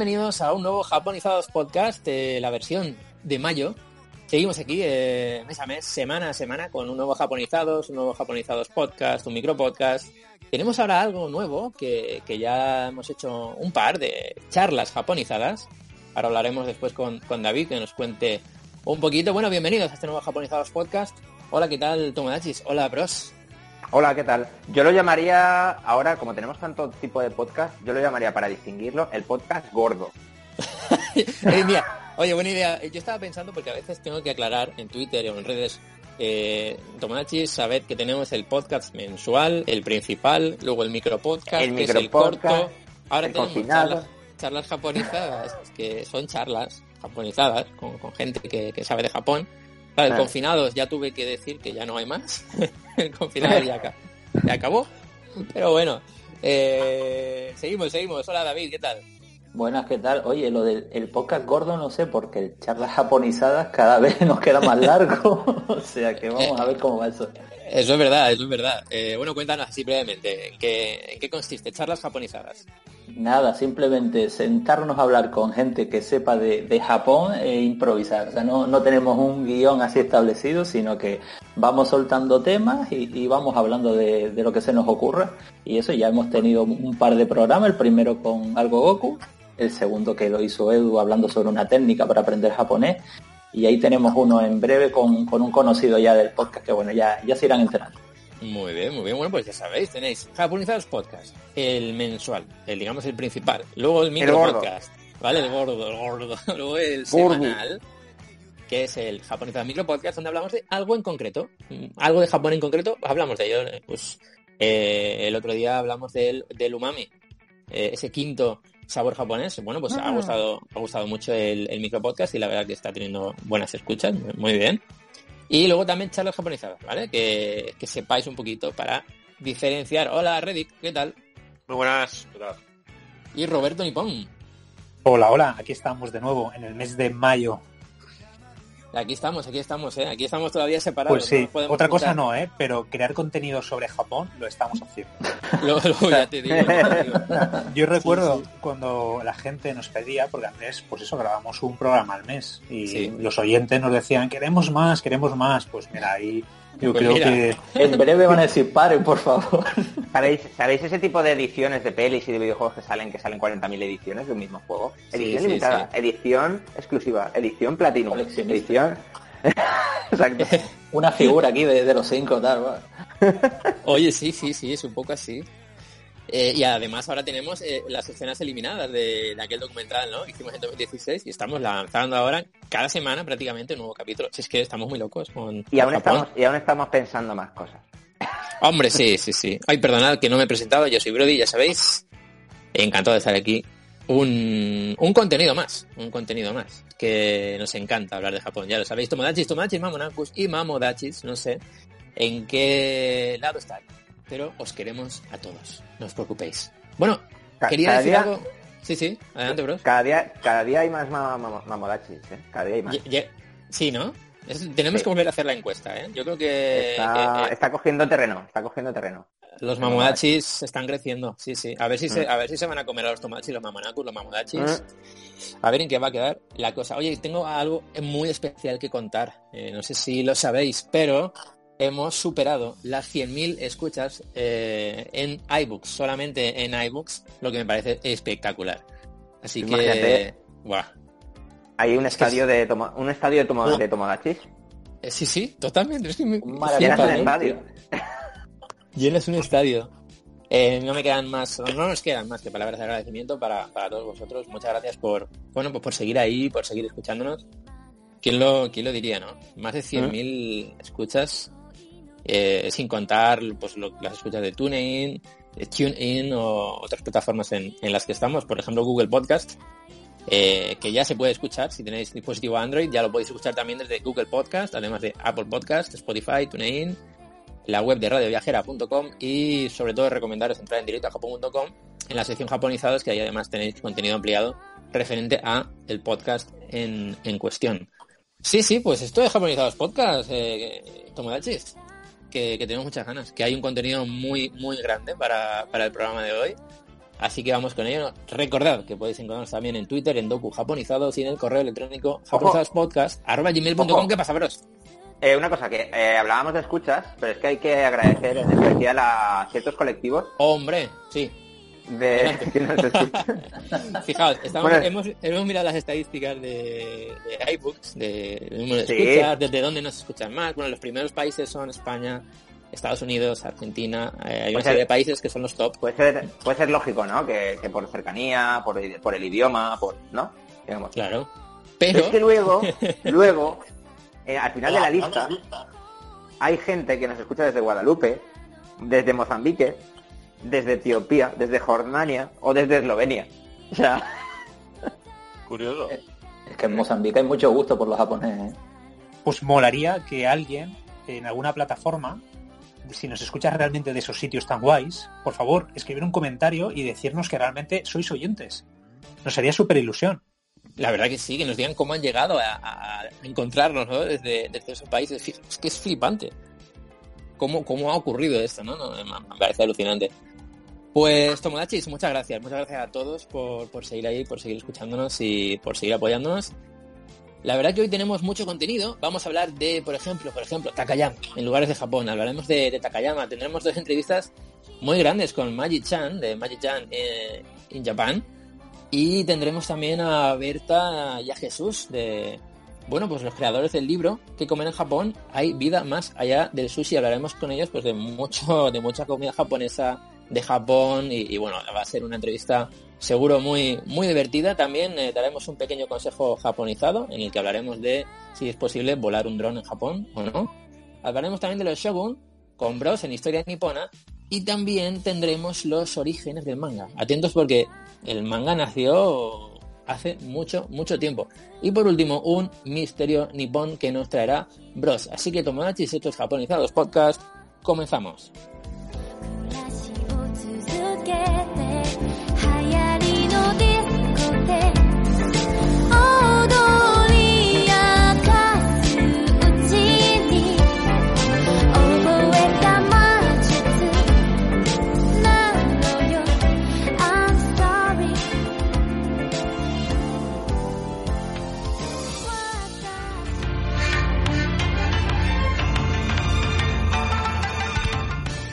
bienvenidos a un nuevo Japonizados Podcast, eh, la versión de mayo. Seguimos aquí eh, mes a mes, semana a semana, con un nuevo Japonizados, un nuevo Japonizados Podcast, un micro podcast. Tenemos ahora algo nuevo que, que ya hemos hecho un par de charlas japonizadas. Ahora hablaremos después con, con David que nos cuente un poquito. Bueno, bienvenidos a este nuevo Japonizados Podcast. Hola, ¿qué tal, Tomodachis? Hola, bros. Hola, ¿qué tal? Yo lo llamaría, ahora como tenemos tanto tipo de podcast, yo lo llamaría para distinguirlo el podcast gordo. Eh, mira, oye, buena idea. Yo estaba pensando porque a veces tengo que aclarar en Twitter o en redes. Eh, Tomodachis, sabed que tenemos el podcast mensual, el principal, luego el micro podcast, El que es el micropodcast, corto. Ahora el tenemos charlas, charlas japonizadas, que son charlas japonizadas con, con gente que, que sabe de Japón. Claro, el confinados ya tuve que decir que ya no hay más. el confinado ya acabó. Pero bueno, eh, seguimos, seguimos. Hola David, ¿qué tal? Buenas, ¿qué tal? Oye, lo del el podcast gordo no sé, porque el charlas japonizadas cada vez nos queda más largo. o sea que vamos a ver cómo va eso. Eso es verdad, eso es verdad. Eh, bueno, cuéntanos así brevemente, ¿en qué, ¿en qué consiste? Charlas japonizadas. Nada, simplemente sentarnos a hablar con gente que sepa de, de Japón e improvisar. O sea, no, no tenemos un guion así establecido, sino que vamos soltando temas y, y vamos hablando de, de lo que se nos ocurra. Y eso ya hemos tenido un par de programas, el primero con Algo Goku, el segundo que lo hizo Edu hablando sobre una técnica para aprender japonés. Y ahí tenemos uno en breve con, con un conocido ya del podcast, que bueno, ya, ya se irán enterando. Muy bien, muy bien. Bueno, pues ya sabéis, tenéis Japonizados Podcast, el mensual, el digamos el principal. Luego el micro podcast, ¿vale? El gordo, el gordo. Luego el Gordo. semanal, que es el Japonizados Micro Podcast, donde hablamos de algo en concreto. Mm, Algo de Japón en concreto, hablamos de ello. eh, Pues eh, el otro día hablamos del, del umami, eh, ese quinto sabor japonés. Bueno, pues ha Ah. gustado, ha gustado mucho el, el micro podcast y la verdad que está teniendo buenas escuchas, muy bien. Y luego también charlas japonizadas, ¿vale? Que, que sepáis un poquito para diferenciar. Hola, Reddick, ¿qué tal? Muy buenas, ¿qué tal? Y Roberto Nipón. Hola, hola, aquí estamos de nuevo en el mes de mayo. Aquí estamos, aquí estamos, ¿eh? Aquí estamos todavía separados. Pues sí, otra cosa no, ¿eh? Pero crear contenido sobre Japón lo estamos haciendo. Luego ya te digo. ya te digo. Yo recuerdo sí. cuando la gente nos pedía, porque antes, pues eso, grabamos un programa al mes y Sí. los oyentes nos decían, queremos más, queremos más. Pues mira, ahí yo Pues creo mira. que En breve van a decir, paren, por favor. ¿Sabéis, ¿Sabéis ese tipo de ediciones de pelis y de videojuegos que salen, que salen 40.000 ediciones de un mismo juego? Sí, Edición sí, limitada, edición exclusiva, edición platino, edición... Exacto. Una figura aquí de, de los cinco, tal. va. Oye, sí, sí, sí, es un poco así. Eh, y además ahora tenemos eh, las escenas eliminadas de, de aquel documental, ¿no? Hicimos en 2016 y estamos lanzando ahora cada semana prácticamente un nuevo capítulo. Si es que estamos muy locos con, Y aún, Japón. estamos, y aún estamos pensando más cosas. Hombre, sí, sí, sí. Ay, perdonad que no me he presentado, yo soy Brody, ya sabéis. Encantado de estar aquí. Un, un contenido más, un contenido más, que nos encanta hablar de Japón, ya lo sabéis. Tomodachis, Tomodachis, Mamonakus y Mamodachis, no sé en qué lado estáis, pero os queremos a todos, no os preocupéis. Bueno, Ca- quería decir día- algo... Sí, sí, adelante, bro. Cada día, cada día hay más ma- ma- mamodachis, ¿eh? Cada día hay más. Ye- Sí, ¿no? Es- tenemos Sí. que volver a hacer la encuesta, ¿eh? Yo creo que... Está, que- está cogiendo terreno, está cogiendo terreno. Los mamodachis están creciendo, sí, sí. A ver si se, a ver si se van a comer a los tomates y los mamonacus, los mamodachis. A ver en qué va a quedar la cosa. Oye, tengo algo muy especial que contar. Eh, no sé si lo sabéis, pero hemos superado las 100.000 escuchas eh, en iBooks, solamente en iBooks, lo que me parece espectacular. Así que, buah. Hay un Es estadio de tomo- un estadio de, Oh. de tomodachis. Eh, sí, sí, totalmente. Es que me- Un estadio. Llenas un estadio. Eh, no me quedan más, no nos quedan más que palabras de agradecimiento para, para todos vosotros. Muchas gracias por, bueno, pues por seguir ahí, por seguir escuchándonos. ¿Quién lo, quién lo diría, no? Más de 100.000 escuchas, eh, sin contar pues, las escuchas de TuneIn, TuneIn o otras plataformas en, las que estamos, por ejemplo Google Podcast, eh, que ya se puede escuchar. Si tenéis dispositivo Android, ya lo podéis escuchar también desde Google Podcast, además de Apple Podcast, Spotify, TuneIn, la web de radioviajera.com y sobre todo recomendaros entrar en directo a japón.com en la sección japonizados que ahí además tenéis contenido ampliado referente a el podcast en, en cuestión. Sí, sí, pues esto de Japonizados Podcast, eh, Tomodachis, que, que tenemos muchas ganas, que hay un contenido muy, muy grande para, para el programa de hoy. Así que vamos con ello. Recordad que podéis encontrarnos también en Twitter, en Doku Japonizados y en el correo electrónico japonizadospodcast.gmail.com. Ojo. ¿Qué pasa, bros? Eh, una cosa, que eh, hablábamos de escuchas, pero es que hay que agradecer en especial a ciertos colectivos Hombre, sí. De que nos escuchan. Fijaos, estamos- Bueno. hemos, hemos mirado las estadísticas de, de iBooks, de, de número de Sí. escuchas, desde dónde nos escuchan más. Bueno, los primeros países son España, Estados Unidos, Argentina. eh, hay una serie de países que son los top. Puede ser, puede ser lógico, ¿no? Que, que por cercanía, por, el- por el idioma, por, ¿no? Digamos. Claro. Pero Pero, es que luego, luego, eh, al final de la lista, hay gente que nos escucha desde Guadalupe, desde Mozambique, desde Etiopía, desde Jordania o desde Eslovenia. O sea, Curioso. Es que en Mozambique hay mucho gusto por los japoneses. ¿eh? Pues molaría que alguien en alguna plataforma, si nos escuchas realmente de esos sitios tan guays, por favor, escribir un comentario y decirnos que realmente sois oyentes. Nos haría súper ilusión. la verdad que sí, que nos digan cómo han llegado a, encontrarnos ¿no? desde, desde esos países. Es que es flipante. ¿Cómo, cómo ha ocurrido esto? ¿no? No, me parece alucinante. Pues Tomodachis, muchas gracias. Muchas gracias a todos por, por seguir ahí, por seguir escuchándonos y por seguir apoyándonos. La verdad que hoy tenemos mucho contenido. Vamos a hablar de, por ejemplo, por ejemplo, Takayama, en lugares de Japón. Hablaremos de, Takayama. Tendremos dos entrevistas muy grandes con Magi-chan, de Magi-chan eh, in Japan. Y tendremos también a Berta y a Jesús, de, bueno, pues los creadores del libro que comen en Japón. Hay vida más allá del sushi. Hablaremos con ellos pues de mucho, de mucha comida japonesa de Japón y, bueno, va a ser una entrevista seguro muy, muy divertida. También eh, daremos un pequeño consejo japonizado en el que hablaremos de si es posible volar un dron en Japón o no. Hablaremos también de los shogun con Bros en historia nipona y también tendremos los orígenes del manga. Atentos porque el manga nació hace mucho, mucho tiempo. Y por último, un misterio nipón que nos traerá Bros. Así que Tomodachis, estos japonizados podcast, comenzamos.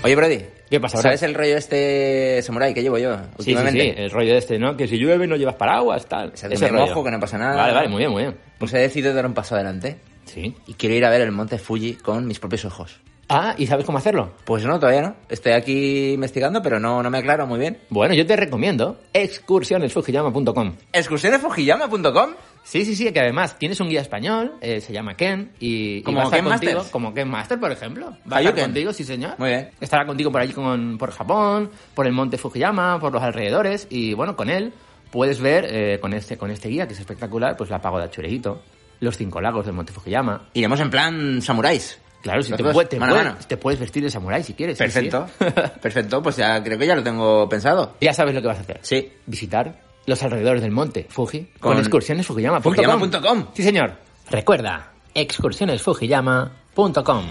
Oye, Brody. ¿Qué pasa, ¿Sabes el rollo este samurai que llevo yo Sí, sí, últimamente? sí, el rollo este, ¿no? Que si llueve no llevas paraguas, tal. O sea, que me mojo, que no pasa nada. Vale, vale, muy bien, muy bien. Pues he decidido dar un paso adelante Sí. y quiero ir a ver el monte Fuji con mis propios ojos. Ah, ¿y sabes cómo hacerlo? Pues no, todavía no. Estoy aquí investigando, pero no, no me aclaro muy bien. Bueno, yo te recomiendo excursionesfujiyama.com. ¿Excursionesfujiyama.com? Sí, sí, sí, que además tienes un guía español, eh, se llama Ken, y, y ¿Como va a estar Ken contigo, Masters? como Ken Master, por ejemplo. Va a estar Hayuken. contigo, sí señor. Muy bien. Estará contigo por allí con, por Japón, por el monte Fujiyama, por los alrededores, y bueno, con él puedes ver, eh, con, este, con este guía, que es espectacular, pues la pagoda Chureito, los cinco lagos del monte Fujiyama. Iremos en plan samuráis. Claro, si te, Nosotros, puede- te, mano a puede- mano. te puedes vestir de samurái si quieres. sí, Perfecto. Perfecto, pues ya creo que ya lo tengo pensado. ya sabes lo que vas a hacer. Sí. Visitar los alrededores del monte Fuji con, Con excursionesfujiyama.com. Fujiyama.com. Sí, señor. Recuerda, excursionesfujiyama.com.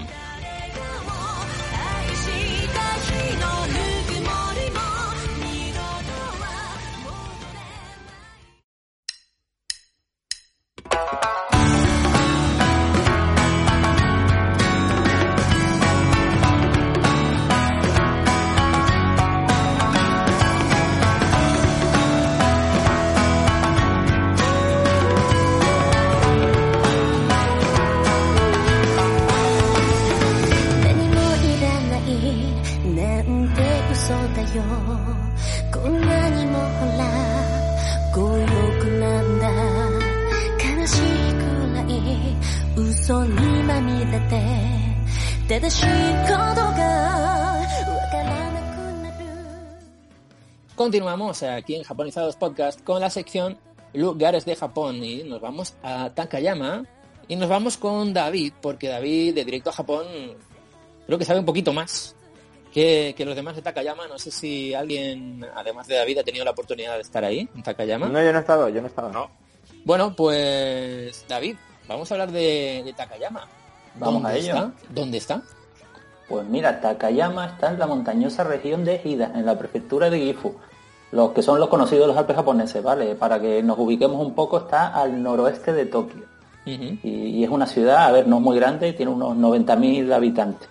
Continuamos aquí en Japonizados Podcast con la sección Lugares de Japón y nos vamos a Takayama y nos vamos con David porque David de Directo a Japón creo que sabe un poquito más que, que los demás de Takayama. No sé si alguien, además de David, ha tenido la oportunidad de estar ahí, en Takayama. No, yo no he estado, yo no he estado. No. Bueno, pues David, vamos a hablar de, de Takayama. Vamos ¿Dónde a ello. está? ¿Dónde está? Pues mira, Takayama está en la montañosa región de Hida, en la prefectura de Gifu. Los que son los conocidos de los Alpes japoneses, ¿vale? Para que nos ubiquemos un poco, está al noroeste de Tokio. Y, y es una ciudad, a ver, no es muy grande, tiene unos 90.000 habitantes.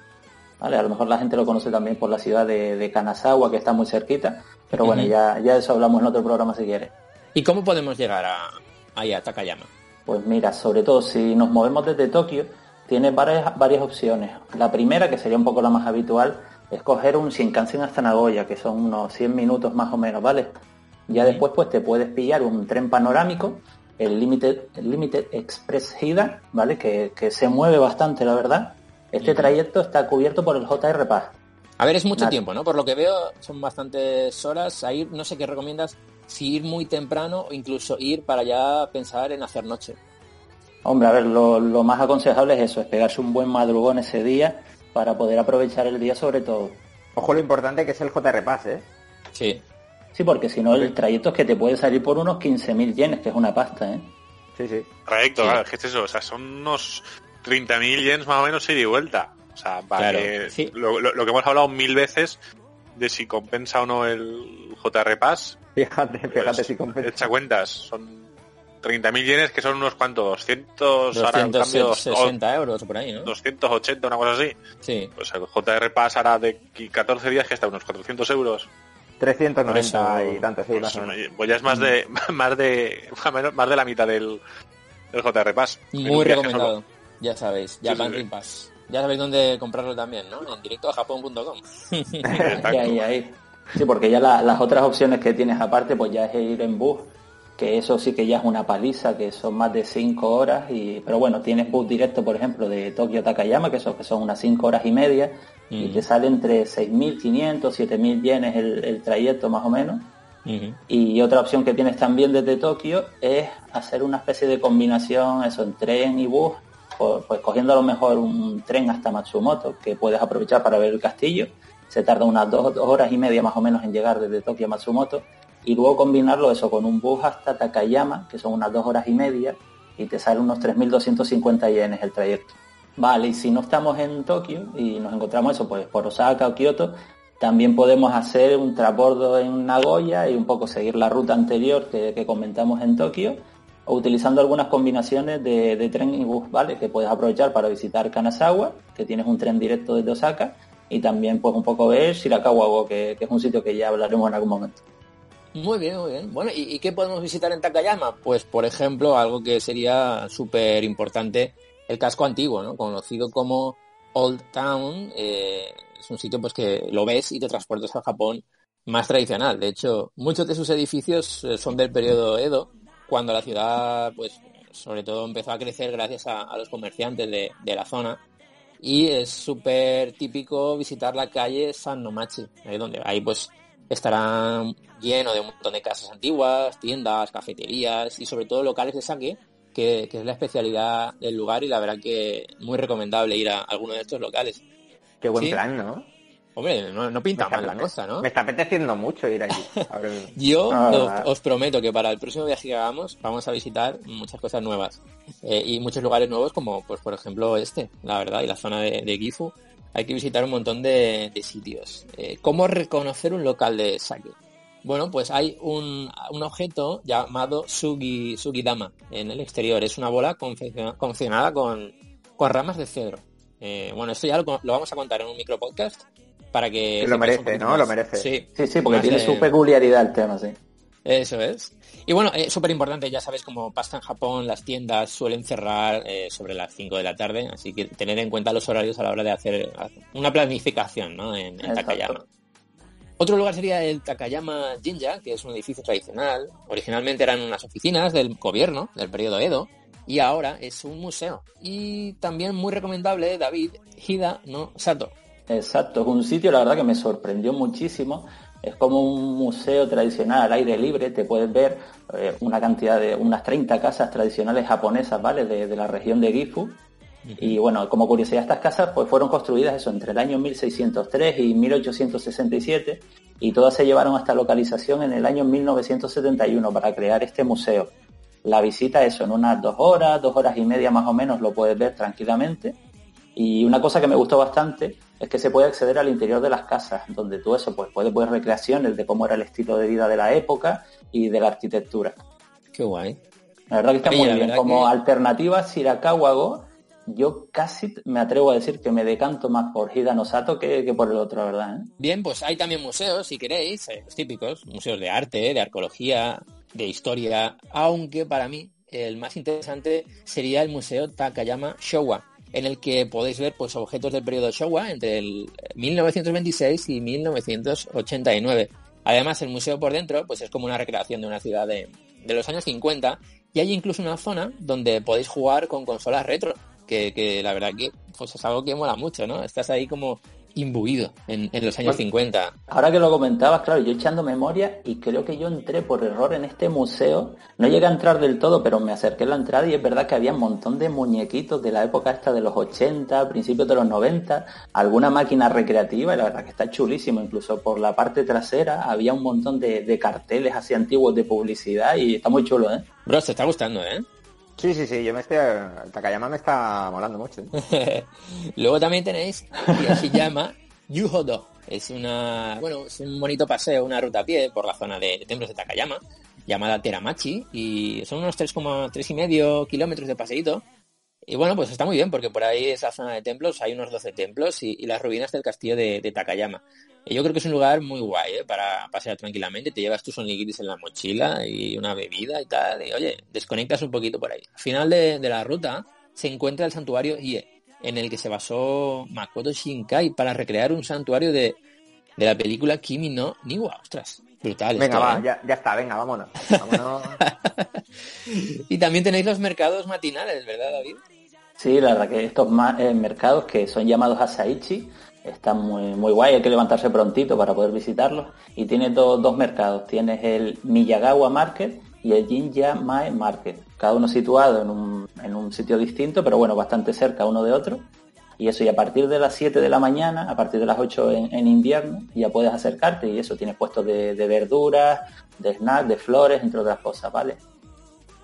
¿Vale? A lo mejor la gente lo conoce también por la ciudad de, de Kanazawa, que está muy cerquita. Pero bueno, ya, ya eso hablamos en otro programa si quieres. ¿Y cómo podemos llegar a, ahí a Takayama? Pues mira, sobre todo si nos movemos desde Tokio, tiene varias, varias opciones. La primera, que sería un poco la más habitual, es coger un Shinkansen hasta Nagoya, que son unos 100 minutos más o menos, ¿vale? Ya después pues te puedes pillar un tren panorámico, el Limited, el Limited Express Hida, ¿vale? Que, que se mueve bastante, la verdad. Este trayecto está cubierto por el JR Pass. A ver, es mucho Nada. tiempo, ¿no? Por lo que veo, son bastantes horas a ir. No sé qué recomiendas, si ir muy temprano o incluso ir para ya pensar en hacer noche. Hombre, a ver, lo, lo más aconsejable es eso, es pegarse un buen madrugón ese día para poder aprovechar el día sobre todo. Ojo lo importante que es el JR Pass, ¿eh? Sí. Sí, porque si no el trayecto es que te puede salir por unos 15.000 yenes, que es una pasta, ¿eh? Sí, sí. Trayecto, Sí. claro, es que es eso, o sea, son unos 30.000 yens más o menos ida y vuelta. O sea, para Claro, que sí. lo, lo- lo que hemos hablado mil veces de si compensa o no el JR Pass, Fíjate, fíjate pues, si compensa. echa cuentas, son 30.000 yenes que son unos cuantos, 200, ahora en cambio, 260 euros por ahí, ¿no? 280, una cosa así. Sí. Pues el JR Pass hará de 14 días que está unos 400 euros. 390 Por eso- y tanto, sí, Pues, más o menos. pues ya es más de más de más de la mitad del, del JR Pass. Muy recomendado. solo. Ya sabéis, Sí, Japan sí, Pass. Ya sabéis dónde comprarlo también, ¿no? En directo a japón.com. Ahí, ahí. Sí, porque ya la- las otras opciones que tienes aparte, pues ya es ir en bus, que eso sí que ya es una paliza, que son más de 5 horas, y pero bueno, tienes bus directo, por ejemplo, de Tokio a Takayama, que son, que son unas 5 horas y media, y te sale entre 6.500, 7.000 yenes el, el trayecto más o menos. Y otra opción que tienes también desde Tokio es hacer una especie de combinación, eso, en tren y bus, pues cogiendo a lo mejor un tren hasta Matsumoto, que puedes aprovechar para ver el castillo. Se tarda unas dos, dos horas y media más o menos en llegar desde Tokio a Matsumoto. Y luego combinarlo eso con un bus hasta Takayama, que son unas dos horas y media, y te sale unos 3.250 yenes el trayecto. Vale, y si no estamos en Tokio y nos encontramos eso, pues por Osaka o Kioto, también podemos hacer un transbordo en Nagoya y un poco seguir la ruta anterior que, comentamos en Tokio, o utilizando algunas combinaciones de, tren y bus, ¿vale? Que puedes aprovechar para visitar Kanazawa, que tienes un tren directo desde Osaka, y también pues un poco ver Shirakawa, que es un sitio que ya hablaremos en algún momento. Muy bien, muy bien. Bueno, ¿y, y qué podemos visitar en Takayama? Pues, por ejemplo, algo que sería súper importante, el casco antiguo, ¿no? Conocido como Old Town. eh, es un sitio pues que lo ves y te transportas al Japón más tradicional. De hecho, muchos de sus edificios eh, son del periodo Edo, cuando la ciudad, pues, sobre todo empezó a crecer gracias a, los comerciantes de, de la zona. Y es súper típico visitar la calle San Nomachi, eh, donde ahí pues estará lleno de un montón de casas antiguas, tiendas, cafeterías y sobre todo locales de sake, que, que es la especialidad del lugar y la verdad que muy recomendable ir a alguno de estos locales. Qué buen Sí. plan, ¿no? Hombre, no, no pinta mal la cosa, ¿no? Me está apeteciendo mucho ir allí. Yo Ah. os, os prometo que para el próximo viaje que hagamos vamos a visitar muchas cosas nuevas Eh, y muchos lugares nuevos como, pues por ejemplo este, la verdad, y la zona de, de Gifu. Hay que visitar un montón de, de sitios. Eh, ¿Cómo reconocer un local de sake? Bueno, pues hay un, un objeto llamado Sugi, Sugidama en el exterior. Es una bola confecciona- confeccionada con, con ramas de cedro. Eh, bueno, esto ya lo, lo vamos a contar en un micro podcast para que... Que lo merece, ¿no? más. Lo merece. Sí, Sí, sí, porque tiene de- su peculiaridad el tema, sí. Eso es. Y bueno, es súper importante, ya sabes, como pasa en Japón, las tiendas suelen cerrar eh, sobre las 5 de la tarde, así que tener en cuenta los horarios a la hora de hacer una planificación ¿no? en, en. Takayama. Otro lugar sería el Takayama Jinja, que es un edificio tradicional. Originalmente eran unas oficinas del gobierno del periodo Edo y ahora es un museo. Y también muy recomendable, David, Hida no Sato. Exacto, es un sitio la verdad que me sorprendió muchísimo. Es como un museo tradicional al aire libre, te puedes ver eh, una cantidad de unas 30 casas tradicionales japonesas, ¿vale? De, de la región de Gifu. Y bueno, como curiosidad, estas casas pues fueron construidas eso entre el año 1603 y 1867 y todas se llevaron hasta localización en el año 1971 para crear este museo. La visita, eso, en unas dos horas, dos horas y media más o menos, lo puedes ver tranquilamente. Y una cosa que me gustó bastante es que se puede acceder al interior de las casas, donde tú eso, pues puedes ver recreaciones de cómo era el estilo de vida de la época y de la arquitectura. Qué guay. La verdad que está Oye, muy bien. Como que- alternativa Siracáhuago, yo casi me atrevo a decir que me decanto más por Hida Nosato que, que por el otro, verdad. ¿eh? Bien, pues hay también museos, si queréis, eh, los típicos, museos de arte, de arqueología, de historia, aunque para mí el más interesante sería el Museo Takayama Showa, en el que podéis ver pues objetos del periodo Showa entre el 1926 y 1989. Además, el museo por dentro pues es como una recreación de una ciudad de, de los años 50 y hay incluso una zona donde podéis jugar con consolas retro, que, que la verdad que pues es algo que mola mucho, ¿no? Estás ahí como imbuido en, en los años Bueno. 50. Ahora que lo comentabas, claro, yo echando memoria y creo que yo entré por error en este museo. No llegué a entrar del todo, pero me acerqué a la entrada y es verdad que había un montón de muñequitos de la época esta de los 80, principios de los 90, alguna máquina recreativa y la verdad que está chulísimo. Incluso por la parte trasera había un montón de, de carteles así antiguos de publicidad y está muy chulo, ¿eh? Bro, te está gustando, ¿eh? Sí, sí, sí, yo me estoy... Takayama me está molando mucho. Luego también tenéis Yashiyama Yuhodo. Es una, bueno, es un bonito paseo, una ruta a pie por la zona de, templos de Takayama, llamada Teramachi, y son unos 3,3 y medio kilómetros de paseíto. Y bueno, pues está muy bien, porque por ahí esa zona de templos hay unos 12 templos y, las ruinas del castillo de Takayama. Y yo creo que es un lugar muy guay, ¿eh? para pasear tranquilamente. Te llevas tus onigiris en la mochila y una bebida y tal. Y oye, desconectas un poquito por ahí. Al final de, de la ruta se encuentra el santuario Ie, en el que se basó Makoto Shinkai para recrear un santuario de, de la película Kimi no Niwa. Ostras, brutal. Venga, esto, va, ¿eh? ya, ya está, venga, vámonos. Vámonos. Y también tenéis los mercados matinales, ¿verdad, David? Sí, la verdad que estos eh, mercados que son llamados Asaichi están muy, muy guay, hay que levantarse prontito para poder visitarlos. Y tiene do- dos mercados, tienes el Miyagawa Market y el Jinja Mae Market, cada uno situado en un, en un sitio distinto, pero bueno, bastante cerca uno de otro. Y eso, y a partir de las 7 de la mañana, a partir de las 8 en, en invierno, ya puedes acercarte y eso, tienes puestos de, de verduras, de snacks, de flores, entre otras cosas, ¿vale?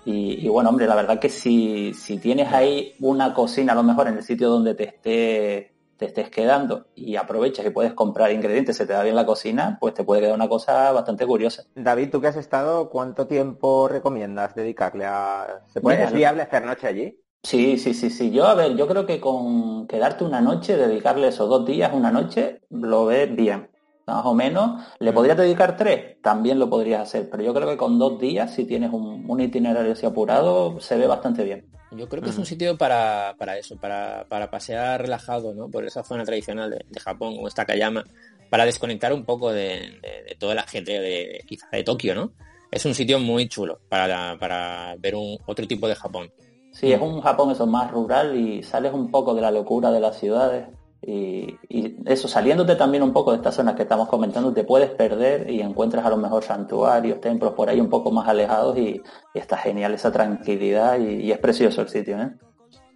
Y, y bueno, hombre, la verdad que si, si tienes ahí una cocina a lo mejor en el sitio donde te esté te estés quedando y aprovechas y puedes comprar ingredientes, se te da bien la cocina, pues te puede quedar una cosa bastante curiosa. David, tú que has estado, ¿cuánto tiempo recomiendas dedicarle a... ¿Se puede, ¿Es viable hacer noche allí? Sí, sí, sí, sí. Yo, a ver, yo creo que con quedarte una noche, dedicarle esos dos días, una noche, lo ves bien. Más o menos. ¿Le podrías dedicar tres? También lo podrías hacer. Pero yo creo que con dos días, si tienes un, un itinerario así apurado, se ve bastante bien. Yo creo que es un sitio para, para eso, para, para pasear relajado, ¿no? Por esa zona tradicional de, de Japón, como es Takayama, para desconectar un poco de, de, de todo el ajetreo de, quizá de Tokio, ¿no? Es un sitio muy chulo para, para ver un, otro tipo de Japón. Sí, es un Japón eso más rural y sales un poco de la locura de las ciudades y, eso, saliéndote también un poco de estas zonas que estamos comentando, te puedes perder y encuentras a lo mejor santuarios, templos por ahí un poco más alejados y, está genial esa tranquilidad y, es precioso el sitio, ¿eh?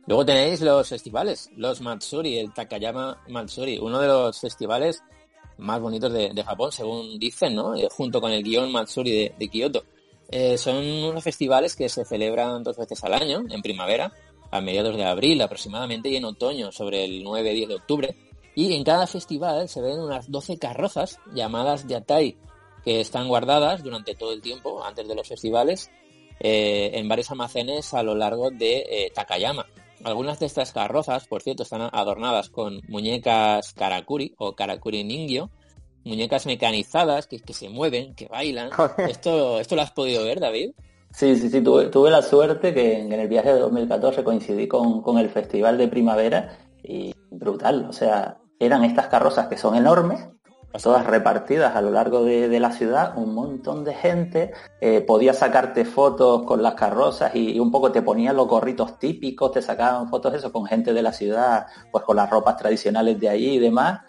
Luego tenéis los festivales, los Matsuri, el Takayama Matsuri, uno de los festivales más bonitos de, de Japón, según dicen, ¿no? Eh, junto con el guion Matsuri de, de Kioto. Eh, son unos festivales que se celebran dos veces al año, en primavera, a mediados de abril aproximadamente, y en otoño, sobre el 9-10 de octubre. Y en cada festival se ven unas 12 carrozas llamadas Yatai, que están guardadas durante todo el tiempo, antes de los festivales, eh, en varios almacenes a lo largo de eh, Takayama. Algunas de estas carrozas, por cierto, están adornadas con muñecas karakuri o karakuri ningyo, muñecas mecanizadas que, que se mueven, que bailan. Esto, esto lo has podido ver, David. Sí, sí, sí, tuve, tuve la suerte que en, el viaje de 2014 coincidí con, con el festival de primavera y brutal, o sea, eran estas carrozas que son enormes, todas repartidas a lo largo de, de la ciudad, un montón de gente, eh, podías sacarte fotos con las carrozas y, y un poco te ponían los gorritos típicos, te sacaban fotos eso con gente de la ciudad, pues con las ropas tradicionales de allí y demás.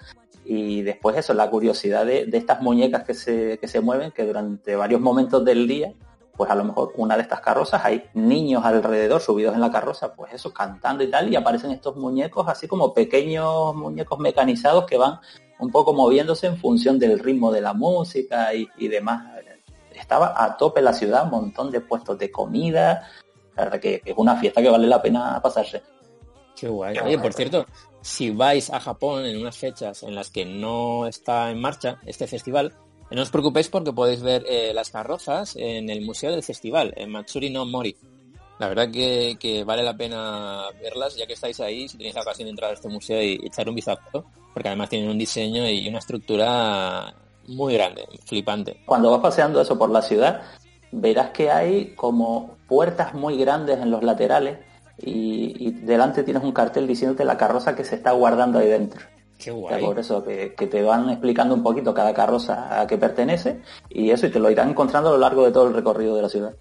Y después eso, la curiosidad de, de estas muñecas que se, que se mueven, que durante varios momentos del día pues a lo mejor una de estas carrozas hay niños alrededor subidos en la carroza, pues eso, cantando y tal, y aparecen estos muñecos así como pequeños muñecos mecanizados que van un poco moviéndose en función del ritmo de la música y, y demás. Estaba a tope la ciudad, un montón de puestos de comida, la verdad que, que es una fiesta que vale la pena pasarse. Qué guay. Oye, por cierto, si vais a Japón en unas fechas en las que no está en marcha este festival, no os preocupéis porque podéis ver eh, las carrozas en el Museo del Festival, en Matsuri no Mori. La verdad que, vale la pena verlas, ya que estáis ahí, si tenéis la ocasión de entrar a este museo y echar un vistazo, porque además tienen un diseño y una estructura muy grande, flipante. Cuando vas paseando eso por la ciudad, verás que hay como puertas muy grandes en los laterales y delante tienes un cartel diciéndote la carroza que se está guardando ahí dentro. Qué guay. por eso que, que te van explicando un poquito cada carroza a qué pertenece y eso y te lo irán encontrando a lo largo de todo el recorrido de la ciudad.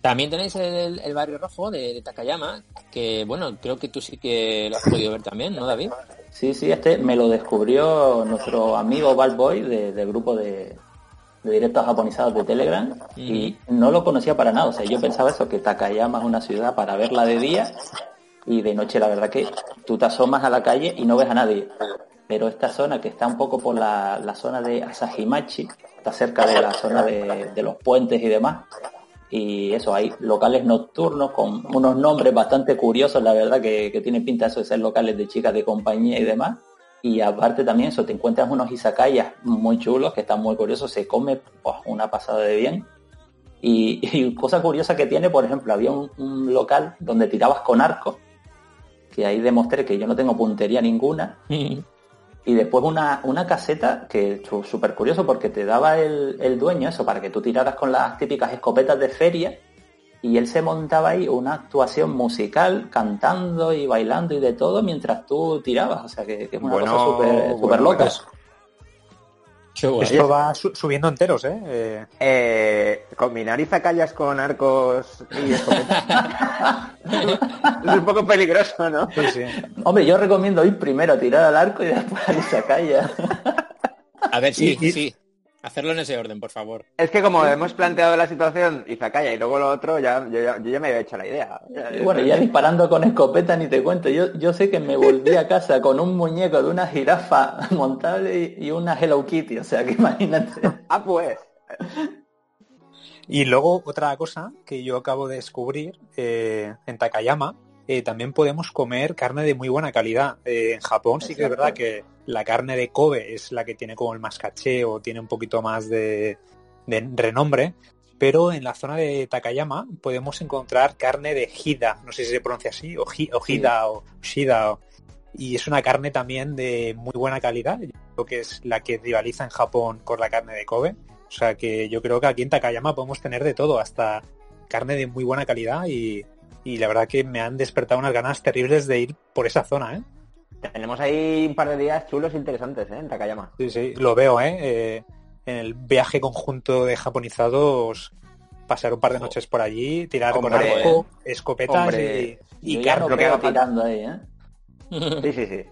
También tenéis el, el barrio rojo de, de Takayama, que bueno, creo que tú sí que lo has podido ver también, ¿no, David? Sí, sí, este me lo descubrió nuestro amigo Bad Boy de- del grupo de, de directos japonizados de Telegram y no lo conocía para nada. O sea, yo pensaba eso, que Takayama es una ciudad para verla de día y de noche la verdad que tú te asomas a la calle y no ves a nadie. Pero esta zona que está un poco por la, la zona de Asahimachi, está cerca de la zona de, de los puentes y demás. Y eso, hay locales nocturnos con unos nombres bastante curiosos, la verdad, que, que tienen pinta de ser locales de chicas de compañía y demás. Y aparte también eso, te encuentras unos izakayas muy chulos, que están muy curiosos, se come pues, una pasada de bien. Y, y cosa curiosa que tiene, por ejemplo, había un local donde tirabas con arco, que ahí demostré que yo no tengo puntería ninguna, y después una, una caseta que súper curioso porque te daba el, el dueño eso para que tú tiraras con las típicas escopetas de feria y él se montaba ahí una actuación musical cantando y bailando y de todo mientras tú tirabas. O sea que, que es una Bueno, cosa súper bueno, súper loca. Bueno. Esto va su- subiendo enteros, ¿eh? Eh, Eh, combinar izakayas con arcos y escopetas es un poco peligroso, ¿no? sí, sí. Hombre, yo recomiendo ir primero a tirar al arco y después a Izakaya. A ver, sí, Y- y- sí. Hacerlo en ese orden, por favor. Es que como hemos planteado la situación izakaya y luego lo otro, ya, yo, ya, yo ya me había hecho la idea. Y bueno, ya disparando con escopeta ni te cuento. Yo, yo sé que me volví a casa con un muñeco de una jirafa montable y, y una Hello Kitty. O sea que imagínate. Ah, pues. Y luego otra cosa que yo acabo de descubrir, eh, en Takayama eh, también podemos comer carne de muy buena calidad. Eh, en Japón sí que es verdad que la carne de Kobe es la que tiene como el más caché o tiene un poquito más de, de renombre, pero en la zona de Takayama podemos encontrar carne de Hida, no sé si se pronuncia así, o, Hi- o Hida o Shida, o- y es una carne también de muy buena calidad, yo creo que es la que rivaliza en Japón con la carne de Kobe. O sea que yo creo que aquí en Takayama podemos tener de todo, hasta carne de muy buena calidad y, y la verdad que me han despertado unas ganas terribles de ir por esa zona, ¿eh? Tenemos ahí un par de días chulos e interesantes, ¿eh? En Takayama. Sí, sí, lo veo, ¿eh? Eh, en el viaje conjunto de japonizados, pasar un par de noches por allí, tirar con arco, escopetas hombre. y, y carne. lo que tirando ahí, ¿eh? Sí, sí, sí.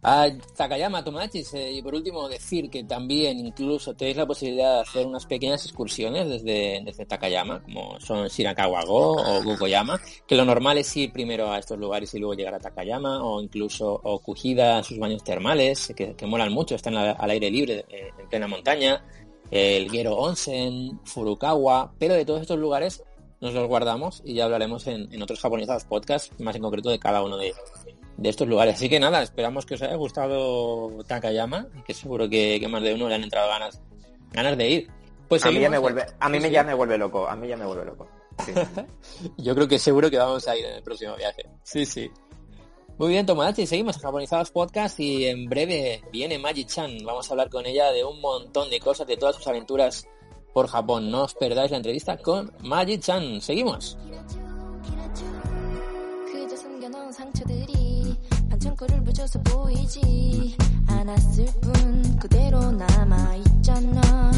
Ah, Takayama, Tomachis, y por último decir que también incluso tenéis la posibilidad de hacer unas pequeñas excursiones desde, desde Takayama, como son Shirakawa-go o Gokoyama, que lo normal es ir primero a estos lugares y luego llegar a Takayama, o incluso Okujida, sus baños termales, que, que molan mucho, están al, aire libre, eh, en plena montaña, el Gero Onsen, Furukawa, pero de todos estos lugares nos los guardamos y ya hablaremos en, en otros japonizados podcasts, más en concreto de cada uno de, de estos lugares. Así que nada, esperamos que os haya gustado Takayama que seguro que, que más de uno le han entrado ganas, ganas de ir. Pues A mí ya me vuelve, a mí Sí, ya me vuelve loco, a mí ya me vuelve loco. Sí. Yo creo que seguro que vamos a ir en el próximo viaje. Sí, sí. Muy bien, Tomodachi, seguimos en Japonizados Podcast y en breve viene Magi-chan. Vamos a hablar con ella de un montón de cosas, de todas sus aventuras por Japón. No os perdáis la entrevista con Magi-chan. Seguimos. 반창고를 묻혀서 보이지 않았을 뿐 그대로 남아있잖아.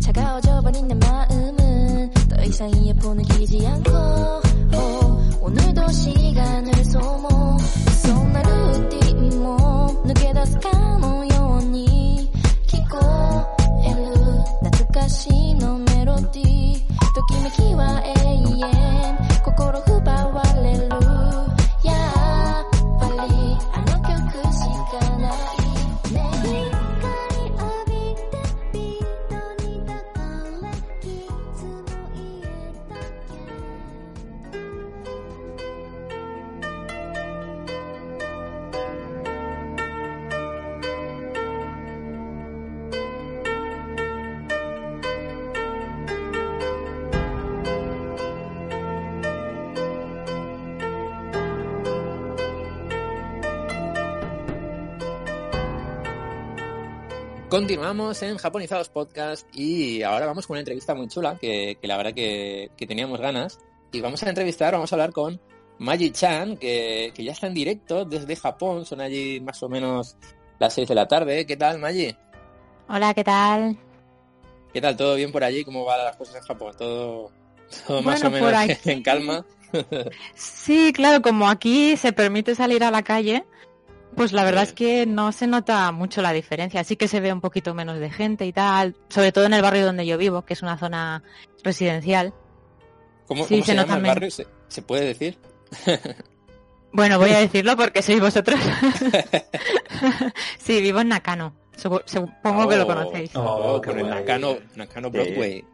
차가워져 버린 내 마음은 더 이상 이어폰을 끼지 않고 오, 오늘도 시간을 소모. 속나루 띠몸 누게 다스카 모여오니 키고 엘루 나트카시 너 멜로디. 또 기메키와 AM Continuamos en Japonizados Podcast y ahora vamos con una entrevista muy chula que, que la verdad que, que teníamos ganas. Y vamos a entrevistar, vamos a hablar con Magi-chan, que, que ya está en directo desde Japón, son allí más o menos las 6 de la tarde. ¿Qué tal, Magi? Hola, ¿qué tal? ¿Qué tal? ¿Todo bien por allí? ¿Cómo van las cosas en Japón? ¿Todo, todo más Bueno, o menos en calma? Sí, claro, como aquí se permite salir a la calle, pues la verdad es que no se nota mucho la diferencia. Sí que se ve un poquito menos de gente y tal, sobre todo en el barrio donde yo vivo, que es una zona residencial. ¿Cómo, Sí, cómo se se, nota llama el menos. barrio? ¿Se, se puede decir? Bueno, voy a decirlo porque sois vosotros. sí, vivo en Nakano. Supo- Supongo que lo Oh, conocéis. Oh, qué por el guay. Nakano, Nakano. Broadway.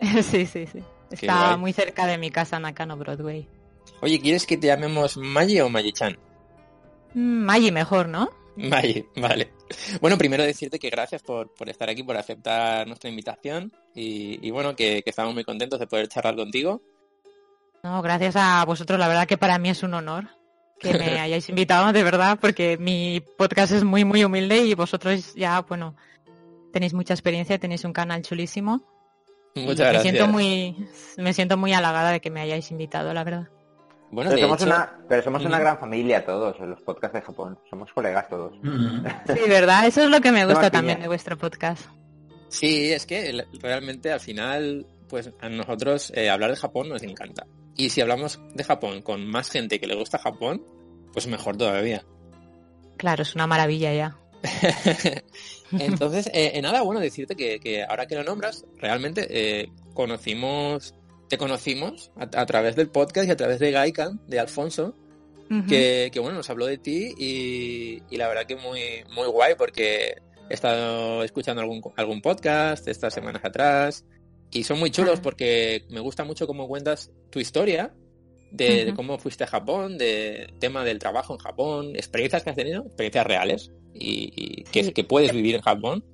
sí, sí, sí. Está muy cerca de mi casa, Nakano Broadway. Oye, ¿quieres que te llamemos Magi o Magi-chan? Mm, Maggi mejor, ¿no? Vale, vale. Bueno, primero decirte que gracias por, por estar aquí, por aceptar nuestra invitación y, y bueno, que, que estamos muy contentos de poder charlar contigo. No, gracias a vosotros. La verdad que para mí es un honor que me hayáis invitado, de verdad, porque mi podcast es muy, muy humilde y vosotros ya, bueno, tenéis mucha experiencia, tenéis un canal chulísimo. y Muchas me gracias. siento muy, me siento muy halagada de que me hayáis invitado, la verdad. Bueno, Pero de somos, hecho, una, pero somos una gran familia todos, en los podcasts de Japón. Somos colegas todos. Mm. Sí, verdad, eso es lo que me gusta también piña. de vuestro podcast. sí, es que realmente al final, pues a nosotros eh, hablar de Japón nos encanta. Y si hablamos de Japón con más gente que le gusta Japón, pues mejor todavía. Claro, es una maravilla ya. Entonces, eh, eh, nada, bueno, decirte que, que ahora que lo nombras, realmente eh, conocimos, te conocimos a, a través del podcast y a través de Gaikan, de Alfonso, que, que, bueno, nos habló de ti y, y la verdad que muy, muy guay porque he estado escuchando algún, algún podcast estas semanas atrás y son muy chulos Ah. porque me gusta mucho cómo cuentas tu historia de, cómo fuiste a Japón, de tema del trabajo en Japón, experiencias que has tenido, experiencias reales y, y que, Sí. que puedes vivir en Japón.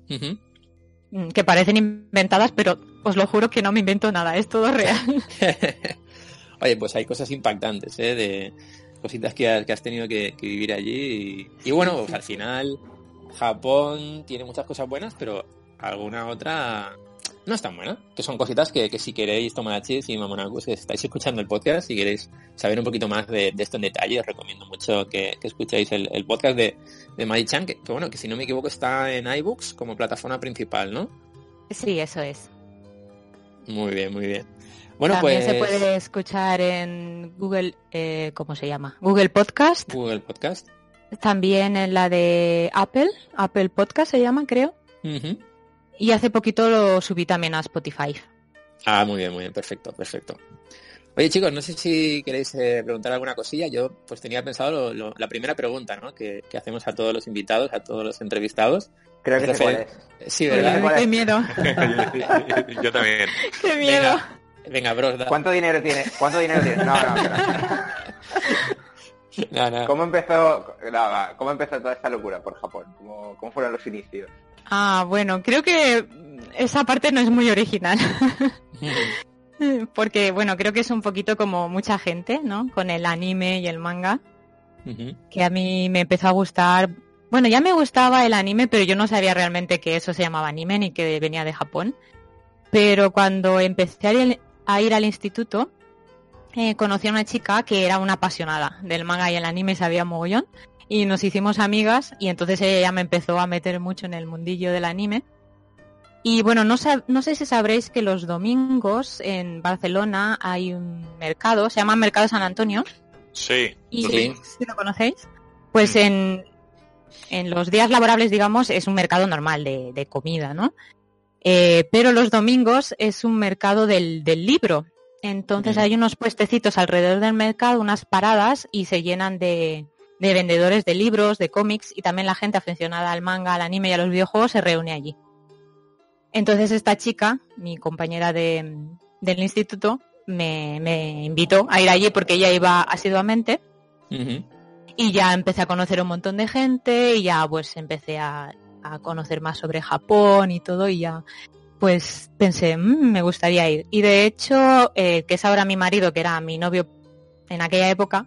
Mm, que parecen inventadas, pero os lo juro que no me invento nada, es todo real. Oye, pues hay cosas impactantes, ¿eh? De cositas que has, que has tenido que, que vivir allí. Y, y bueno, pues al final Japón tiene muchas cosas buenas, pero alguna otra no es tan buena. Que son cositas que, que si queréis, Tomodachis y Mamonakus, que estáis escuchando el podcast, si queréis saber un poquito más de, de esto en detalle, os recomiendo mucho que, que escuchéis el, el podcast de, de Mai-chan, que, que bueno, que si no me equivoco está en iBooks como plataforma principal, ¿no? Sí, eso es. Muy bien, muy bien. Bueno, También pues se puede escuchar en Google, eh, ¿cómo se llama? Google Podcast. Google Podcast. También en la de Apple, Apple Podcast se llama, creo. Y hace poquito lo subí también a Spotify. Ah, muy bien, muy bien, perfecto, perfecto. Oye chicos, no sé si queréis eh, preguntar alguna cosilla. Yo pues tenía pensado lo- lo- la primera pregunta, ¿no? Que, que hacemos a todos los invitados, a todos los entrevistados. Creo que sé Refer- es. Sí, ¿verdad? qué miedo, Yo también. qué miedo. Venga, venga, bros, da- ¿Cuánto dinero tiene? ¿Cuánto dinero tiene? No, no. No, no. ¿Cómo empezó, no, ¿Cómo empezó toda esta locura por Japón? ¿Cómo, cómo fueron los inicios? Ah, bueno, creo que esa parte no es muy original. Porque, bueno, creo que es un poquito como mucha gente, ¿no? Con el anime y el manga. Que a mí me empezó a gustar. Bueno, ya me gustaba el anime, pero yo no sabía realmente que eso se llamaba anime ni que venía de Japón. Pero cuando empecé a ir, a ir al instituto, eh, conocí a una chica que era una apasionada del manga y el anime, sabía mogollón. Y nos hicimos amigas y entonces ella ya me empezó a meter mucho en el mundillo del anime. Y bueno, no, sab- no sé si sabréis que los domingos en Barcelona hay un mercado, se llama Mercado San Antonio, Sí. y Sí. si lo conocéis, pues en, en los días laborables, digamos, es un mercado normal de, de comida, ¿no? Eh, pero los domingos es un mercado del, del libro. Entonces hay unos puestecitos alrededor del mercado, unas paradas y se llenan de, de vendedores de libros, de cómics y también la gente aficionada al manga, al anime y a los videojuegos se reúne allí. Entonces esta chica, mi compañera de, del instituto, me, me invitó a ir allí porque ella iba asiduamente. Y ya empecé a conocer un montón de gente y ya pues empecé a, a conocer más sobre Japón y todo y ya pues pensé, "Mm, me gustaría ir. Y de hecho, eh, que es ahora mi marido, que era mi novio en aquella época,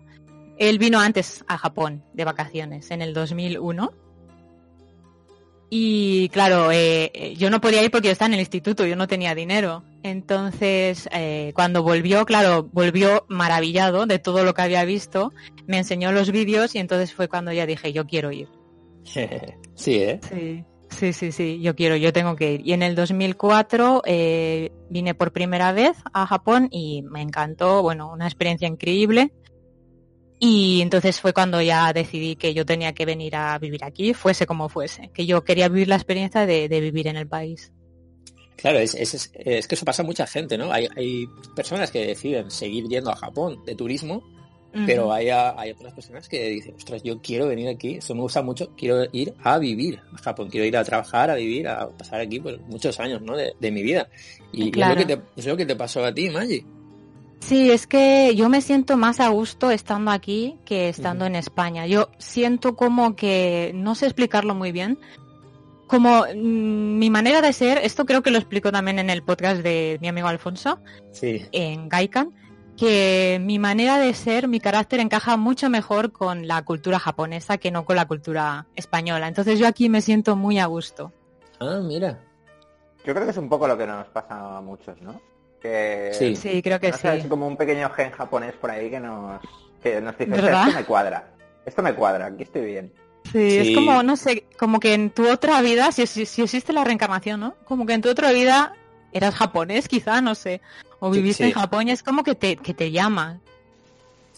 él vino antes a Japón de vacaciones, en el 2001. Y claro, eh, eh, yo no podía ir porque yo estaba en el instituto, yo no tenía dinero. Entonces, eh, cuando volvió, claro, volvió maravillado de todo lo que había visto, me enseñó los vídeos y entonces fue cuando ya dije, yo quiero ir. sí, ¿eh? Sí, sí, sí, sí, yo quiero, yo tengo que ir. Y en el 2004 eh, vine por primera vez a Japón y me encantó, bueno, una experiencia increíble. Y entonces fue cuando ya decidí que yo tenía que venir a vivir aquí, fuese como fuese, que yo quería vivir la experiencia de, de vivir en el país. Claro, es, es, es- que eso pasa a mucha gente, ¿no? Hay, hay personas que deciden seguir yendo a Japón de turismo, pero hay, a- hay otras personas que dicen, ostras, yo quiero venir aquí, eso me gusta mucho, quiero ir a vivir a Japón, quiero ir a trabajar, a vivir, a pasar aquí pues, muchos años, ¿no? De, de mi vida. Y, y Claro. es, lo que te, es lo que te pasó a ti, Maggi. Sí, es que yo me siento más a gusto estando aquí que estando en España. Yo siento como que, no sé explicarlo muy bien, como mm, mi manera de ser, esto creo que lo explico también en el podcast de mi amigo Alfonso, Sí. en Gaikan, que mi manera de ser, mi carácter encaja mucho mejor con la cultura japonesa que no con la cultura española. Entonces yo aquí me siento muy a gusto. Ah, mira. Yo creo que es un poco lo que nos pasa a muchos, ¿no? Que Sí. Sí, creo que no sí. es como un pequeño gen japonés por ahí que nos, que nos dice, esto me cuadra, esto me cuadra, aquí estoy bien. Sí, es Sí. como, no sé, como que en tu otra vida, si, si, si existe la reencarnación, ¿no? Como que en tu otra vida eras japonés, quizá, no sé. O Sí, viviste sí. en Japón y es como que te, que te llama.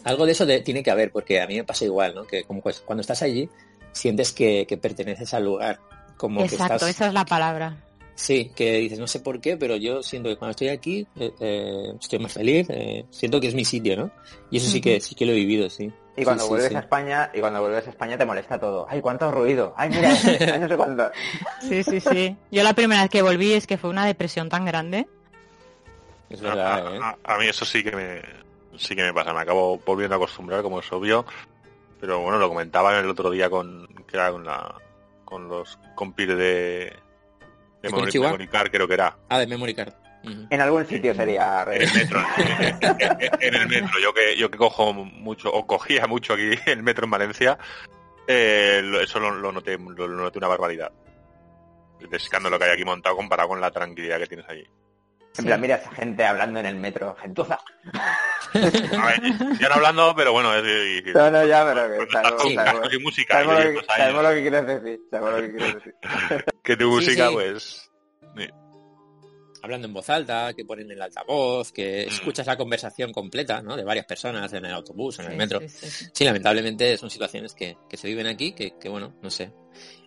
Algo de eso de- tiene que haber, porque a mí me pasa igual, ¿no? Que como pues, cuando estás allí, sientes que, que perteneces al lugar. Como Exacto, que estás... esa es la palabra. Sí, que dices, no sé por qué, pero yo siento que cuando estoy aquí eh, eh, estoy más feliz, eh, siento que es mi sitio, ¿no? Y eso sí que sí que lo he vivido, sí. Y cuando Sí, vuelves sí. a España, y cuando vuelves a España te molesta todo. Ay, cuánto ruido. Ay, mira, ay, no sé cuánto. Sí, sí, sí. Yo la primera vez que volví es que fue una depresión tan grande. Es A, verdad, ¿eh? a- a mí eso sí que me sí que me pasa, me acabo volviendo a acostumbrar, como es obvio. Pero bueno, lo comentaba el otro día con que era con la con los compis de de. Memory Card, creo que era. Ah, de Memory Card. En algún sitio sería... En el metro, en, el metro. Yo que yo que cojo mucho o cogía mucho aquí el metro en Valencia, eh, eso lo, lo noté lo, lo noté una barbaridad. El escándalo que hay aquí montado comparado con la tranquilidad que tienes allí. En plan, mira esa gente hablando en el metro, gentuza. A ver, ya no hablando, pero bueno, es, y- y- No, no, ya, pero que sabemos, con sabemos- y música y sabemos lo de que, 10 años, sabemos lo que quieres decir. Sabemos lo que quieres decir. que tu música, sí. pues... Hablando en voz alta, que ponen el altavoz, que Mm. escuchas la conversación completa, ¿no? De varias personas en el autobús, en el Sí, metro. sí, sí, sí. Sí, lamentablemente son situaciones que, que se viven aquí, que, que, bueno, no sé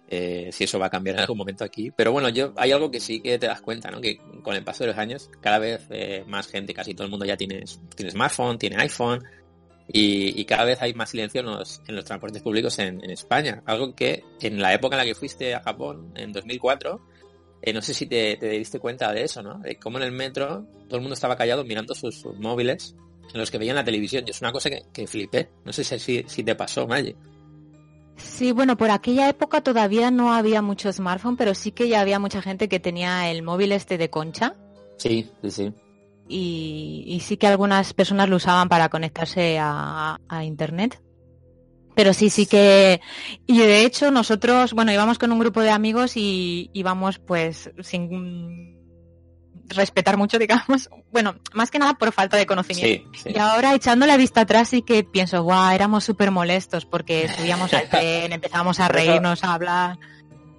eh, si eso va a cambiar en algún momento aquí. Pero bueno, yo hay algo que sí que te das cuenta, ¿no? Que con el paso de los años, cada vez eh, más gente, casi todo el mundo ya tiene, tiene smartphone, tiene iPhone, y, cada vez hay más silencio en los, en los transportes públicos en, España. Algo que en la época en la que fuiste a Japón, en 2004, eh, no sé si te, te diste cuenta de eso, ¿no? De cómo en el metro todo el mundo estaba callado mirando sus, móviles en los que veían la televisión. Y es una cosa que, que flipé. No sé si, si, te pasó, Maggie. Sí, bueno, por aquella época todavía no había mucho smartphone, pero sí que ya había mucha gente que tenía el móvil este de concha Sí, sí, sí. y, y sí que algunas personas lo usaban para conectarse a, a internet. Pero sí, sí que... Y de hecho nosotros, bueno, íbamos con un grupo de amigos y íbamos pues sin respetar mucho, digamos. Bueno, más que nada por falta de conocimiento. Sí, sí. Y ahora echando la vista atrás sí que pienso, guau, éramos súper molestos porque subíamos al tren, empezábamos a reírnos, a hablar.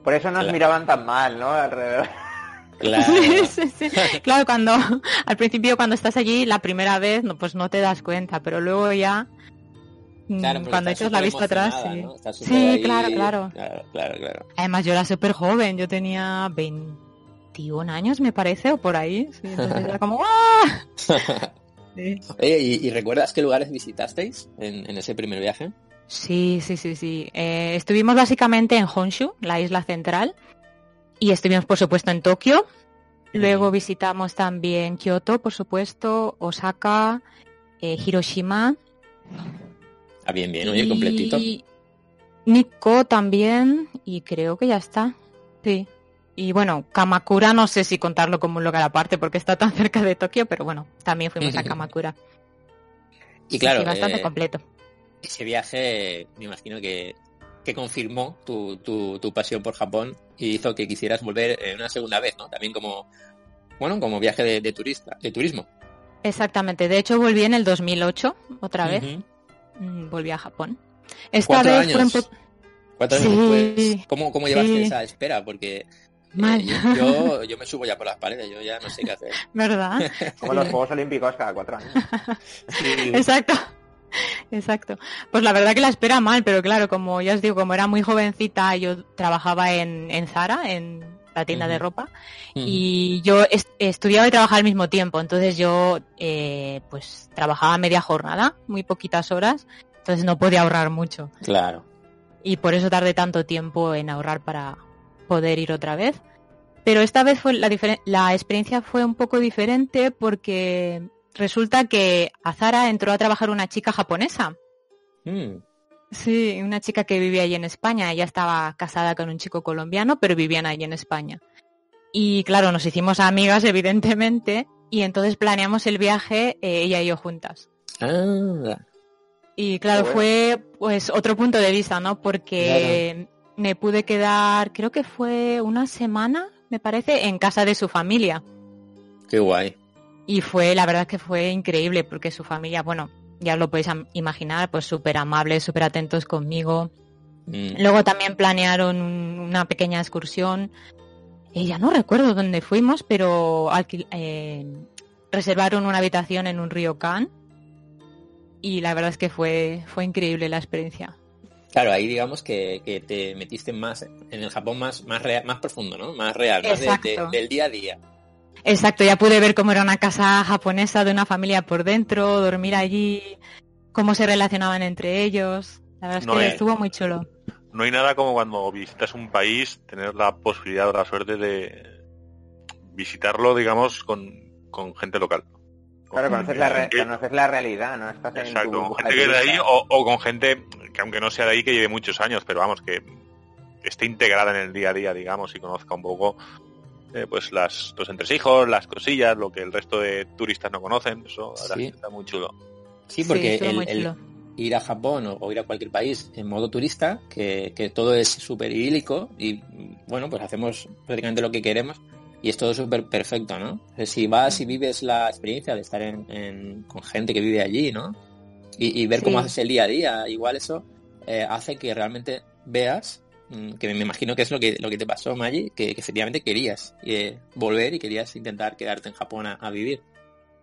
Por eso nos Claro. miraban tan mal, ¿no? Alrededor. Claro. Sí, sí, sí. Claro, cuando al principio cuando estás allí la primera vez, no, pues no te das cuenta, pero luego ya mm, Claro, cuando echas la vista atrás, sí. ¿no? Estás Sí, súper ahí. claro, claro. Claro, claro, claro. Además yo era súper joven, yo tenía 21 años me parece o por ahí, sí, entonces era como ¡ah! Oye, ¿y, y recuerdas qué lugares visitasteis en, en ese primer viaje? Sí, sí, sí, sí. Eh, estuvimos básicamente en Honshu, la isla central, y estuvimos, por supuesto, en Tokio. Luego visitamos también Kioto, por supuesto, Osaka, eh, Hiroshima. Ah, bien, bien, oye, completito. y Nikko también, y creo que ya está. Sí. Y bueno, Kamakura no sé si contarlo como un lugar aparte porque está tan cerca de Tokio, pero bueno, también fuimos a Kamakura. Y claro, sí, bastante eh, completo. ese viaje me imagino que, que confirmó tu, tu, tu pasión por Japón y hizo que quisieras volver eh, una segunda vez, ¿no? También como, bueno, como viaje de, de turista, de turismo. Exactamente. De hecho, volví en el 2008, otra vez. Mm, Volví a Japón. Esta Cuatro vez años. fue un. Cuatro años después, ¿cómo, cómo llevaste esa espera? Porque Mal. yo, yo, yo me subo ya por las paredes, yo ya no sé qué hacer. ¿Verdad? Como los Juegos Olímpicos cada cuatro años. Exacto. Exacto. Pues la verdad que la espera mal, pero claro, como ya os digo, como era muy jovencita, yo trabajaba en, en Zara, en la tienda de ropa, y yo est- estudiaba y trabajaba al mismo tiempo. Entonces yo, eh, pues, trabajaba media jornada, muy poquitas horas, entonces no podía ahorrar mucho. Claro. y por eso tardé tanto tiempo en ahorrar para poder ir otra vez. Pero esta vez fue la, la experiencia fue un poco diferente porque resulta que a Zara entró a trabajar una chica japonesa. Mm, Sí, una chica que vivía allí en España. Ella estaba casada con un chico colombiano, pero vivían allí en España. Y claro, nos hicimos amigas, evidentemente, y entonces planeamos el viaje eh, ella y yo juntas. Ah, Y claro, bueno. fue pues otro punto de vista, ¿no? Porque me pude quedar, creo que fue una semana, me parece, en casa de su familia. qué guay. Y fue, la verdad que fue increíble, porque su familia, bueno, ya lo podéis imaginar, pues súper amables, súper atentos conmigo. Mm, Luego también planearon un- una pequeña excursión. Eh, ya no recuerdo dónde fuimos, pero eh, reservaron una habitación en un río Can. Y la verdad es que fue, fue increíble la experiencia. Claro, ahí digamos que, que te metiste más en el Japón más, más, real, más profundo, ¿no? Más real, más de- de- Exacto. del día a día. Exacto, ya pude ver cómo era una casa japonesa de una familia por dentro, dormir allí, cómo se relacionaban entre ellos. La verdad es No que es- estuvo muy chulo. No hay nada como cuando visitas un país, tener la posibilidad o la suerte de visitarlo, digamos, con, con gente local. Claro, conoces la, re- Que- conoces la realidad, ¿no? Estás en tu Exacto, con gente que es de ahí o con gente que aunque no sea de ahí que lleve muchos años, pero vamos, que esté integrada en el día a día, digamos, y conozca un poco eh, pues las, los entresijos, las cosillas, lo que el resto de turistas no conocen, eso Sí. está muy chulo. Sí, porque el, muy el chulo. ir a Japón o, o ir a cualquier país en modo turista, que, que todo es súper idílico y bueno, pues hacemos prácticamente lo que queremos y es todo súper perfecto, ¿no? Si vas y vives la experiencia de estar en, en- con gente que vive allí, ¿no? Y, y ver cómo haces el día a día, igual eso eh, hace que realmente veas, mm, que me imagino que es lo que, lo que te pasó, Maggi, que, que efectivamente querías eh, volver y querías intentar quedarte en Japón a, a vivir.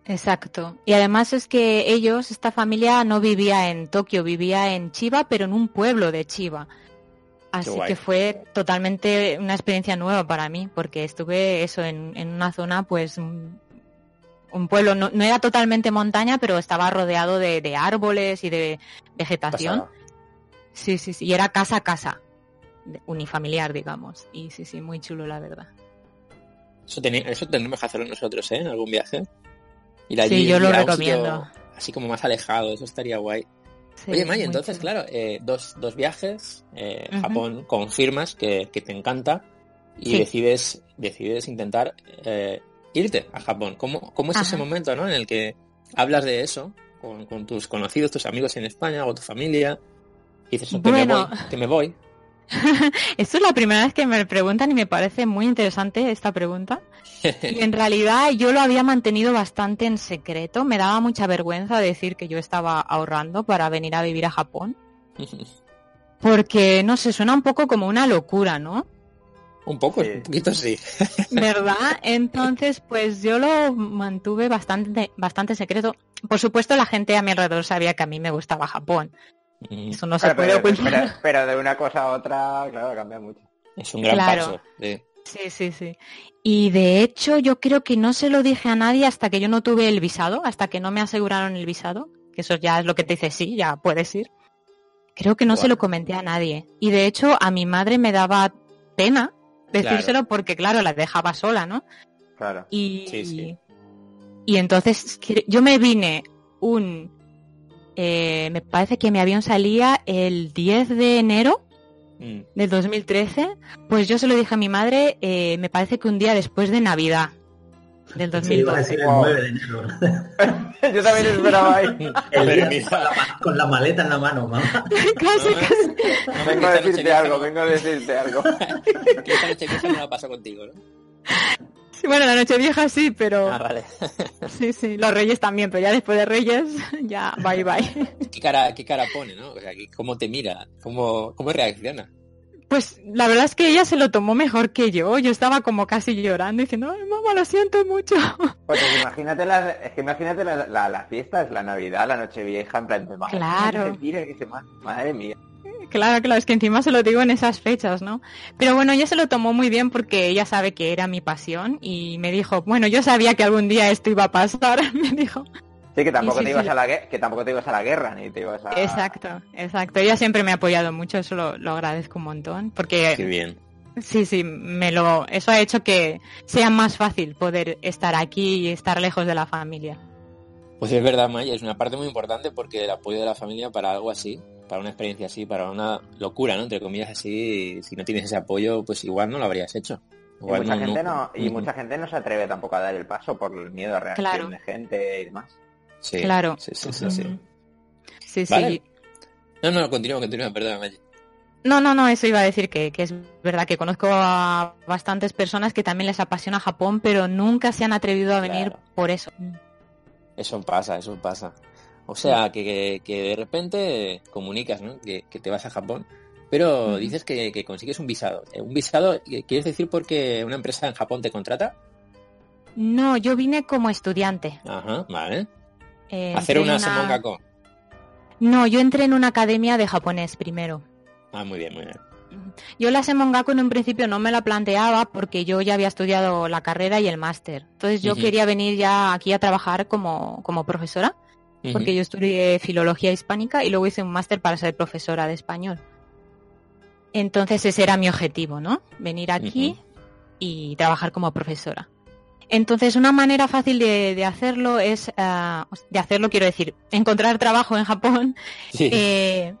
Exacto. Y además es que ellos, esta familia no vivía en Tokio, vivía en Chiba, pero en un pueblo de Chiba. Así que fue totalmente una experiencia nueva para mí, porque estuve eso en, en una zona, pues, un, pueblo, no, no era totalmente montaña, pero estaba rodeado de, de árboles y de vegetación. Pasada. Sí, sí, sí. Y era casa a casa, unifamiliar, digamos. Y sí, sí, muy chulo, la verdad. Eso, eso tendremos que hacerlo nosotros, ¿eh? En algún viaje. Ir Sí, yo lo sitio recomiendo. así como más alejado, eso estaría guay. Sí, Oye, May, entonces, chulo. claro, eh, dos, dos viajes, eh, Ujú. Japón, confirmas que, que te encanta y Sí. decides, decides intentar eh, irte a Japón. ¿Cómo, cómo es ese momento, ¿no? En el que hablas de eso con, con tus conocidos, tus amigos en España o tu familia y dices, que me Bueno. voy, que me voy. Esto es la primera vez que me preguntan y me parece muy interesante esta pregunta. Y en realidad yo lo había mantenido bastante en secreto. Me daba mucha vergüenza decir que yo estaba ahorrando para venir a vivir a Japón. Porque, no sé, suena un poco como una locura, ¿no? Un poco, Sí. un poquito sí. ¿Verdad? Entonces, pues yo lo mantuve bastante, bastante secreto. Por supuesto, la gente a mi alrededor sabía que a mí me gustaba Japón. Mm, Eso no se Claro, puede pero, ocultar. pero- pero de una cosa a otra, claro, cambia mucho. Es un gran Claro. paso. sí. Sí, sí, sí. Y de hecho yo creo que no se lo dije a nadie hasta que yo no tuve el visado, hasta que no me aseguraron el visado, que eso ya es lo que te dice, sí, ya puedes ir. Creo que no se lo comenté a nadie. Y de hecho a mi madre me daba pena decírselo porque claro, la dejaba sola, ¿no? Claro. Y, Sí, sí. y entonces yo me vine un... eh, me parece que mi avión salía el 10 de enero Mm. del 2013, pues yo se lo dije a mi madre, eh, me parece que un día después de Navidad del Sí, iba a 2012. decir el Wow. 9 de enero. Yo también esperaba ahí. El día con, la, ma- con la maleta en la mano, mamá. casi, No, casi. No, Vengo a decirte algo, vengo a decirte algo. que esta noche vieja no la pasó contigo, ¿no? Sí, bueno, la noche vieja sí, pero Ah, vale. sí, sí, los reyes también, pero ya después de reyes, ya bye bye. ¿Qué cara, qué cara pone, no? O sea, ¿cómo te mira? ¿Cómo, cómo reacciona? Pues la verdad es que ella se lo tomó mejor que yo. Yo estaba como casi llorando diciendo, ay mamá, lo siento mucho. Pues imagínate las, es que imagínate las la, las fiestas, la Navidad, la Nochevieja, en plan de madre Claro. madre mía. Claro, claro, es que encima se lo digo en esas fechas, ¿no? Pero bueno, ella se lo tomó muy bien porque ella sabe que era mi pasión y me dijo, bueno, yo sabía que algún día esto iba a pasar, me dijo. Sí, que tampoco sí, te ibas sí. a la guerra, que tampoco te ibas a la guerra, ni te ibas a... Exacto, exacto. Ella siempre me ha apoyado mucho, eso lo, lo agradezco un montón, Qué porque bien. sí, sí, me lo, eso ha hecho que sea más fácil poder estar aquí y estar lejos de la familia. Pues es verdad, Maya, es una parte muy importante porque el apoyo de la familia para algo así, para una experiencia así, para una locura, ¿no? Entre comillas así, si no tienes ese apoyo, pues igual no lo habrías hecho. Y mucha gente no, y mucha gente no se atreve tampoco a dar el paso por el miedo a reacción Claro. de gente y demás. Sí, Claro. Sí, sí, sí, sí. Ujú. Sí, sí. Vale. No, no, continúa, continúa, Maya. No, no, no, eso iba a decir que, que es verdad que conozco a bastantes personas que también les apasiona Japón, pero nunca se han atrevido a venir Claro. por eso. Eso pasa, eso pasa. O sea, que, que- que de repente comunicas, ¿no? Que, que te vas a Japón, pero Ujú. dices que, que consigues un visado. Eh, ¿Un visado eh, quieres decir porque una empresa en Japón te contrata? No, yo vine como estudiante. Ajá, vale. Eh, Hacer una Semongako. No, yo entré en una academia de japonés primero. Ah, muy bien, muy bien. Yo la Semongaku en un principio no me la planteaba porque yo ya había estudiado la carrera y el máster. Entonces yo quería venir ya aquí a trabajar como, como profesora, porque yo estudié filología hispánica y luego hice un máster para ser profesora de español. Entonces ese era mi objetivo, ¿no? Venir aquí y trabajar como profesora. Entonces una manera fácil de, de hacerlo es, ah, de hacerlo quiero decir, encontrar trabajo en Japón Sí. eh,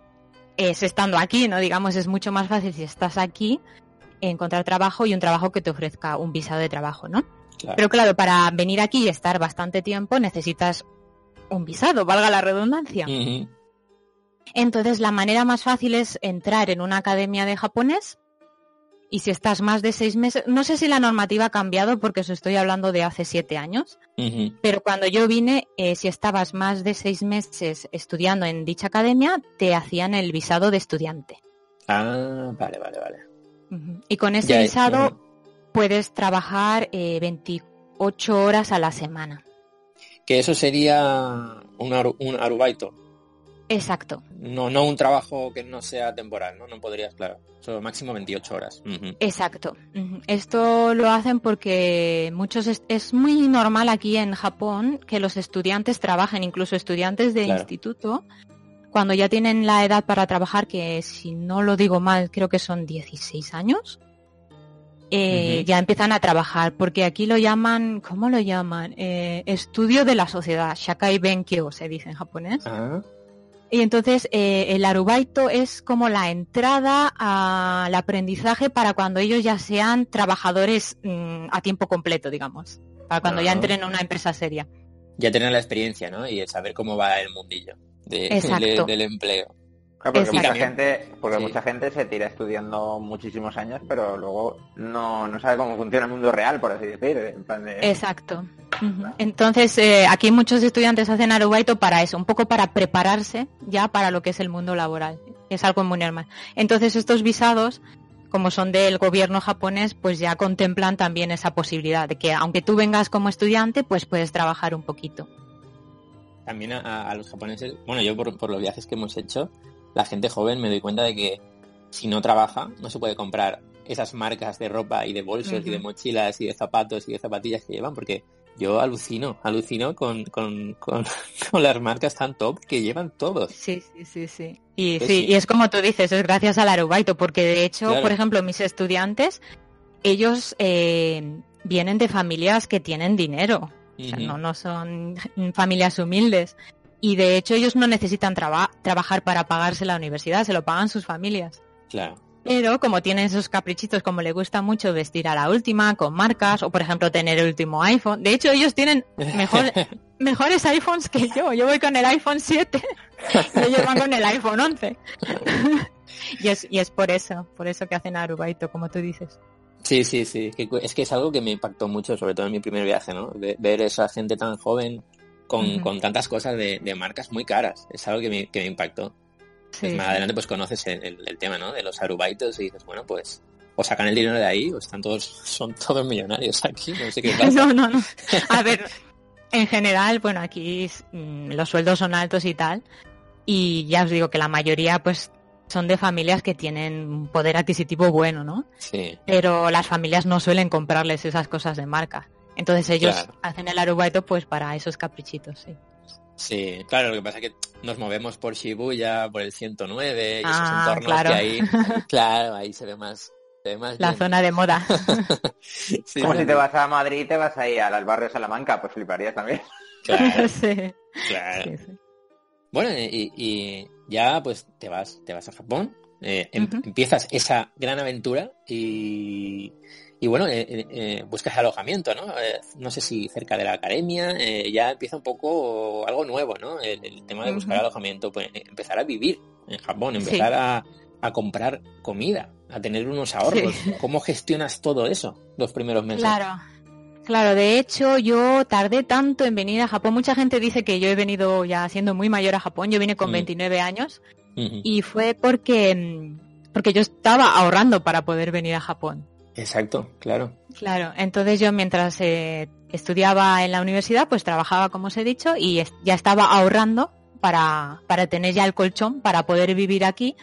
es estando aquí, ¿no? Digamos, es mucho más fácil si estás aquí encontrar trabajo y un trabajo que te ofrezca un visado de trabajo, ¿no? claro. Pero claro, para venir aquí y estar bastante tiempo necesitas un visado, valga la redundancia. Entonces, la manera más fácil es entrar en una academia de japonés y si estás más de seis meses, no sé si la normativa ha cambiado porque os estoy hablando de hace siete años, pero cuando yo vine, eh, si estabas más de seis meses estudiando en dicha academia, te hacían el visado de estudiante. Ah, vale, vale, vale. Y con ese Ya, visado puedes trabajar eh, 28 horas a la semana. Que eso sería un, aru- un arubaito. Exacto, No, no un trabajo que no sea temporal, ¿no? No podrías, claro. Solo máximo 28 horas. Exacto. Esto lo hacen porque muchos es, es muy normal aquí en Japón que los estudiantes trabajen, incluso estudiantes de Claro. instituto, cuando ya tienen la edad para trabajar, que si no lo digo mal, creo que son 16 años. eh, ya empiezan a trabajar, porque aquí lo llaman, ¿cómo lo llaman? Eh, estudio de la sociedad, Shakai Benkyo se dice en japonés. Ah, Y entonces eh, el arubaito es como la entrada al aprendizaje para cuando ellos ya sean trabajadores mm, a tiempo completo, digamos. Para cuando ya entren en una empresa seria. ya tener la experiencia, ¿no? Y el saber cómo va el mundillo de- Exacto. de- del empleo. Claro, porque mucha gente, porque Sí. mucha gente se tira estudiando muchísimos años, pero luego no, no sabe cómo funciona el mundo real, por así decir. En plan de... Exacto. Entonces, eh, aquí muchos estudiantes hacen arubaito para eso, un poco para prepararse ya para lo que es el mundo laboral. Es algo muy normal. Entonces, estos visados, como son del gobierno japonés, pues ya contemplan también esa posibilidad de que aunque tú vengas como estudiante, pues puedes trabajar un poquito. También a, a los japoneses, bueno, yo por, por los viajes que hemos hecho, la gente joven me doy cuenta de que si no trabaja, no se puede comprar esas marcas de ropa y de bolsos y de mochilas y de zapatos y de zapatillas que llevan, porque yo alucino, alucino con, con, con, con las marcas tan top que llevan todos. Sí, sí, sí, sí. Y sí, sí. y es como tú dices, es gracias al Arubaito, porque de hecho, Claro. por ejemplo, mis estudiantes, ellos eh, vienen de familias que tienen dinero, o sea, no, no son familias humildes. Y de hecho ellos no necesitan traba- trabajar para pagarse la universidad, se lo pagan sus familias. Claro. Pero como tienen esos caprichitos, como le gusta mucho vestir a la última, con marcas, o por ejemplo tener el último iPhone. De hecho, ellos tienen mejor, mejores iPhones que yo. Yo voy con el iPhone 7 y ellos van con el iPhone 11. y, es, y es por eso, por eso que hacen Arubaito, como tú dices. Sí, sí, sí. Es que es algo que me impactó mucho, sobre todo en mi primer viaje, ¿no? Ve- Ver esa gente tan joven con, con tantas cosas de, de marcas muy caras. Es algo que me, que me impactó. Sí, Pues más adelante pues conoces el, el- el tema, ¿no? De los arubaitos y dices, bueno, pues o sacan el dinero de ahí o están todos, son todos millonarios aquí, no sé qué pasa. No, no, no. A ver, en general, bueno, aquí mm, los sueldos son altos y tal. Y ya os digo que la mayoría, pues, son de familias que tienen un poder adquisitivo bueno, ¿no? Sí, Pero las familias no suelen comprarles esas cosas de marca. Entonces ellos Claro. hacen el arubaito pues para esos caprichitos, sí. sí, claro, lo que pasa es que nos movemos por Shibuya, por el 109 y esos Ah, entornos claro. que ahí, claro, ahí se ve más, se ve más La bien. zona de moda. Sí, Como si te vas a Madrid y te vas ahí al barrio Salamanca, pues fliparías también. claro, sí, claro. sí, sí. Bueno, y, y ya pues te vas, te vas a Japón, eh, em- empiezas esa gran aventura y, y bueno, eh, eh, eh, buscas alojamiento, ¿no? No sé si cerca de la academia, eh, ya empieza un poco algo nuevo, ¿no? El, el tema de buscar alojamiento, pues empezar a vivir en Japón, empezar a, a comprar comida, a tener unos ahorros. Sí. ¿Cómo gestionas todo eso los primeros meses? Claro. Claro, de hecho yo tardé tanto en venir a Japón. Mucha gente dice que yo he venido ya siendo muy mayor a Japón. Yo vine con Mm. 29 años Ujú. y fue porque, mm, porque yo estaba ahorrando para poder venir a Japón. Exacto, claro. Claro, entonces yo mientras eh, estudiaba en la universidad, pues trabajaba, como os he dicho, y ya estaba ahorrando para, para tener ya el colchón para poder vivir aquí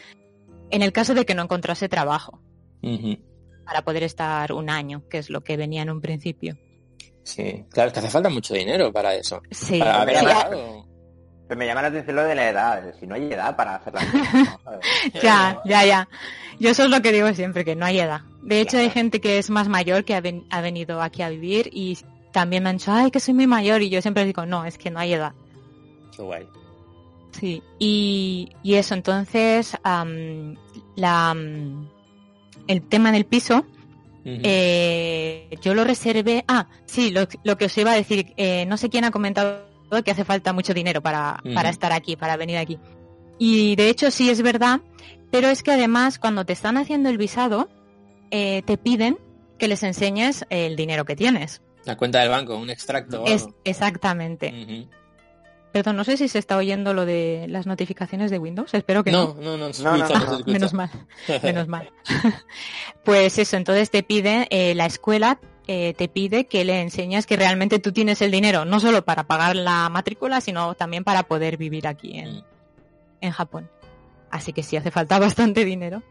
en el caso de que no encontrase trabajo, para poder estar un año, que es lo que venía en un principio. Sí, claro, es que hace falta mucho dinero para eso. Sí, Para haber Sí. ahorrado. Pero me llama la atención lo de la edad. Si no hay edad para hacer las cosas. ¿no? Ya, ya, ya. Yo eso es lo que digo siempre, que no hay edad. De hecho, hay gente que es más mayor que ha, ven- ha venido aquí a vivir y también me han dicho, ay, que soy muy mayor, y yo siempre digo, no, es que no hay edad. Qué guay. Sí, y, y eso, entonces, am, la, el tema del piso, eh, yo lo reservé. Ah, sí, lo, lo que os iba a decir, eh, no sé quién ha comentado que hace falta mucho dinero para, para estar aquí, para venir aquí. Y de hecho sí es verdad, pero es que además cuando te están haciendo el visado, eh, te piden que les enseñes el dinero que tienes. La cuenta del banco, un extracto o Es, algo. exactamente. Ujú. Perdón, no sé si se está oyendo lo de las notificaciones de Windows, espero que no. No, no, no, se No, no, escucha, no. se escucha. Menos mal, menos mal. pues eso, entonces te pide, eh, la escuela eh, te pide que le enseñes que realmente tú tienes el dinero, no solo para pagar la matrícula, sino también para poder vivir aquí en, Mm, en Japón. Así que sí, hace falta bastante dinero.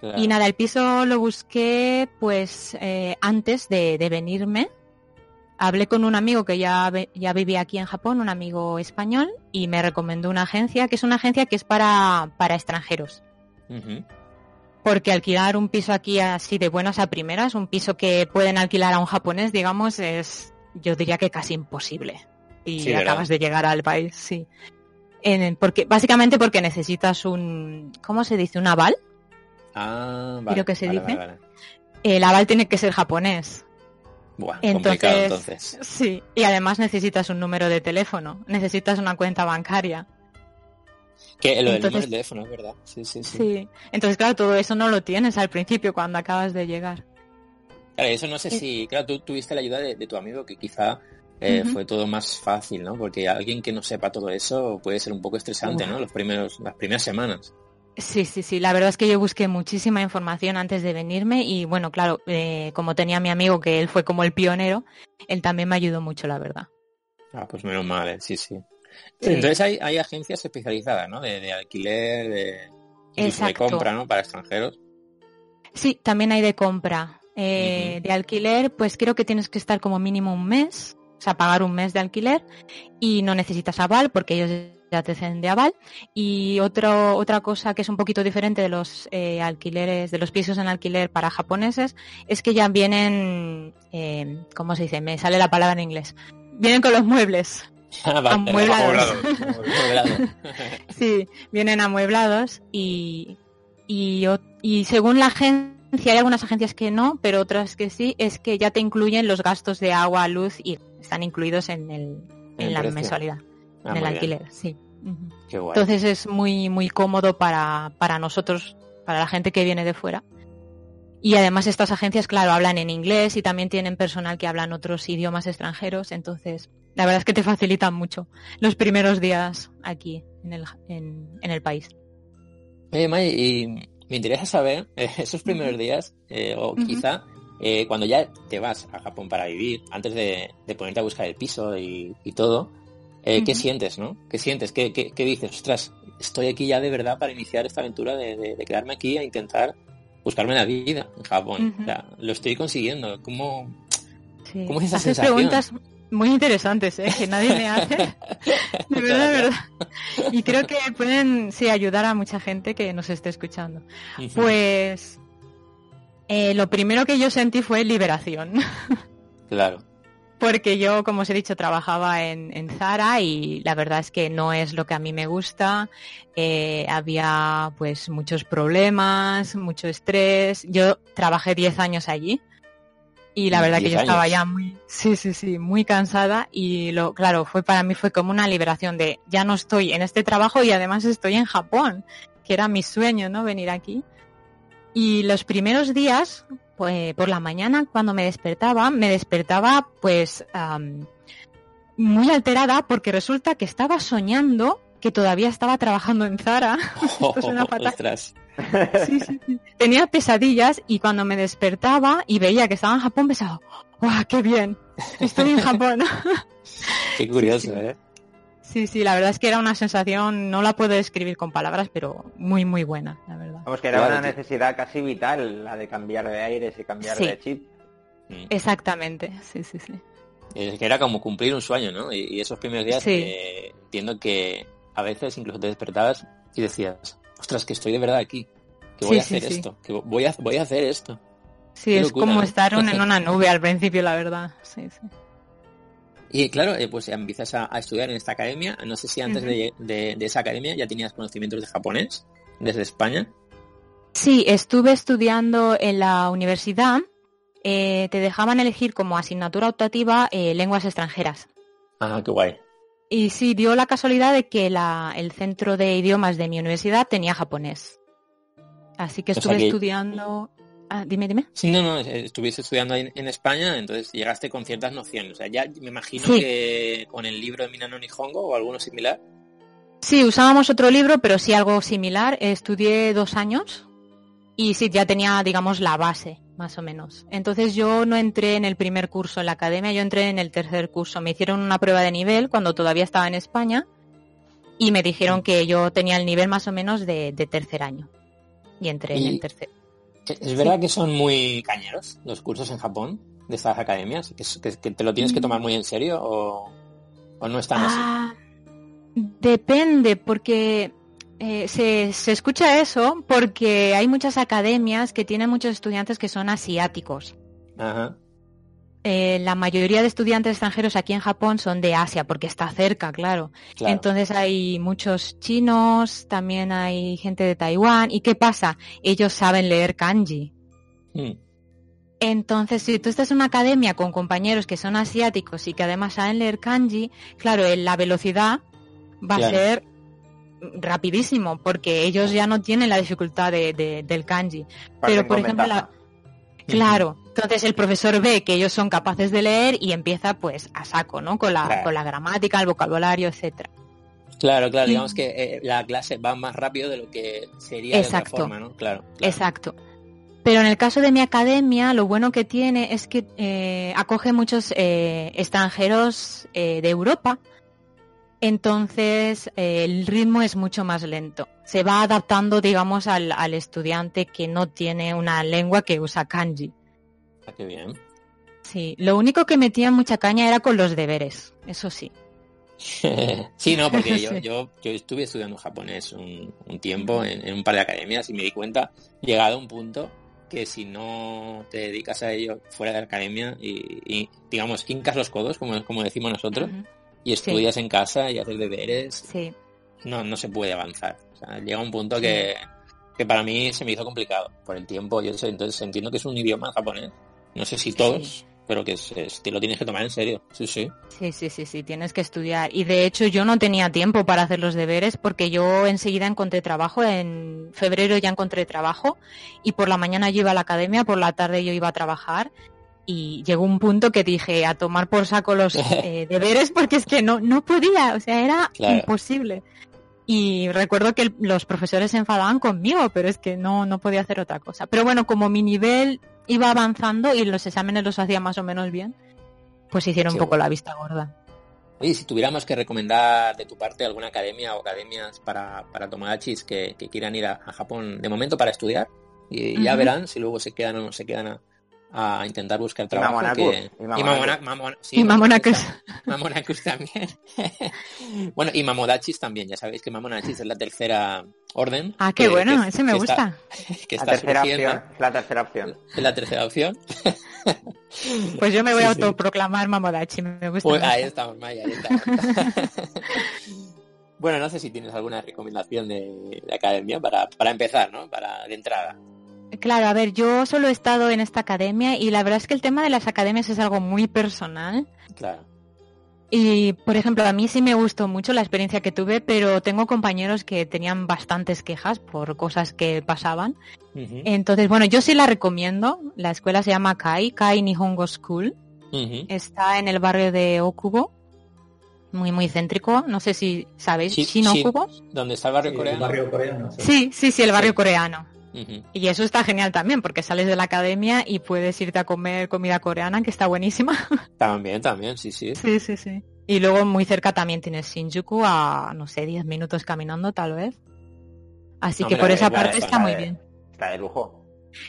claro. Y nada, el piso lo busqué pues eh, antes de, de venirme. Hablé con un amigo que ya, ya vivía aquí en Japón, un amigo español, y me recomendó una agencia, que es una agencia que es para, para extranjeros. Ujú. Porque alquilar un piso aquí así de buenas a primeras, un piso que pueden alquilar a un japonés, digamos, es, yo diría que casi imposible. Y acabas de llegar al país, sí. En- porque, básicamente porque necesitas un, ¿cómo se dice? Un aval. Ah, vale. que se vale, dice? vale, vale. El aval tiene que ser japonés. Buah, Entonces, entonces. sí. Y además necesitas un número de teléfono, necesitas una cuenta bancaria. Que lo del entonces- número de teléfono, es verdad. Sí, sí, sí. Sí. Entonces, claro, todo eso no lo tienes al principio cuando acabas de llegar. Claro, eso no sé si, claro, tú tuviste la ayuda de, de tu amigo que quizá eh, fue todo más fácil, ¿no? Porque alguien que no sepa todo eso puede ser un poco estresante, Uf. ¿no? Los primeros, las primeras semanas. Sí, sí, sí. La verdad es que yo busqué muchísima información antes de venirme y bueno, claro, eh, como tenía a mi amigo que él fue como el pionero, él también me ayudó mucho, la verdad. Ah, pues menos mal, eh, sí, sí. Sí. Entonces hay, hay agencias especializadas, ¿no? De, de alquiler, de, incluso de Exacto. compra, ¿no? Para extranjeros. Sí, también hay de compra. Eh, De alquiler, pues creo que tienes que estar como mínimo un mes, o sea, pagar un mes de alquiler y no necesitas aval porque ellos ya te hacen de aval. Y otro, otra cosa que es un poquito diferente de los eh, alquileres, de los pisos en alquiler para japoneses, es que ya vienen, eh, ¿cómo se dice? Me sale la palabra en inglés. Vienen con los muebles. Ah, vale, Amueblados. amueblado. Sí, vienen amueblados y, y, y según la agencia, hay algunas agencias que no, pero otras que sí, es que ya te incluyen los gastos de agua, luz y están incluidos en, el, En la precio. mensualidad, Ah, en el bien. alquiler, sí. Ujú. Qué guay. Entonces es muy, muy cómodo para, para nosotros, para la gente que viene de fuera. Y además estas agencias, claro, hablan en inglés y también tienen personal que hablan otros idiomas extranjeros, entonces la verdad es que te facilitan mucho los primeros días aquí en el, en, en el país. Oye, May, y me interesa saber, eh, esos primeros días, eh, o quizá eh, cuando ya te vas a Japón para vivir, antes de, de ponerte a buscar el piso y, y todo, eh, ¿qué sientes, no? ¿Qué sientes? ¿Qué, qué, qué dices? Ostras, estoy aquí ya de verdad para iniciar esta aventura de, de- de quedarme aquí a intentar buscarme la vida en Japón. O sea, lo estoy consiguiendo. ¿Cómo, Sí. ¿Cómo es esa Haces sensación? preguntas muy interesantes, ¿eh? que nadie me hace. De verdad, de verdad. Y creo que pueden sí, ayudar a mucha gente que nos esté escuchando. Pues eh, lo primero que yo sentí fue liberación. Claro. Porque yo, como os he dicho, trabajaba en, en Zara y la verdad es que no es lo que a mí me gusta. Eh, había pues muchos problemas, mucho estrés. Yo trabajé 10 años allí y la verdad que 10 yo estaba ya muy, sí, sí, sí, muy cansada y lo, claro, fue para mí fue como una liberación de ya no estoy en este trabajo y además estoy en Japón, que era mi sueño, ¿no? Venir aquí. Y los primeros días, pues por la mañana cuando me despertaba, me despertaba pues am, muy alterada porque resulta que estaba soñando que todavía estaba trabajando en Zara. Esto suena fatal. Ostras. Sí, sí, sí. Tenía pesadillas y cuando me despertaba y veía que estaba en Japón pensaba, ¡guau, qué bien! Estoy en Japón. Qué curioso, Sí, sí. ¿eh? Sí, sí, la verdad es que era una sensación, no la puedo describir con palabras, pero muy, muy buena, la verdad. Vamos, que era Claro, una necesidad casi vital la de cambiar de aires y cambiar Sí. de chip. Mm. Exactamente, sí, sí, sí. Es que era como cumplir un sueño, ¿no? Y, y esos primeros días Sí. eh, entiendo que a veces incluso te despertabas y decías, ostras, que estoy de verdad aquí, que voy Sí, a hacer sí. esto, que voy a, voy a hacer esto. Sí, Qué es locura, como ¿no? estar un- en una nube al principio, la verdad. Sí, sí. Y claro, eh, pues empiezas a, a estudiar en esta academia. No sé si antes Ujú. de, de- de esa academia ya tenías conocimientos de japonés desde España. Sí, estuve estudiando en la universidad. eh, te dejaban elegir como asignatura optativa eh, lenguas extranjeras. Ah, qué guay. Y sí, dio la casualidad de que la- el centro de idiomas de mi universidad tenía japonés. Así que O sea estuve que- estudiando... Ah, dime, dime. Sí, no, no, estuviste estudiando en, en España, entonces llegaste con ciertas nociones. O sea, ya me imagino Sí. que con el libro de Minano Nihongo o alguno similar. Sí, usábamos otro libro, pero sí algo similar. Estudié dos años y sí, ya tenía, digamos, la base, más o menos. Entonces yo no entré en el primer curso en la academia, yo entré en el tercer curso. Me hicieron una prueba de nivel cuando todavía estaba en España y me dijeron que yo tenía el nivel más o menos de, de tercer año. Y entré en el tercer. ¿Es verdad que son muy cañeros los cursos en Japón de estas academias? ¿Que, es- que- que te lo tienes que tomar muy en serio o, o no están así? Ah, depende, porque eh, se, se escucha eso porque hay muchas academias que tienen muchos estudiantes que son asiáticos. Ajá. Eh, la mayoría de estudiantes extranjeros aquí en Japón son de Asia, porque está cerca, claro. Claro. Entonces hay muchos chinos, también hay gente de Taiwán. ¿Y qué pasa? Ellos saben leer kanji. Mm, Entonces, si tú estás en una academia con compañeros que son asiáticos y que además saben leer kanji, claro, la velocidad va Claro. a ser rapidísimo, porque ellos ya no tienen la dificultad de- de- del kanji. Pero, por ejemplo, la- Claro, entonces el profesor ve que ellos son capaces de leer y empieza pues a saco, ¿no? Con la, Claro. con la gramática, el vocabulario, etcétera. Claro, claro, digamos que eh, la clase va más rápido de lo que sería de Exacto. otra forma, ¿no? Claro. claro. Exacto. Pero en el caso de mi academia, lo bueno que tiene es que eh, acoge muchos eh, extranjeros eh, de Europa Entonces, eh, el ritmo es mucho más lento. Se va adaptando, digamos, al, al estudiante que no tiene una lengua que usa kanji. Ah, qué bien. Sí, lo único que metía mucha caña era con los deberes, eso sí. sí, no, porque yo, Sí. yo, yo estuve estudiando japonés un, un tiempo en, en un par de academias y me di cuenta, llegado a un punto, que si no te dedicas a ello fuera de la academia y, y, digamos, hincas los codos, como, como decimos nosotros, y estudias en casa y haces deberes, Sí, no, no se puede avanzar. O sea, llega un punto que, que para mí se me hizo complicado por el tiempo. Yo sé, entonces entiendo que es un idioma japonés. No sé si todos, pero que es- es- te lo tienes que tomar en serio. Sí, sí. sí, sí, sí, sí, tienes que estudiar. Y de hecho yo no tenía tiempo para hacer los deberes porque yo enseguida encontré trabajo, en febrero ya encontré trabajo y por la mañana yo iba a la academia, por la tarde yo iba a trabajar y llegó un punto que dije a tomar por saco los eh, deberes porque es que no, no podía, o sea, era Claro. imposible. Y recuerdo que el- los profesores se enfadaban conmigo, pero es que no, no podía hacer otra cosa. Pero bueno, como mi nivel iba avanzando y los exámenes los hacía más o menos bien, pues hicieron un poco bueno. la vista gorda. Oye, si tuviéramos que recomendar de tu parte alguna academia o academias para, para tomodachis que, que quieran ir a, a Japón de momento para estudiar, y ya verán si luego se quedan o no se quedan a, a intentar buscar Y trabajo. Mamonacus, que- y y Mamonacus. Mamona- Mamona- sí, y Mamonacus. Mamonacus también. bueno, y Mamodachis también. Ya sabéis que Mamonachis es la tercera orden. Ah, qué que- bueno, que- ese me que gusta. Está, que La está tercera surgiendo. opción, la tercera opción. Es la tercera opción. Pues yo me voy Sí, a sí. autoproclamar Mamodachi, me gusta. Pues ahí estamos, Maya, ahí estamos. bueno, no sé si tienes alguna recomendación de, de academia para, para empezar, ¿no? Para de entrada. Claro, a ver, yo solo he estado en esta academia y la verdad es que el tema de las academias es algo muy personal. Claro. Y, por ejemplo, a mí sí me gustó mucho la experiencia que tuve, pero tengo compañeros que tenían bastantes quejas por cosas que pasaban. Entonces, bueno, yo sí la recomiendo. La escuela se llama Kai, Kai Nihongo School. Está en el barrio de Okubo. Muy, muy céntrico. No sé si sabéis. Sí, Shinokubo. ¿Dónde está el barrio Sí, el coreano? barrio coreano. sí. Sí, sí, sí, el barrio Sí. Y eso está genial también, porque sales de la academia y puedes irte a comer comida coreana, que está buenísima. También, también, sí, sí. Sí, sí, sí. Y luego muy cerca también tienes Shinjuku a, no sé, 10 minutos caminando tal vez. Así No, que por esa igual parte está está muy de- bien. Está de lujo.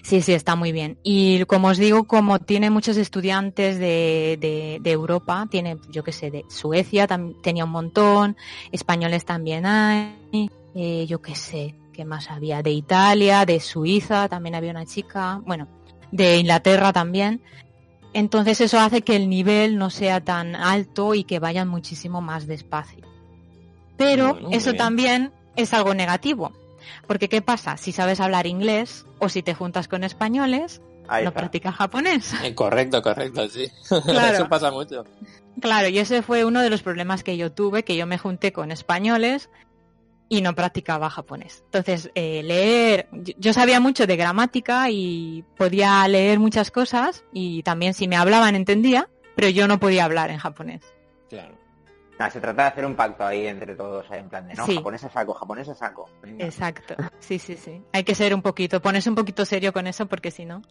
Sí, sí, está muy bien. Y como os digo, como tiene muchos estudiantes de, de, de Europa, tiene, yo qué sé, de Suecia tenía un montón, españoles también hay, eh, yo qué sé, ¿qué más había? De Italia, de Suiza también había una chica, bueno, de Inglaterra también. Entonces eso hace que el nivel no sea tan alto y que vayan muchísimo más despacio. Pero muy eso bien. también es algo negativo. Porque ¿qué pasa? Si sabes hablar inglés o si te juntas con españoles, Ahí no está. practicas japonés. Eh, correcto, correcto, sí. Claro. Eso pasa mucho. Claro, y ese fue uno de los problemas que yo tuve, que yo me junté con españoles y no practicaba japonés. Entonces, eh, leer, yo- sabía mucho de gramática y podía leer muchas cosas y también si me hablaban entendía, pero yo no podía hablar en japonés. Claro. Nada, se trata de hacer un pacto ahí entre todos, eh, en plan de, no, Sí. japonés a saco, japonés a saco. Venga. Exacto, sí, sí, sí. Hay que ser un poquito, ponerse un poquito serio con eso porque si no.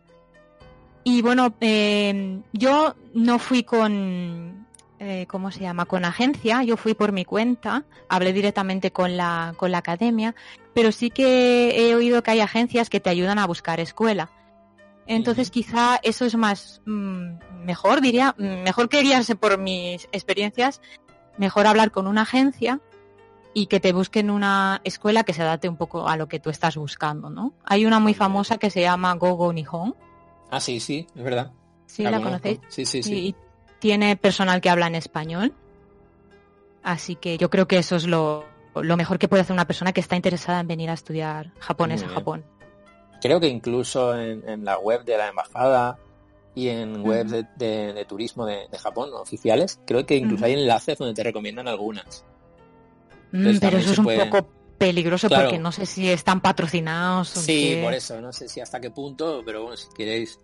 Y bueno, eh, yo no fui con, eh, ¿cómo se llama? Con agencia, yo fui por mi cuenta, hablé directamente con la, con la academia, pero sí que he oído que hay agencias que te ayudan a buscar escuela. Entonces quizá eso es más mm, mejor, diría, mm, mejor que guiarse por mis experiencias, mejor hablar con una agencia y que te busquen una escuela que se adapte un poco a lo que tú estás buscando, ¿no? Hay una muy famosa que se llama Gogo Nihon. Ah, sí, sí, es verdad. ¿Sí la, conozco. conocéis? Sí, sí, sí. Y tiene personal que habla en español. Así que yo creo que eso es lo, lo mejor que puede hacer una persona que está interesada en venir a estudiar japonés a. Japón. Creo que incluso en, en la web de la embajada y en webs Ujú. de, de- de turismo de, de Japón oficiales, creo que incluso hay enlaces donde te recomiendan algunas. Mm, Entonces pero eso es un puede- poco peligroso Claro. porque no sé si están patrocinados o Sí, qué. por eso, no sé si hasta qué punto, pero bueno, si queréis...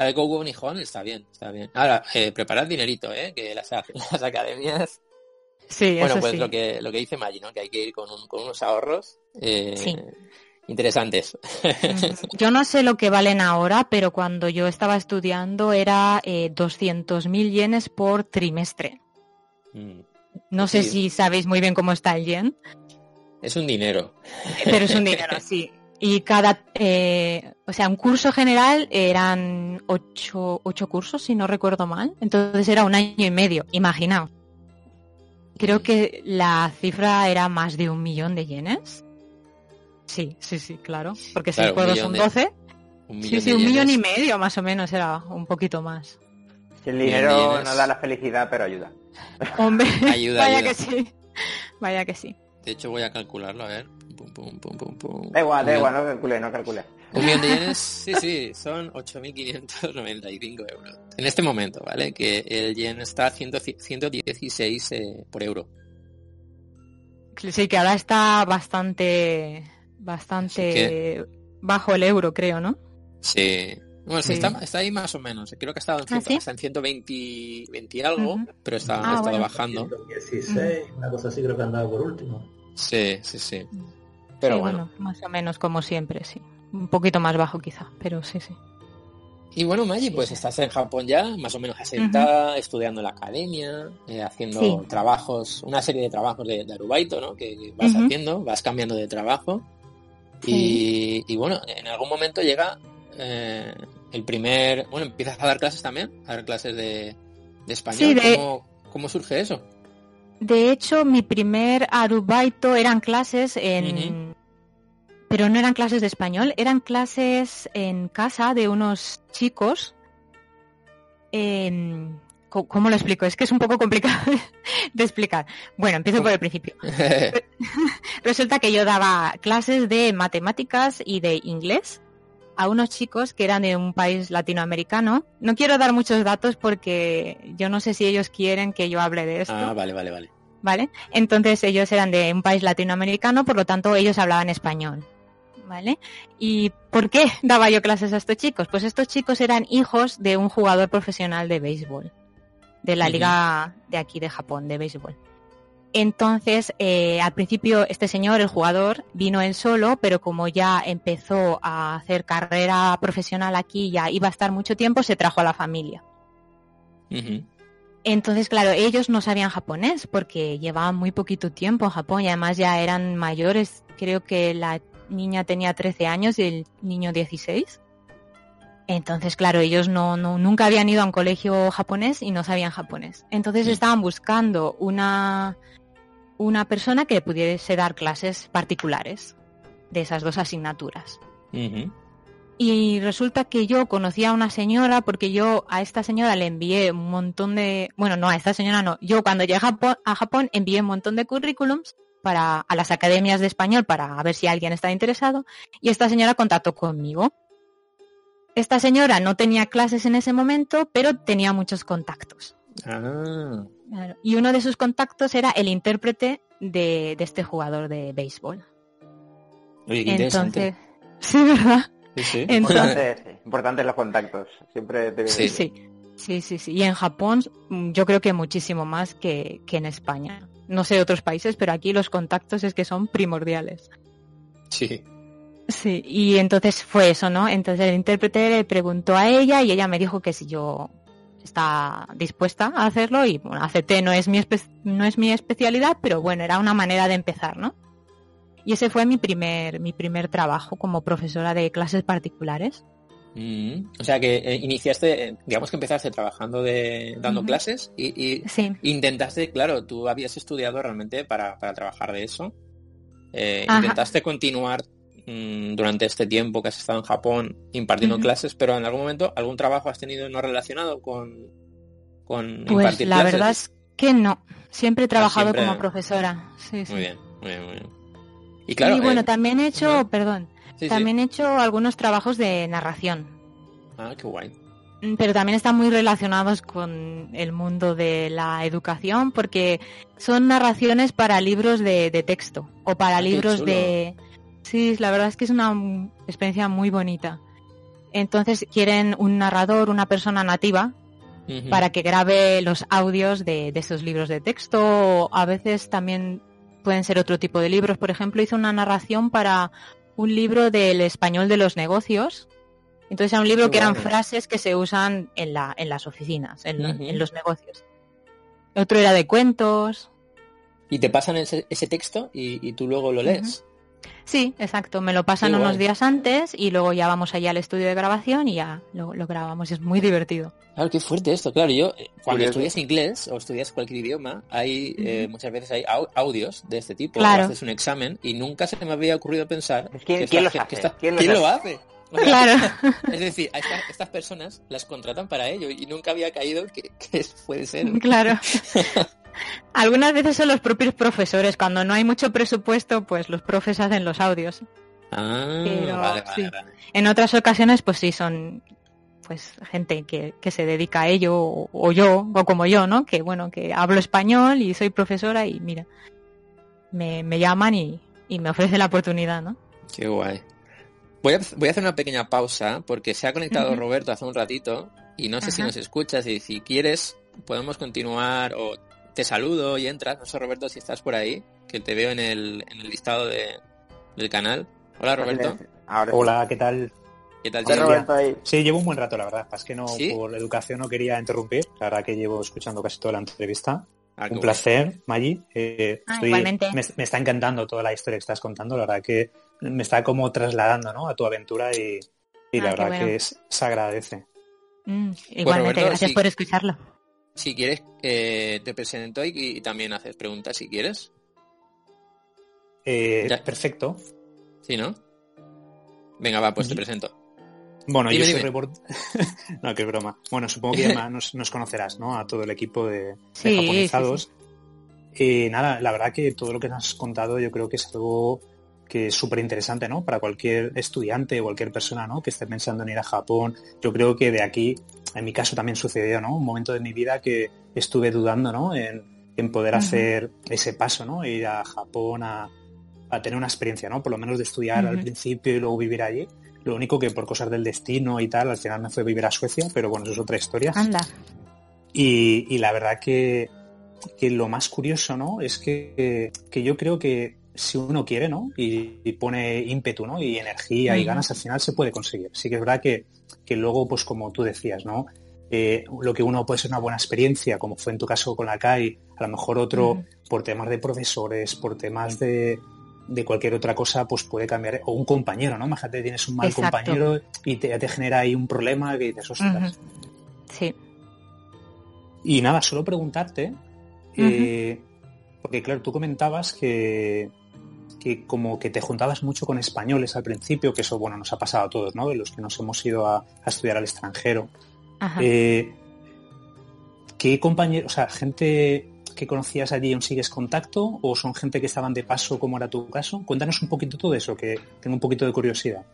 La de Gogo Nihon está bien, está bien. Ahora, eh, preparad dinerito, ¿eh? Que las, las academias... Sí, Bueno, eso pues sí. lo que lo que dice Maggi, ¿no? Que hay que ir con, un- con unos ahorros eh, Sí. interesantes. Yo no sé lo que valen ahora, pero cuando yo estaba estudiando era eh, 200.000 yenes por trimestre. Mm. No sé si sabéis muy bien cómo está el yen, Es un dinero. pero es un dinero, sí. Y cada, eh, o sea, un curso general eran ocho, ocho cursos, si no recuerdo mal. Entonces era un año y medio, imaginaos. Creo que la cifra era más de un millón de yenes. Sí, sí, sí, claro. Porque si Claro, juegos millón son de- 12, Un sí, millón sí, de un millón y medio más o menos era un poquito más. Si el dinero no da la felicidad, pero ayuda. Hombre, Ayuda, vaya ayuda. que sí. Vaya que sí. De hecho, voy a calcularlo, a ver. Pum, pum, pum, pum, pum. Da igual, da igual, no calcule, no calcule. Un millón de yenes, sí, sí, son 8.595 euros. En este momento, ¿vale? Que el yen está a 100 116 eh, por euro. Sí, que ahora está bastante, bastante bajo el euro, creo, ¿no? Sí. Bueno, sí. Está, está ahí más o menos. Creo que ha estado en, ¿Ah, 100 sí? hasta en 120 20 y algo, pero está, Ah, ha estado bueno. bajando. 16, una cosa así creo que andaba por último. Sí, sí, sí. Pero Sí, bueno. Más o menos como siempre, sí. Un poquito más bajo quizá, pero sí, sí. Y bueno, Maggi, pues estás en Japón ya, más o menos asentada, estudiando en la academia, eh, haciendo Sí. trabajos, una serie de trabajos de, de arubaito, ¿no? Que, que vas haciendo, vas cambiando de trabajo. Y, y bueno, en algún momento llega eh, el primer... Bueno, empiezas a dar clases también, a dar clases de, de español. Sí, de- ¿Cómo, cómo surge eso? De hecho, mi primer arubaito eran clases en... Pero no eran clases de español, eran clases en casa de unos chicos. ¿Cómo lo explico? Es que es un poco complicado de explicar. Bueno, empiezo por el principio. Resulta que yo daba clases de matemáticas y de inglés a unos chicos que eran de un país latinoamericano. No quiero dar muchos datos porque yo no sé si ellos quieren que yo hable de esto. ah, vale, vale, vale. ¿vale? Entonces ellos eran de un país latinoamericano, por lo tanto ellos hablaban español, ¿vale? ¿Y por qué daba yo clases a estos chicos? Pues estos chicos eran hijos de un jugador profesional de béisbol, de la liga de aquí de Japón, de béisbol. Entonces, eh, al principio este señor, el jugador, vino él solo, pero como ya empezó a hacer carrera profesional aquí, ya iba a estar mucho tiempo, se trajo a la familia. Entonces, claro, ellos no sabían japonés porque llevaban muy poquito tiempo en Japón y además ya eran mayores. Creo que la niña tenía 13 años y el niño 16. Entonces, claro, ellos no, no- nunca habían ido a un colegio japonés y no sabían japonés. Entonces estaban buscando una, una persona que pudiese dar clases particulares de esas dos asignaturas. Y resulta que yo conocí a una señora porque yo a esta señora le envié un montón de... Bueno, no, a esta señora no. Yo cuando llegué a Japón, a Japón envié un montón de currículums para, a las academias de español para ver si alguien estaba interesado y esta señora contactó conmigo. Esta señora no tenía clases en ese momento, pero tenía muchos contactos. Ah, Claro. Y uno de sus contactos era el intérprete de, de este jugador de béisbol. oye, qué interesante. Entonces, sí, ¿verdad? Sí, sí. Entonces, Importante, importantes los contactos. Siempre te Sí. Sí, sí, sí, sí. Y en Japón mm, yo creo que muchísimo más que, que en España. No sé otros países, pero aquí los contactos es que son primordiales. Sí. Sí, y entonces fue eso, ¿no? Entonces el intérprete le preguntó a ella y ella me dijo que si yo estaba dispuesta a hacerlo y bueno, acepté, no es mi no es mi especialidad, pero bueno, era una manera de empezar, ¿no? Y ese fue mi primer mi primer trabajo como profesora de clases particulares. Mm, O sea que eh, iniciaste, eh, digamos que empezaste trabajando de dando clases y, y Sí. intentaste, claro, tú habías estudiado realmente para, para trabajar de eso. Eh, intentaste continuar mm, durante este tiempo que has estado en Japón impartiendo clases, pero en algún momento algún trabajo has tenido no relacionado con, con Pues impartir la clases? verdad es que no. Siempre he trabajado siempre- como profesora. Sí, sí. Muy bien, muy bien, muy bien. Y claro, y bueno, también he hecho, perdón, sí, sí. también he hecho algunos trabajos de narración, Ah, qué guay. Mm, pero también están muy relacionados con el mundo de la educación porque son narraciones para libros de, de texto o para Ah, libros de... Sí, la verdad es que es una experiencia muy bonita. Entonces quieren un narrador, una persona nativa, para que grabe los audios de, de esos libros de texto o a veces también pueden ser otro tipo de libros. Por ejemplo, hice una narración para un libro del español de los negocios. Entonces era un libro que eran bueno. frases que se usan en, la, en las oficinas, en los negocios. Otro era de cuentos. Y te pasan ese, ese texto y, y tú luego lo lees. Sí, exacto. Me lo pasan unos días antes y luego ya vamos allá al estudio de grabación y ya lo, lo grabamos. Es muy divertido. Claro, qué fuerte esto. Claro, yo eh, cuando Curioso. estudias inglés o estudias cualquier idioma, hay eh, muchas veces hay au- audios de este tipo. Claro. Haces un examen y nunca se me había ocurrido pensar ¿Quién- que quién esta los ge- que hace? ¿Quién ¿quién los lo hace? hace? O sea, Claro. Es decir, a esta- estas personas las contratan para ello y nunca había caído que, que puede ser. Claro. Algunas veces son los propios profesores. Cuando no hay mucho presupuesto, pues los profes hacen los audios. Ah, Pero, vale, vale, sí. vale. En otras ocasiones, pues sí, son pues gente que, que se dedica a ello, o, o yo, o como yo, ¿no? Que bueno, que hablo español y soy profesora y mira, me, me llaman y, y me ofrecen la oportunidad, ¿no? Qué guay. Voy a, voy a hacer una pequeña pausa porque se ha conectado. Roberto hace un ratito y no sé si nos escuchas y si quieres podemos continuar o te saludo y entras. No sé Roberto si estás por ahí, que te veo en el, en el listado de, del canal. Hola Roberto. Ahora. Hola, ¿qué tal? ¿Qué tal? Roberto ahí. Sí, llevo un buen rato, la verdad. Es que no, ¿Sí? por educación no quería interrumpir. La verdad que llevo escuchando casi toda la entrevista. Ah, un placer, Maggi. Eh, Ah, estoy- igualmente. Me, me está encantando toda la historia que estás contando. La verdad que me está como trasladando ¿no? a tu aventura y, y Ah, la verdad bueno. que es- se agradece. Mm, igualmente, Roberto, gracias sí. por escucharlo. Si quieres, eh, te presento y, y también haces preguntas si quieres. Eh, perfecto. ¿Sí, no? Venga, va, pues te presento. Bueno, Dime, yo soy dime. report- no, que es broma. Bueno, supongo que ya nos, nos conocerás, ¿no? A todo el equipo de, de Sí, japonizados. Y nada, la verdad que todo lo que nos has contado yo creo que es algo que es súper interesante, ¿no? Para cualquier estudiante o cualquier persona, ¿no? Que esté pensando en ir a Japón. Yo creo que de aquí, en mi caso también sucedió, ¿no? Un momento de mi vida que estuve dudando, ¿no? En, en poder hacer ese paso, ¿no? Ir a Japón a, a tener una experiencia, ¿no? Por lo menos de estudiar al principio y luego vivir allí. Lo único que por cosas del destino y tal, al final me fue a vivir a Suecia, pero bueno, eso es otra historia. Anda. Y, y la verdad que, que lo más curioso, ¿no? Es que, que yo creo que si uno quiere, ¿no? Y, y pone ímpetu, ¿no? Y energía y ganas, al final se puede conseguir. Sí que es verdad que, que luego, pues como tú decías, ¿no? Eh, lo que uno puede ser una buena experiencia, como fue en tu caso con la CAI, a lo mejor otro por temas de profesores, por temas de, de cualquier otra cosa, pues puede cambiar. O un compañero, ¿no? Imagínate, tienes un mal Exacto. compañero y te, te genera ahí un problema que dices, ostras. Sí. y nada, solo preguntarte, eh, porque claro, tú comentabas que, que como que te juntabas mucho con españoles al principio, que eso, bueno, nos ha pasado a todos, ¿no? De los que nos hemos ido a, a estudiar al extranjero. Ajá. Eh, ¿Qué compañeros, o sea, gente que conocías allí aún sigues contacto o son gente que estaban de paso como era tu caso? Cuéntanos un poquito todo eso, que tengo un poquito de curiosidad.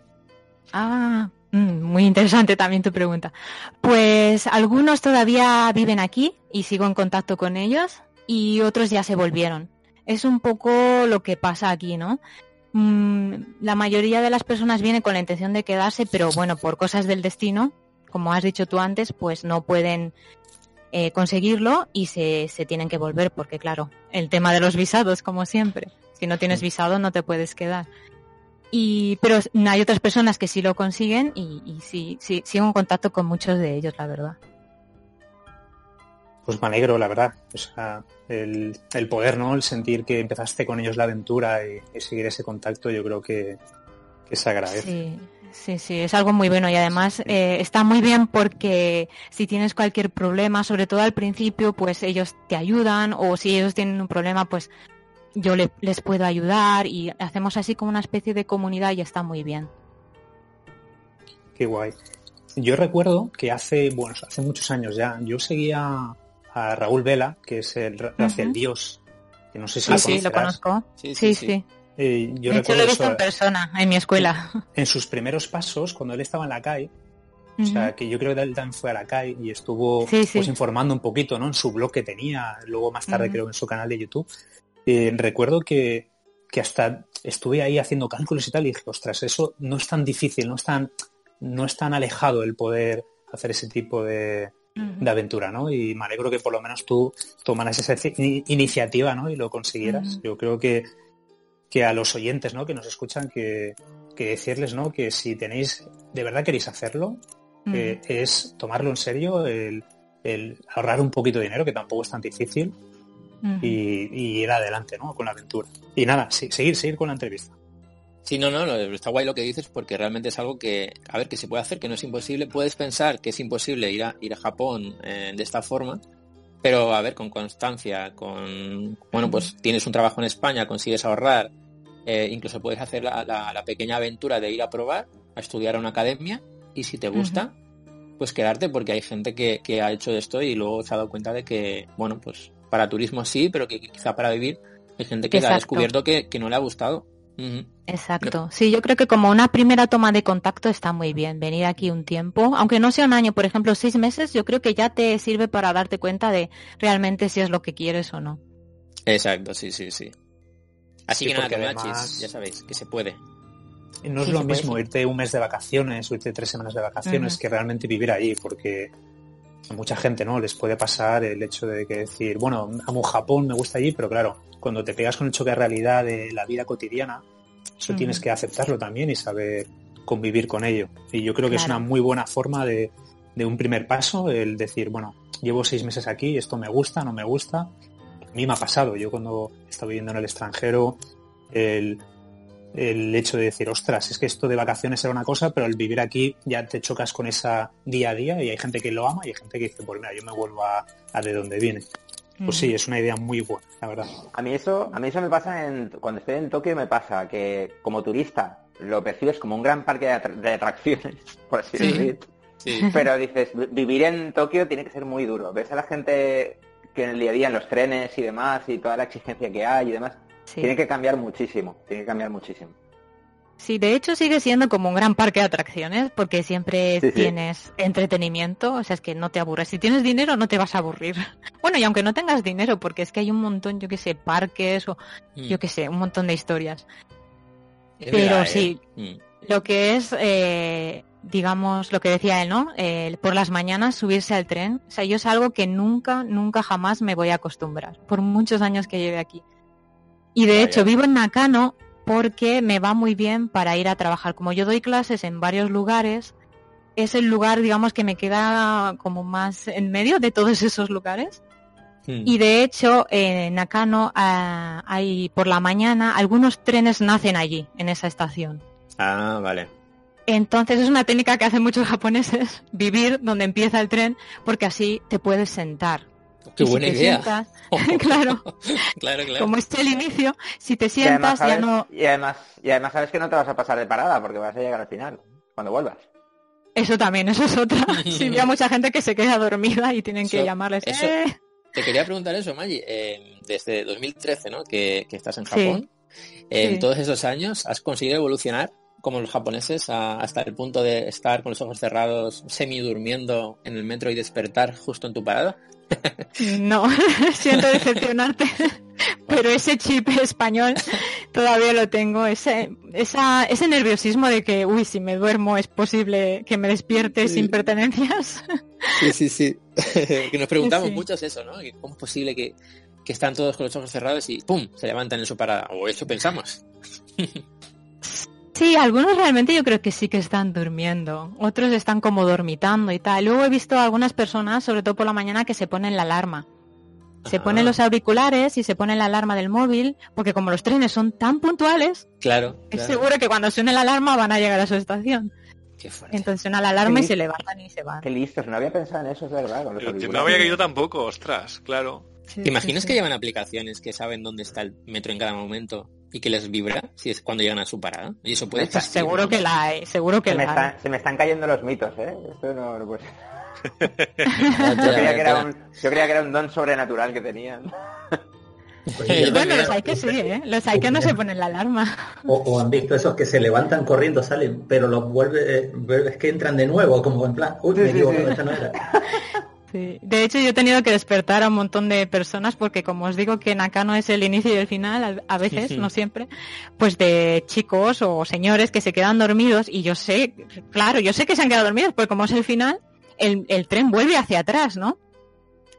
Ah, mm, muy interesante también tu pregunta. Pues algunos todavía viven aquí y sigo en contacto con ellos y otros ya se volvieron. Es un poco lo que pasa aquí, ¿no? Mm, la mayoría de las personas vienen con la intención de quedarse, pero bueno, por cosas del destino, como has dicho tú antes, pues no pueden eh, conseguirlo y se, se tienen que volver porque, claro, el tema de los visados, como siempre. Si no tienes visado no te puedes quedar. Y, pero hay otras personas que sí lo consiguen y, y sí, sí, sigo en contacto con muchos de ellos, la verdad. Pues me alegro, la verdad. O sea, el, el poder, ¿no? El sentir que empezaste con ellos la aventura y, y seguir ese contacto, yo creo que, que se agradece. Sí, sí, sí, es algo muy bueno y además eh, está muy bien porque si tienes cualquier problema, sobre todo al principio, pues ellos te ayudan o si ellos tienen un problema, pues yo le- les puedo ayudar y hacemos así como una especie de comunidad y está muy bien. Qué guay. Yo recuerdo que hace, bueno, hace muchos años ya, yo seguía a Raúl Vela, que es el Rafael Ujú. Dios, que no sé si Sí, lo sí, lo conozco. Sí, Sí, sí, sí. sí. Eh, yo de hecho, lo he visto eso, en persona en mi escuela. en sus primeros pasos, cuando él estaba en la CAI, o sea, que yo creo que él también fue a la CAI y estuvo Sí, sí. pues informando un poquito, ¿no? En su blog que tenía, luego más tarde creo en su canal de YouTube. Eh, recuerdo que, que hasta estuve ahí haciendo cálculos y tal y dije, ostras, eso no es tan difícil, no es tan, no es tan alejado el poder hacer ese tipo de, De aventura, ¿no? Y me alegro que por lo menos tú tomaras esa ci- iniciativa, ¿no? Y lo consiguieras. Yo creo que, que a los oyentes, ¿no? Que nos escuchan, que, que decirles, ¿no? Que si tenéis, de verdad queréis hacerlo, eh, es tomarlo en serio, el, el ahorrar un poquito de dinero, que tampoco es tan difícil, y ir adelante, ¿no? Con la aventura. Y nada, sí, seguir, seguir con la entrevista. Sí, no, no, está guay lo que dices porque realmente es algo que, a ver, que se puede hacer, que no es imposible. Puedes pensar que es imposible ir a, ir a Japón eh, de esta forma, pero a ver, con constancia, con, bueno, pues tienes un trabajo en España, consigues ahorrar, eh, incluso puedes hacer la, la- la pequeña aventura de ir a probar, a estudiar a una academia y si te gusta, pues quedarte porque hay gente que, que ha hecho esto y luego se ha dado cuenta de que, bueno, pues para turismo sí, pero que quizá para vivir hay gente que ha descubierto que, que no le ha gustado. Exacto. Sí, yo creo que como una primera toma de contacto está muy bien. Venir aquí un tiempo, aunque no sea un año, por ejemplo, seis meses, yo creo que ya te sirve para darte cuenta de realmente si es lo que quieres o no. Exacto, sí, sí, sí. Así Sí, que nada, además- ya sabéis, que se puede. Y No es Sí, lo puede, mismo sí. irte un mes de vacaciones o irte tres semanas de vacaciones que realmente vivir allí, porque a mucha gente no les puede pasar el hecho de que decir, bueno, amo Japón, me gusta allí, pero claro, cuando te pegas con el choque de realidad de la vida cotidiana, eso tienes que aceptarlo también y saber convivir con ello. Y yo creo que es una muy buena forma de, de un primer paso, el decir, bueno, llevo seis meses aquí, esto me gusta, no me gusta. A mí me ha pasado, yo cuando he estado viviendo en el extranjero, el, el hecho de decir, ostras, es que esto de vacaciones era una cosa, pero al vivir aquí ya te chocas con esa día a día y hay gente que lo ama y hay gente que dice, pues mira, yo me vuelvo a, a de donde viene. Pues sí, es una idea muy buena, la verdad. A mí eso, a mí eso me pasa en, cuando estoy en Tokio me pasa que como turista lo percibes como un gran parque de, atra- de atracciones, por así Sí. decir. Sí. Pero dices, vi- vivir en Tokio tiene que ser muy duro. Ves a la gente que en el día a día en los trenes y demás y toda la exigencia que hay y demás, Sí. tiene que cambiar muchísimo, tiene que cambiar muchísimo. Sí, de hecho sigue siendo como un gran parque de atracciones porque siempre Sí, sí. tienes entretenimiento, o sea, es que no te aburres. Si tienes dinero no te vas a aburrir. Bueno, y aunque no tengas dinero, porque es que hay un montón, yo que sé, parques o Mm. yo que sé, un montón de historias. Es pero verdad, ¿eh? sí. Mm. Lo que es, eh, digamos, lo que decía él, ¿no? Eh, por las mañanas subirse al tren. O sea, yo es algo que nunca, nunca jamás me voy a acostumbrar, por muchos años que lleve aquí. Y de Vaya. hecho vivo en Nakano porque me va muy bien para ir a trabajar. Como yo doy clases en varios lugares, es el lugar, digamos, que me queda como más en medio de todos esos lugares. Mm. Y de hecho, en Nakano ah, hay por la mañana algunos trenes nacen allí, en esa estación. Ah, vale. Entonces es una técnica que hacen muchos japoneses, vivir donde empieza el tren, porque así te puedes sentar. Qué Y si buena te idea. sientas- claro, claro, claro. como es el inicio, si te Y además, sientas ya no... y, además, y además sabes que no te vas a pasar de parada porque vas a llegar al final, cuando vuelvas. Eso también, eso es otra. Sí, veo mucha gente que se queda dormida y tienen que llamarles. eso- "Eh". Te quería preguntar eso, Maggi. Eh, desde 2013, ¿no? Que, que estás en Sí. Japón. En Sí. todos esos años, ¿has conseguido evolucionar como los japoneses a- hasta el punto de estar con los ojos cerrados, semi durmiendo en el metro y despertar justo en tu parada? No, siento decepcionarte, pero ese chip español todavía lo tengo, ese, esa, ese nerviosismo de que, uy, si me duermo es posible que me despierte sin pertenencias. Sí, sí, sí. que nos preguntamos Sí. muchos eso, ¿no? ¿Cómo es posible que, que están todos con los ojos cerrados y ¡pum! se levantan en su parada? O eso pensamos. Sí, algunos realmente yo creo que sí que están durmiendo, otros están como dormitando y tal. Luego he visto a algunas personas, sobre todo por la mañana, que se ponen la alarma. Se Ah, ponen los auriculares y se ponen la alarma del móvil, porque como los trenes son tan puntuales, Claro. es claro. seguro que cuando suene la alarma van a llegar a su estación. Qué fuerte. Entonces suena la alarma y se levantan y se van. Qué listos, no había pensado en eso, es verdad. Con los Yo auriculares. no había caído tampoco, ostras, claro. ¿Te imaginas que llevan aplicaciones que saben dónde está el metro en cada momento y que les vibra si es cuando llegan a su parada? Y eso puede existir, Seguro ¿no? que la hay, seguro que se, me hay. están, se me están cayendo los mitos, ¿eh? Esto no, no puede ser. Vaya, Yo creía, que era un, yo creía que era un don sobrenatural que tenían. Pues, ya- Bueno, los hay que sí, ¿eh? Los hay que no se ponen la alarma. o, o han visto esos que se levantan corriendo, salen, pero los vuelve, eh, es que entran de nuevo, como en plan, uy, me sí, equivoco, sí. esta no era. Sí. De hecho, yo he tenido que despertar a un montón de personas porque, como os digo, que Nakano es el inicio y el final, a veces, no siempre, pues de chicos o señores que se quedan dormidos y yo sé, claro, yo sé que se han quedado dormidos porque como es el final, el, el tren vuelve hacia atrás, ¿no?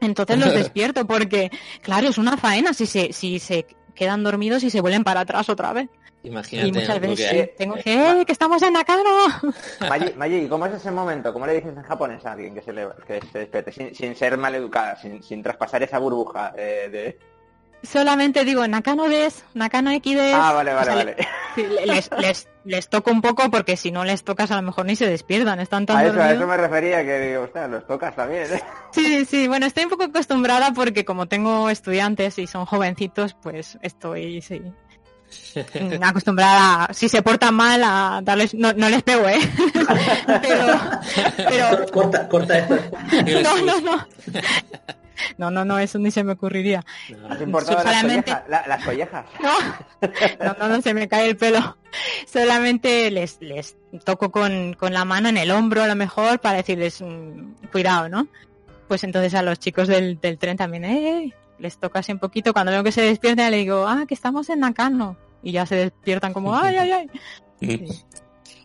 Entonces los despierto porque, claro, es una faena si se, si se quedan dormidos y se vuelven para atrás otra vez. Imagínate. y muchas ¿no? Porque veces hay- tengo que, "Eh, que estamos en Nakano. Maggi, Maggi, ¿y cómo es ese momento? ¿Cómo le dices en japonés a alguien que se, le, que se despierte sin, sin ser maleducada, sin, sin traspasar esa burbuja eh, de... solamente digo Nakano des, Nakano X Ah, vale, O vale, sea, vale. Les, les, les toco un poco porque si no les tocas a lo mejor ni se despiertan, están tan A eso, a eso me refería, que digo, ostras, los tocas también. ¿eh? Sí, sí, bueno, estoy un poco acostumbrada porque como tengo estudiantes y son jovencitos, pues estoy, sí, acostumbrada, si se portan mal, a darles, no, no les pego, ¿eh? pero, pero, Corta, corta esto. no, no, no. No, no, no, eso ni se me ocurriría. ¿Has importado las Solamente- collejas? La- las collejas. No, no, no, no, se me cae el pelo. Solamente les, les toco con, con la mano en el hombro a lo mejor para decirles mm, cuidado, ¿no? Pues entonces a los chicos del, del tren también, eh, les toco así un poquito. Cuando veo que se despiertan le digo, ah, que estamos en Nakano. Y ya se despiertan como, ay, ay, ay. Sí.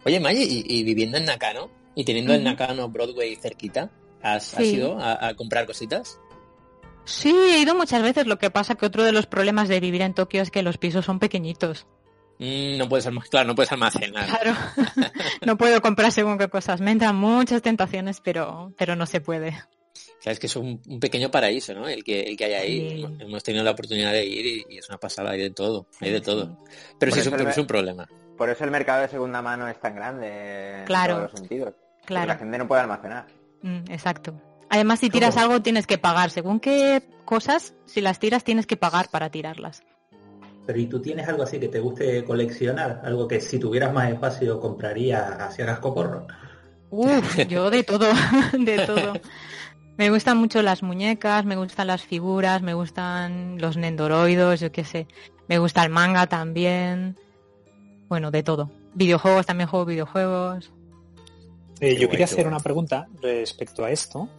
Oye, Maggie, y, y viviendo en Nakano y teniendo el. Nakano Broadway cerquita, ¿has, has Sí. ido a, a comprar cositas? Sí, he ido muchas veces. Lo que pasa que otro de los problemas de vivir en Tokio es que los pisos son pequeñitos. Mm, no puedes almacenar, claro, no puedes almacenar. Claro, no puedo comprar según qué cosas. Me entran muchas tentaciones, pero, pero no se puede. Sabes que es un, un pequeño paraíso, ¿no? El que, el que hay ahí. Sí. Hemos- tenido la oportunidad de ir y, y es una pasada, hay de todo, hay de todo. Pero Por sí es un, es problema. Por eso el mercado de segunda mano es tan grande en Claro. todos los sentidos. Porque Claro. La gente no puede almacenar. Mm, exacto. Además, si tiras ¿Cómo? algo, tienes que pagar. Según qué cosas, si las tiras, tienes que pagar para tirarlas. Pero ¿y tú tienes algo así que te guste coleccionar? Algo que si tuvieras más espacio comprarías hacia Gascoporro. Uf, yo de todo, de todo. Me gustan mucho las muñecas, me gustan las figuras, me gustan los nendoroidos, yo qué sé. Me gusta el manga también. Bueno, de todo. Videojuegos, también juego videojuegos. Eh, yo guay, quería hacer una pregunta respecto a esto,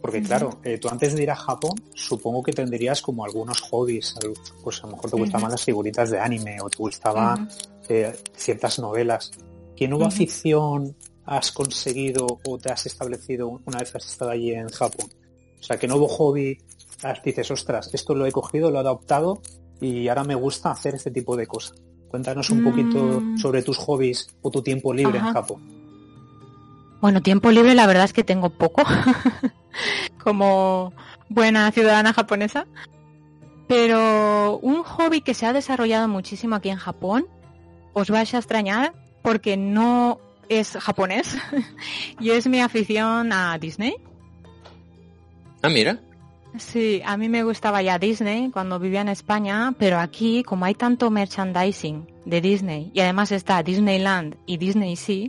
porque claro, eh, tú antes de ir a Japón, supongo que tendrías como algunos hobbies, pues a lo mejor te gustaban las figuritas de anime o te gustaban eh, ciertas novelas. ¿Qué nueva Ujú. afición has conseguido o te has establecido una vez has estado allí en Japón? O sea, ¿qué nuevo hobby dices, ostras, esto lo he cogido, lo he adoptado y ahora me gusta hacer este tipo de cosas? Cuéntanos un poquito Mm. sobre tus hobbies o tu tiempo libre en. Japón. Bueno, tiempo libre la verdad es que tengo poco, como buena ciudadana japonesa. Pero un hobby que se ha desarrollado muchísimo aquí en Japón, os vais a extrañar porque no es japonés y es mi afición a Disney. Ah, mira. Sí, a mí me gustaba ya Disney cuando vivía en España, pero aquí como hay tanto merchandising de Disney y además está Disneyland y Disney Sea,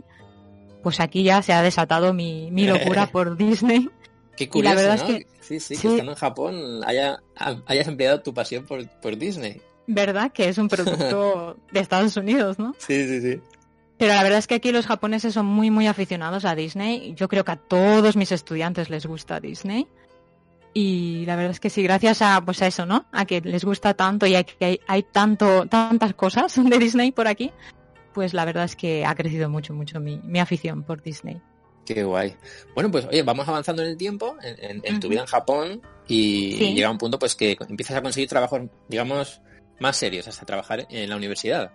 pues aquí ya se ha desatado mi, mi locura por Disney. Qué Y la curioso, verdad ¿no? es que- Sí, sí, que estando en Japón haya, hayas empleado tu pasión por, por Disney. ¿Verdad? Que es un producto de Estados Unidos, ¿no? Sí, sí, sí. Pero la verdad es que aquí los japoneses son muy, muy aficionados a Disney. Yo creo que a todos mis estudiantes les gusta Disney. Y la verdad es que sí, gracias a, pues a eso, ¿no? A que les gusta tanto y a que hay, hay tanto, tantas cosas de Disney por aquí, pues la verdad es que ha crecido mucho, mucho mi, mi afición por Disney. Qué guay. Bueno, pues oye, vamos avanzando en el tiempo, en, en- en tu vida en Japón, y Sí. llega un punto pues que empiezas a conseguir trabajos, digamos, más serios, hasta trabajar en la universidad.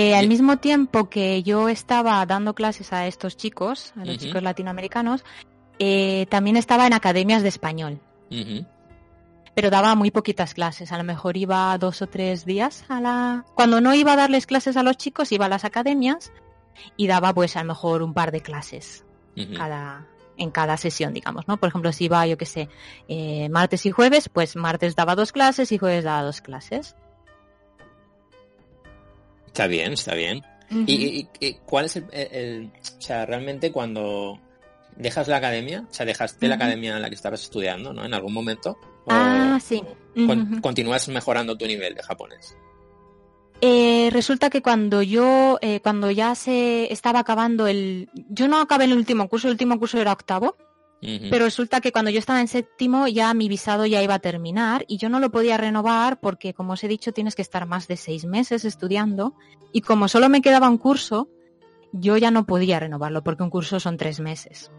Eh, al mismo tiempo que yo estaba dando clases a estos chicos, a los chicos latinoamericanos, eh, también estaba en academias de español, pero daba muy poquitas clases. A lo mejor iba dos o tres días a la. Cuando no iba a darles clases a los chicos, iba a las academias y daba, pues, a lo mejor un par de clases cada en cada sesión, digamos, ¿no? Por ejemplo, si iba, yo qué sé, eh, martes y jueves, pues martes daba dos clases y jueves daba dos clases. Está bien, está bien. ¿Y, y- y cuál es el, el- el- O sea, realmente cuando dejas la academia, o sea, dejaste la Ujú. academia en la que estabas estudiando, ¿no? En algún momento. o Ah, sí. con- continúas mejorando tu nivel de japonés. Eh, resulta que cuando yo, eh, cuando ya se estaba acabando el, yo no acabé el último curso, el último curso era octavo, Pero resulta que cuando yo estaba en séptimo ya mi visado ya iba a terminar y yo no lo podía renovar porque, como os he dicho, tienes que estar más de seis meses estudiando y como solo me quedaba un curso, yo ya no podía renovarlo porque un curso son tres meses.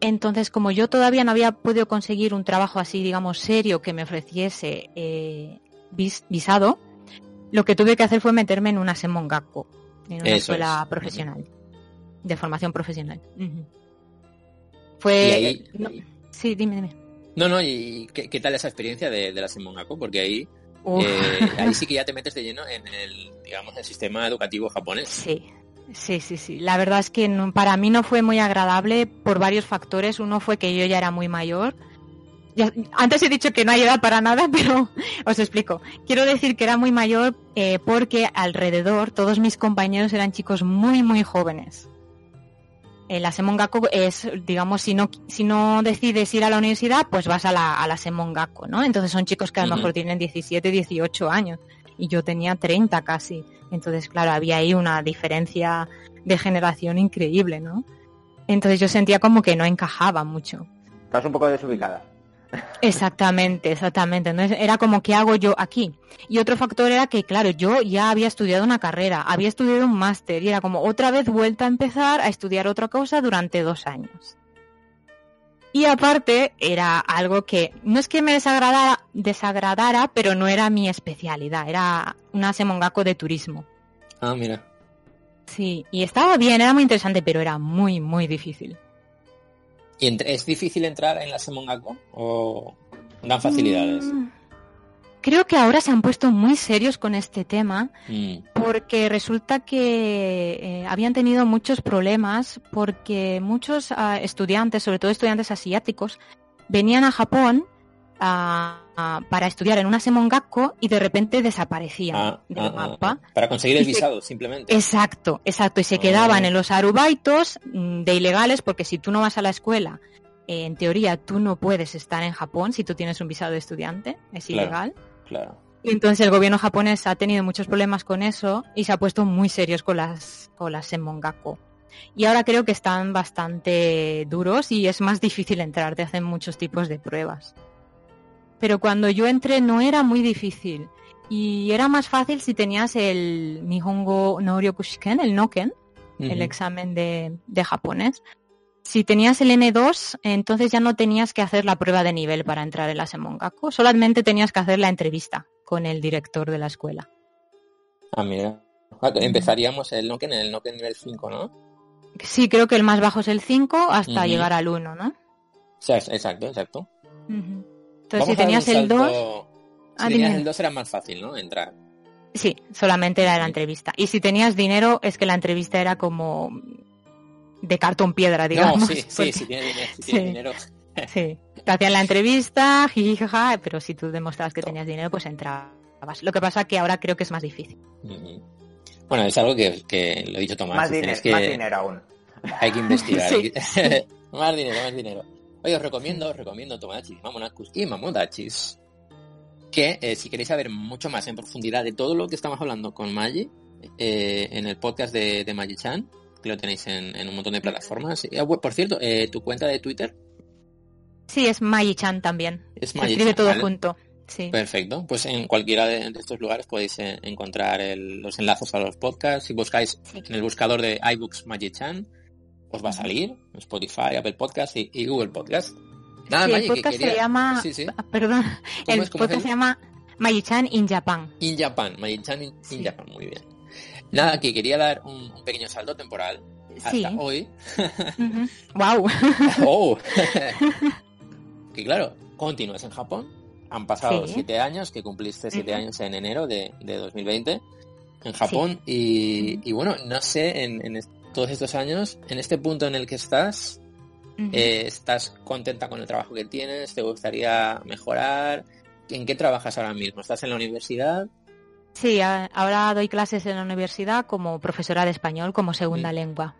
Entonces, como yo todavía no había podido conseguir un trabajo así, digamos, serio que me ofreciese eh, vis- visado, lo que tuve que hacer fue meterme en una Semongakko, en una Eso escuela es. profesional, de formación profesional. Fue... ahí, no- sí, dime, dime. No, no, y ¿qué, qué tal esa experiencia de, de la Semongaku? Porque ahí, eh, ahí sí que ya te metes de lleno en el, digamos, el sistema educativo japonés. Sí, sí, sí, sí. La verdad es que no- para mí no fue muy agradable por varios factores. Uno fue que yo ya era muy mayor. Ya- antes he dicho que no hay edad para nada, pero os explico. Quiero decir que era muy mayor eh, porque alrededor todos mis compañeros eran chicos muy, muy jóvenes. Eh, la Semongaku es, digamos, si no, si no decides ir a la universidad, pues vas a la, a la Semongaku, ¿no? Entonces son chicos que a lo mejor tienen 17, 18 años y yo tenía 30 casi. Entonces, claro, había ahí una diferencia de generación increíble, ¿no? Entonces yo sentía como que no encajaba mucho. Estás un poco desubicada. Exactamente, exactamente. Entonces era como, ¿qué hago yo aquí? Y otro factor era que, claro, yo ya había estudiado una carrera, había estudiado un máster y era como otra vez vuelta a empezar a estudiar otra cosa durante dos años. Y aparte era algo que no es que me desagradara, desagradara pero no era mi especialidad, era una semongako de turismo. Ah, mira. Sí, y estaba bien, era muy interesante, pero era muy, muy difícil. ¿Y entre- es difícil entrar en la Semongaku o dan facilidades? Mm, Creo que ahora se han puesto muy serios con este tema Mm, porque resulta que eh, habían tenido muchos problemas porque muchos ah, estudiantes, sobre todo estudiantes asiáticos, venían a Japón ah, para estudiar en una Semongaku y de repente desaparecían ah, del ah, ah, mapa. ah. Para conseguir el Y se- visado, simplemente. Exacto, exacto. Y se quedaban en los arubaitos mm, de ilegales porque si tú no vas a la escuela, eh, en teoría tú no puedes estar en Japón si tú tienes un visado de estudiante, es Claro. ilegal. Claro. Y entonces el gobierno japonés ha tenido muchos problemas con eso y se ha puesto muy serios con las, con las Semongaku. Y ahora creo que están bastante duros y es más difícil entrar, te hacen muchos tipos de pruebas. Pero cuando yo entré no era muy difícil y era más fácil si tenías el Nihongo no Ryokushiken, el Noken, el examen de, de japonés. Si tenías el N2, entonces ya no tenías que hacer la prueba de nivel para entrar en la Semongaku, solamente tenías que hacer la entrevista con el director de la escuela. Ah, mira. Empezaríamos el Noken en el Noken nivel 5, ¿no? Sí, creo que el más bajo es el 5 hasta llegar al 1, ¿no? O sea, exacto, exacto. Entonces, Vamos si a dar tenías el 2, salto- Ah, Si tenías el 2 era más fácil, ¿no? Entrar. sí, solamente era la entrevista. Y si tenías dinero, es que la entrevista era como de cartón piedra, digamos. no, sí, sí, porque- si tienes dinero. Si Sí. tienes dinero. Sí, te hacían la entrevista, jijijaja, pero si tú demostrabas que tenías dinero, pues entrabas. Lo que pasa que ahora creo que es más difícil. Bueno, es algo que, que lo he dicho Tomás. Más, si dinero, que, más dinero aún. Hay que investigar. Sí. más dinero, más dinero. Oye, os recomiendo, os recomiendo Tomodachi, Mamonacus y Mamodachis. Que eh, si queréis saber mucho más en profundidad de todo lo que estamos hablando con Magi, eh, en el podcast de, de Magi-chan, que lo tenéis en, en un montón de plataformas. Bu- por cierto, eh, tu cuenta de Twitter Sí, es Magi-chan también. es Magi-chan. escribe todo ¿vale? junto. Sí. Perfecto, pues en cualquiera de, de estos lugares podéis eh, encontrar el- los enlaces a los podcasts. Si buscáis en el buscador de iBooks Magi-chan, os va a salir Spotify, Apple Podcast y, y Google Podcast. Nada, Sí, Magi, el que podcast quería- se llama... Sí, sí. Perdón, ¿Cómo el es? ¿Cómo es podcast se llama Magi-chan in Japan. In Japan, Magi-chan in, in. Japan, muy bien. Nada, que quería dar un, un pequeño salto temporal hasta hoy. Wow. ¡Oh! que claro, continúas en Japón. Han pasado siete años, que cumpliste siete años en enero de, de 2020 en Japón. Y, y bueno, no sé, en, en todos estos años, en este punto en el que estás, eh, ¿estás contenta con el trabajo que tienes? ¿Te gustaría mejorar? ¿En qué trabajas ahora mismo? ¿Estás en la universidad? Sí, a- ahora doy clases en la universidad como profesora de español como segunda lengua.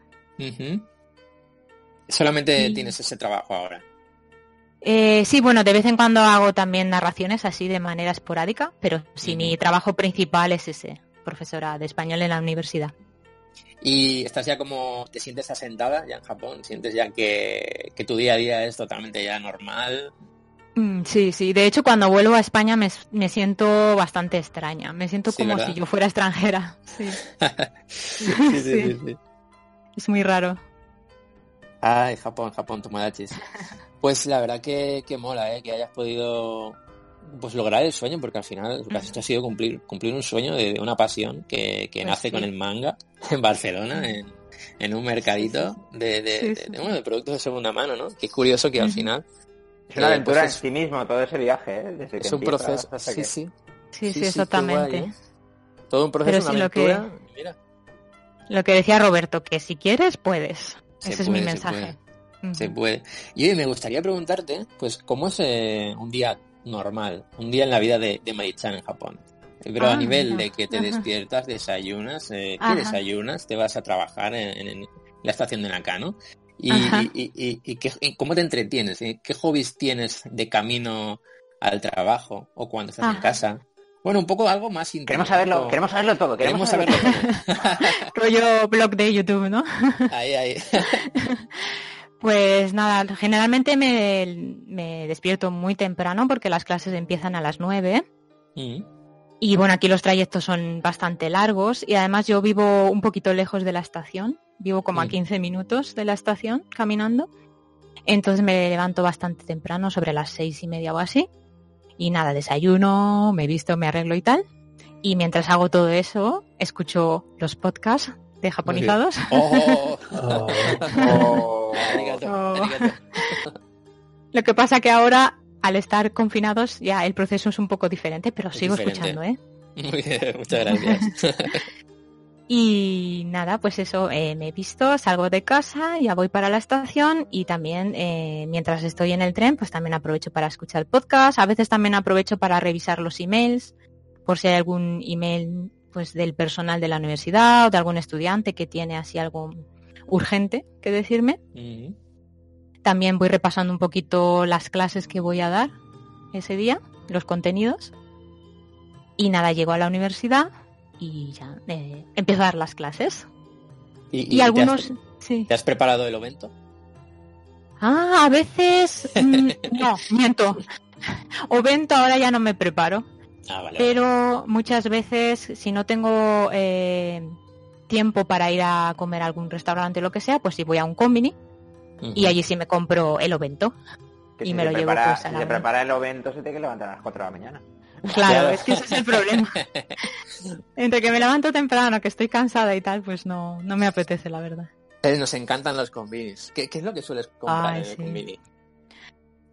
Solamente tienes ese trabajo ahora. Eh, sí, bueno, de vez en cuando hago también narraciones así de manera esporádica, pero sí, mi trabajo principal es ese, profesora de español en la universidad. Y estás ya como, te sientes asentada ya en Japón, sientes ya que, que tu día a día es totalmente ya normal. Mm, sí, sí. De hecho, cuando vuelvo a España me, me siento bastante extraña. Me siento Sí, como ¿verdad? si yo fuera extranjera. Sí, sí, sí, Sí. sí, sí. es muy raro. Ay, Japón, Japón, Tomodachis. Pues la verdad que, que mola, ¿eh? Que hayas podido pues lograr el sueño, porque al final lo que has hecho ha sido cumplir, cumplir un sueño de, de una pasión que, que Pues nace sí. con el manga en Barcelona, en, en un mercadito de, de, Sí, de- sí. de, bueno, de productos de segunda mano, ¿no? Que es curioso que al final Es una Eh, aventura pues en sí mismo todo ese viaje, ¿eh? Desde que Es un proceso, hasta sí, que- sí. Sí, exactamente. guay, ¿eh? Todo un proceso, Pero una sí, lo que- aventura. Mira, Lo que decía Roberto, que si quieres, puedes. Se Ese es mi se mensaje. Se puede. Y oye, me gustaría preguntarte, pues, ¿cómo es eh, un día normal? Un día en la vida de, de Mai-chan en Japón. Pero a Ah, nivel mira. de que te Ajá. despiertas, desayunas, eh, ¿qué Ajá. desayunas? Te vas a trabajar en, en la estación de Nakano. Y, y, y- y- y qué- y cómo te entretienes? ¿Eh? ¿Qué hobbies tienes de camino al trabajo o cuando estás en casa? Bueno, un poco algo más íntimo. Queremos saberlo, queremos saberlo todo. Queremos Queremos, saberlo saberlo todo. Rollo blog de YouTube, ¿no? ahí, ahí. Pues nada, generalmente me, me despierto muy temprano porque las clases empiezan a las 9. Mm. Y bueno, aquí los trayectos son bastante largos y además yo vivo un poquito lejos de la estación. Vivo como a Mm. 15 minutos de la estación caminando. Entonces me levanto bastante temprano, sobre las seis y media o así. Y nada, desayuno, me visto, me arreglo y tal. Y mientras hago todo eso, escucho los podcasts de japonizados. Oh, Oh, Oh. arigato, Oh. arigato. Lo que pasa que ahora, al estar confinados, ya el proceso es un poco diferente, pero Es sigo diferente. escuchando, ¿eh? Muy bien, muchas gracias. Y nada, pues eso, eh, me he visto, salgo de casa, ya voy para la estación y también eh, mientras estoy en el tren, pues también aprovecho para escuchar podcast. A veces también aprovecho para revisar los emails, por si hay algún email pues del personal de la universidad o de algún estudiante que tiene así algo urgente que decirme. También voy repasando un poquito las clases que voy a dar ese día, los contenidos. Y nada, llego a la universidad y ya eh, empiezo a dar las clases. ¿Y, Y, te algunos... has- Sí. ¿Te has preparado el evento? Ah, a veces... mm, no, miento. O vento ahora ya no me preparo. Ah, vale. Pero muchas veces, si no tengo eh, tiempo para ir a comer a algún restaurante o lo que sea, pues sí voy a un combini Ujú. y allí sí me compro el ovento. Que Y si me lo llevo, prepara, pues, a si la se hora. prepara el evento se tiene que levantar a las 4 de la mañana. Claro, es que ese es el problema. Entre que me levanto temprano, que estoy cansada y tal, pues no, no me apetece, la verdad. Eh, Nos encantan los combinis. ¿Qué, qué es lo que sueles comprar Ay, en el sí. combini?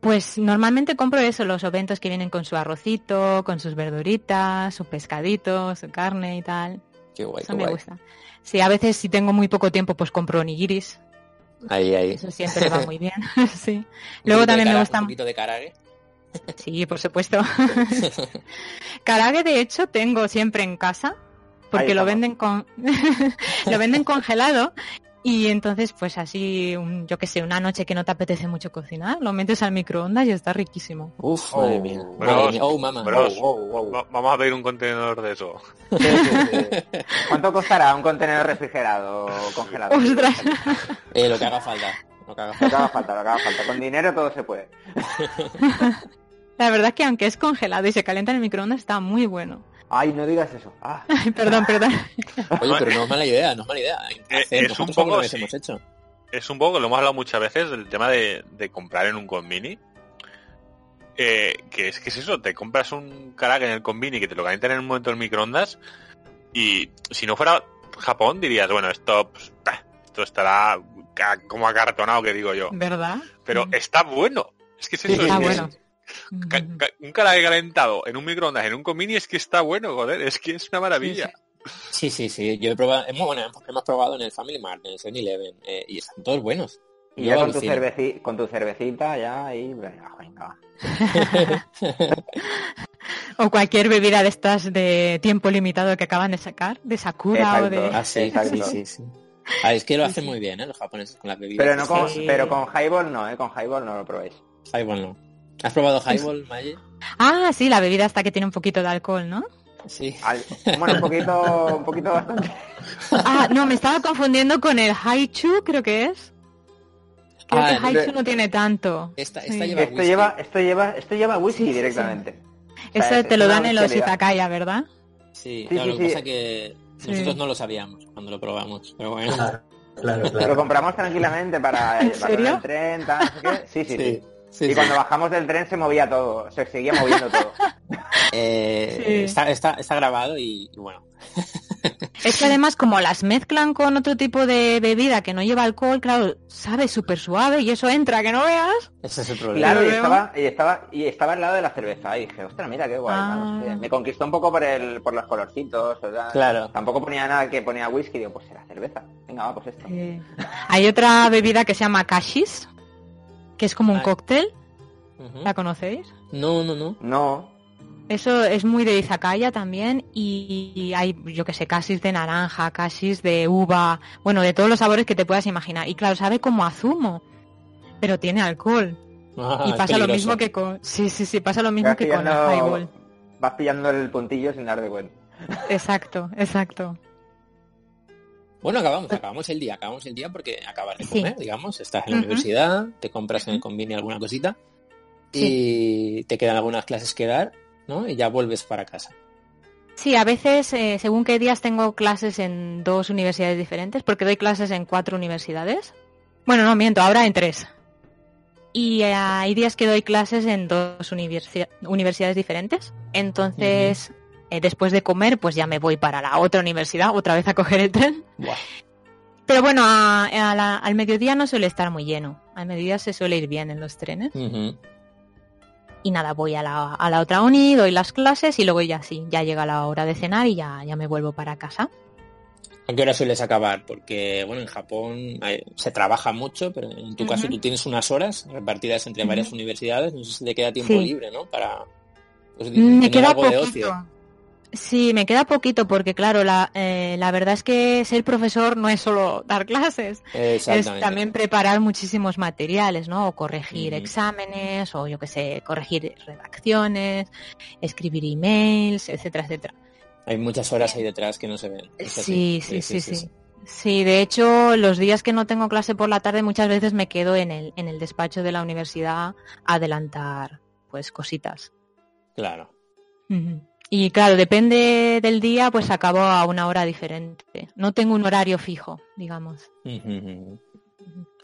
Pues normalmente compro eso, los eventos que vienen con su arrocito, con sus verduritas, su pescadito, su carne y tal. Qué guay, Eso qué me guay. gusta. Sí, a veces si tengo muy poco tiempo, pues compro onigiris. Ahí, ahí. Eso siempre va muy bien. sí. Luego también me gusta... Un poquito de karage. Sí, por supuesto. Karage, de hecho, tengo siempre en casa, porque lo venden con lo venden congelado y entonces, pues así, un- yo que sé, una noche que no te apetece mucho cocinar, lo metes al microondas y está riquísimo. Uf, Oh, madre mía. bros, Madre mía. Oh, mamá. bros. Wow, wow, wow. Va- Vamos a pedir un contenedor de eso. Sí, sí, sí. ¿Cuánto costará un contenedor refrigerado congelado? ¡Ostras! Eh, lo que haga falta. Lo que haga Lo falta. que haga falta, lo que haga falta. Con dinero todo se puede. La verdad es que aunque es congelado y se calienta en el microondas, está muy bueno. Ay, no digas eso. Ah, Ay, perdón, perdón. Oye, pero no es mala idea, no es mala idea. Eh, Hacer, es un poco sí. hemos hecho. Es un poco, lo hemos hablado muchas veces, el tema de, de comprar en un convini. Eh, que es que es eso, te compras un karage en el convini que te lo calientan en un momento en el microondas y si no fuera Japón dirías, bueno, esto, pues, esto estará como acartonado que digo yo. ¿Verdad? Pero está bueno. Es que es eso. Está es bueno. Ca- ca- un karage calentado en un microondas, en un convini, es que está bueno, joder, es que es una maravilla. Sí, sí, sí. Yo he probado, hemos, bueno, hemos probado en el Family Mart, en el 7-Eleven, eh, y están todos buenos. y Yo ya con tu, cerveci- con tu cervecita ya venga, venga. O cualquier bebida de estas de tiempo limitado que acaban de sacar, de Sakura o de... Ah, sí, Exacto. sí, sí, sí. Ah, es que lo hacen muy bien, ¿eh? Los japoneses con las bebidas. Pero no con, Sí. pero con highball no, ¿eh? Con highball no lo probéis. Highball no. ¿Has probado Highball, Maggie? Ah, sí, la bebida hasta que tiene un poquito de alcohol, ¿no? Sí. Al- bueno, un poquito, un poquito bastante. Ah, no, me estaba confundiendo con el Haichu, creo que es. Creo Ah, que no, Haichu pero- no tiene tanto. Esta, Sí. esta lleva Esto whisky. lleva, esto lleva, esto lleva whisky Sí, sí, sí. directamente. Eso sea, es- te es lo dan en los izakaya, ¿verdad? Sí, Sí, claro, sí, lo que sí. pasa que Sí. nosotros no lo sabíamos cuando lo probamos. Pero bueno. Claro, claro, Lo claro. compramos tranquilamente para ¿En para serio? el tren, tal, no sé qué. Sí, sí, sí. Y sí. cuando bajamos del tren se movía todo, se seguía moviendo todo. Eh, Sí. está, está, está grabado y, y bueno. Es que además como las mezclan con otro tipo de bebida que no lleva alcohol, claro, sabe súper suave y eso entra, que no veas. Ese es el problema. Claro, y estaba, y estaba, y estaba al lado de la cerveza. Y dije, ostras, mira qué guay. Ah. no sé. Me conquistó un poco por el, por los colorcitos. o sea, Claro. Tampoco ponía nada que ponía whisky. Digo, pues era cerveza. Venga, va, pues esto. Hay otra bebida que se llama kashis, que es como un cóctel. ¿la conocéis? No, no, no. No, Eso es muy de izakaya también y hay, yo que sé, casis de naranja, casis de uva, bueno, de todos los sabores que te puedas imaginar. Y claro, sabe como a zumo, pero tiene alcohol. Ah, y pasa lo mismo que con... Sí, sí, sí, pasa lo mismo vas que con el highball. vas pillando el puntillo sin dar de cuenta. Exacto, exacto. Bueno, acabamos, acabamos el día, acabamos el día porque acabas de Sí. comer, digamos, estás en la universidad, te compras en el convenio alguna cosita y te quedan algunas clases que dar, ¿no? Y ya vuelves para casa. Sí, a veces, eh, según qué días tengo clases en dos universidades diferentes, porque doy clases en cuatro universidades. Bueno, no miento, ahora en tres. Y eh, hay días que doy clases en dos universi- universidades diferentes. Entonces, eh, después de comer, pues ya me voy para la otra universidad, otra vez a coger el tren. Buah. Pero bueno, a- a la- al mediodía no suele estar muy lleno. Al mediodía se suele ir bien en los trenes. Y nada, voy a la, a la otra uni, doy las clases y luego ya sí, ya llega la hora de cenar y ya, ya me vuelvo para casa. ¿A qué hora sueles acabar? Porque, bueno, en Japón eh, se trabaja mucho, pero en tu caso tú tienes unas horas repartidas entre varias universidades, no sé si te queda tiempo Sí. libre, ¿no? Para pues, Me tener queda algo de ocio. Sí, me queda poquito porque claro, la, eh, la verdad es que ser profesor no es solo dar clases, es también preparar muchísimos materiales, ¿no? O corregir exámenes, o yo qué sé, corregir redacciones, escribir emails, etcétera, etcétera. Hay muchas horas ahí detrás que no se ven. Sí, sí, sí, sí. Sí, de hecho, los días que no tengo clase por la tarde muchas veces me quedo en el, en el despacho de la universidad a adelantar pues cositas. Claro. Y claro, depende del día, pues acabo a una hora diferente. No tengo un horario fijo, digamos.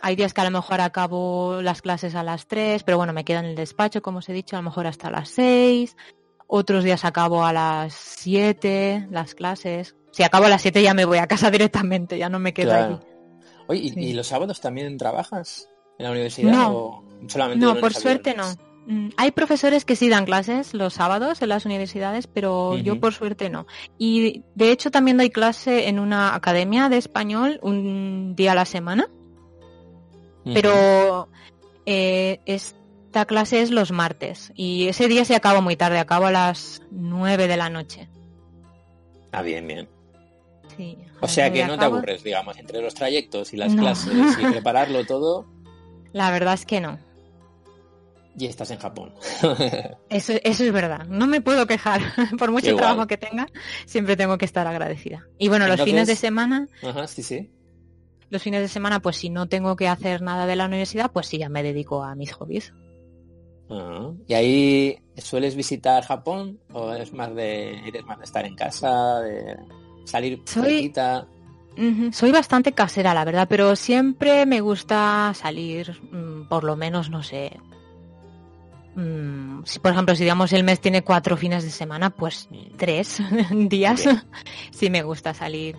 Hay días que a lo mejor acabo las clases a las 3, pero bueno, me quedo en el despacho, como os he dicho, a lo mejor hasta las 6. Otros días acabo a las 7 las clases. Si acabo a las 7 ya me voy a casa directamente, ya no me quedo Claro. allí. Oye, ¿y, Sí. y los sábados también trabajas en la universidad No. o solamente No, por suerte no. viernes? Hay profesores que sí dan clases los sábados en las universidades, pero yo por suerte no. Y de hecho también doy clase en una academia de español un día a la semana, pero eh, esta clase es los martes y ese día se acaba muy tarde, acabo a las 9 de la noche. Ah, bien, bien. Sí, O sea que no te aburres, digamos, entre los trayectos y las No. clases y prepararlo todo La verdad es que no. Y estás en Japón. Eso, eso es verdad. No me puedo quejar. Por mucho Qué guay. trabajo que tenga, siempre tengo que estar agradecida. Y bueno, los fines de semana, Ajá, sí, sí. los fines de semana, pues si no tengo que hacer nada de la universidad, pues sí, ya me dedico a mis hobbies. Ah, ¿Y ahí sueles visitar Japón o es más de eres más de estar en casa, de salir Soy- Soy bastante casera, la verdad, pero siempre me gusta salir, mm, por lo menos, no sé. Mm, si, por ejemplo, si digamos el mes tiene cuatro fines de semana, pues tres días sí me gusta salir.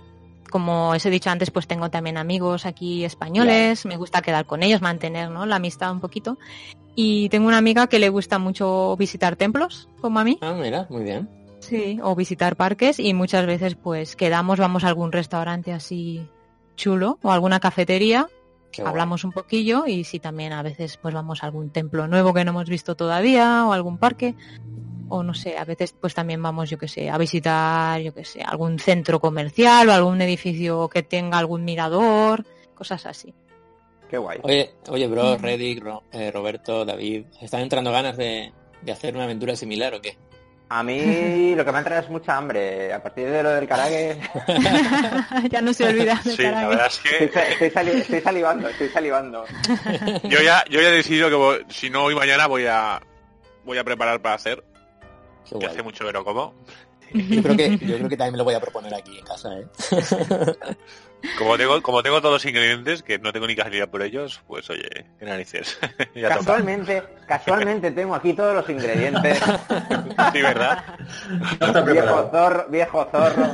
Como os he dicho antes, pues tengo también amigos aquí españoles, me gusta quedar con ellos, mantener ¿no? la amistad un poquito. Y tengo una amiga que le gusta mucho visitar templos, como a mí. Ah, mira, muy bien. Sí, o visitar parques y muchas veces pues quedamos, vamos a algún restaurante así chulo o alguna cafetería, Qué guay. hablamos un poquillo y sí también a veces pues vamos a algún templo nuevo que no hemos visto todavía o algún parque o no sé, a veces pues también vamos yo que sé, a visitar yo que sé, algún centro comercial o algún edificio que tenga algún mirador, cosas así. Qué guay. Oye, oye, bro. Reddick, Ro- eh, Roberto, David, ¿están entrando ganas de, de hacer una aventura similar o qué? A mí lo que me ha entrado es mucha hambre. A partir de lo del karaage, ya no se olvida Sí, la verdad es estoy, que estoy sali- estoy salivando, estoy salivando. yo ya, yo ya he decidido que voy- si no hoy mañana voy a voy a preparar para hacer, Qué que guay. hace mucho que no como. Yo creo que, yo creo que también me lo voy a proponer aquí en casa, ¿eh? Como tengo, como tengo todos los ingredientes, que no tengo ni casualidad por ellos, pues oye, qué narices. ya toca. Casualmente, casualmente tengo aquí todos los ingredientes. Sí, ¿verdad? No Viejo zorro, viejo zorro.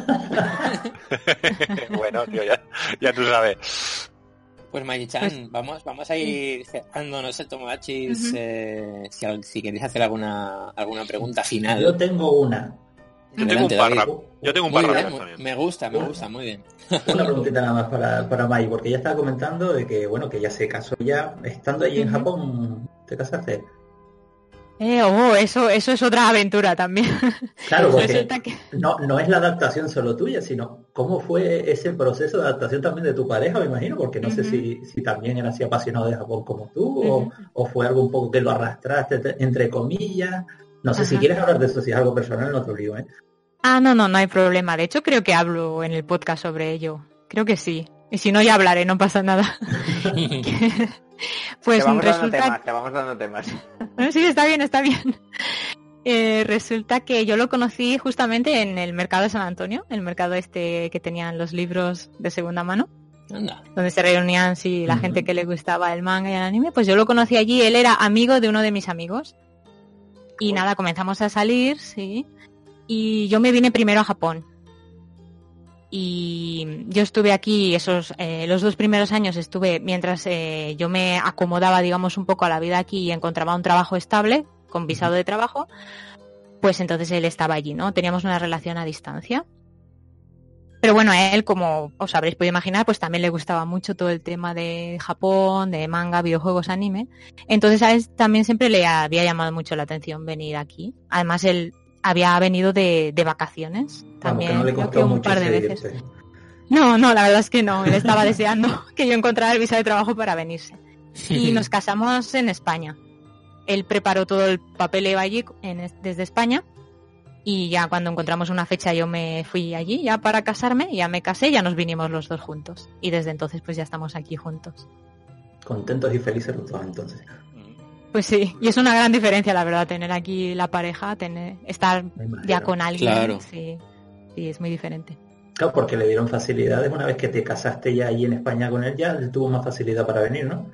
bueno, tío, ya, ya tú sabes. Pues Magichan, vamos, vamos a ir cerrando, no sé, Tomachis, eh, si, si queréis hacer alguna alguna pregunta final. Yo tengo una. Yo tengo un rap- yo tengo un Muy par bien, rápidos mu- también. me gusta, me gusta, muy bien. Una preguntita nada más para, para Mai, porque ella estaba comentando de que, bueno, que ya se casó ya. Estando allí en. Japón, ¿te casaste? Eh, oh, eso, eso es otra aventura también. Claro, porque que no, no es la adaptación solo tuya, sino cómo fue ese proceso de adaptación también de tu pareja, me imagino, porque no sé si, si también era así apasionado de Japón como tú, o- o, fue algo un poco que lo arrastraste, te- entre comillas. No sé si quieres hablar de eso, si es algo personal, no te lo digo, ¿eh? Ah, no, no, no hay problema. De hecho, creo que hablo en el podcast sobre ello. Creo que sí. Y si no, ya hablaré, no pasa nada. pues te vamos dando resulta temas, te vamos dando temas. Bueno, Sí, está bien, está bien. Eh, resulta que yo lo conocí justamente en el mercado de San Antonio, el mercado este que tenían los libros de segunda mano, Anda. donde se reunían sí, la gente que le gustaba el manga y el anime. Pues yo lo conocí allí, él era amigo de uno de mis amigos. Y Bueno. nada, comenzamos a salir, sí. Y yo me vine primero a Japón. Y yo estuve aquí esos eh, los dos primeros años estuve mientras eh, yo me acomodaba digamos un poco a la vida aquí y encontraba un trabajo estable con visado de trabajo pues entonces él estaba allí no teníamos una relación a distancia pero bueno a él como os habréis podido imaginar pues también le gustaba mucho todo el tema de Japón de manga videojuegos anime entonces a él también siempre le había llamado mucho la atención venir aquí además él había venido de, de vacaciones Vamos, también que no le creo costó que un par de veces irse. no, no, la verdad es que no. Él estaba deseando que yo encontrara el visado de trabajo para venirse. Y nos casamos en España. Él preparó todo el papeleo allí en es- desde España. Y ya cuando encontramos una fecha yo me fui allí ya para casarme, ya me casé, ya nos vinimos los dos juntos. Y desde entonces pues ya estamos aquí juntos. Contentos y felices los dos, entonces. Pues sí, y es una gran diferencia la verdad tener aquí la pareja, tener estar ya con alguien. Claro. Sí, sí, es muy diferente. Claro, porque le dieron facilidades una vez que te casaste ya allí en España con él, ya él tuvo más facilidad para venir, ¿no?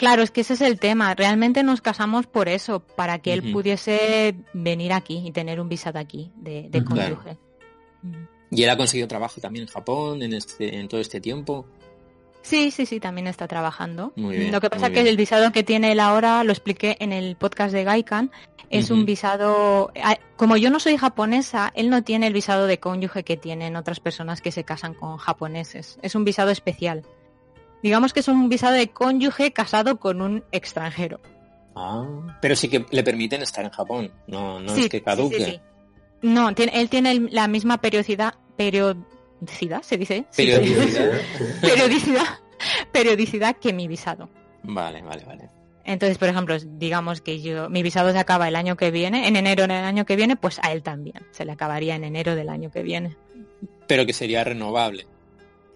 Claro, es que ese es el tema. Realmente nos casamos por eso, para que él pudiese venir aquí y tener un visado aquí de, cónyuge. ¿Y él ha conseguido trabajo también en Japón en, este, en todo este tiempo? Sí, sí, sí, también está trabajando. Muy bien, Lo que pasa es que bien. el visado que tiene él ahora, lo expliqué en el podcast de Gaikan, es un visado... Como yo no soy japonesa, él no tiene el visado de cónyuge que tienen otras personas que se casan con japoneses. Es un visado especial. Digamos que es un visado de cónyuge casado con un extranjero. Ah, pero sí que le permiten estar en Japón. No, no Sí, es que caduque. sí, sí. No, tiene, él tiene la misma periodicidad, periodicidad, se dice, Periodicidad. Periodicidad, periodicidad que mi visado. Vale, vale, vale. Entonces, por ejemplo, digamos que yo, mi visado se acaba el año que viene, en enero del año que viene, pues a él también, se le acabaría en enero del año que viene. Pero que sería renovable.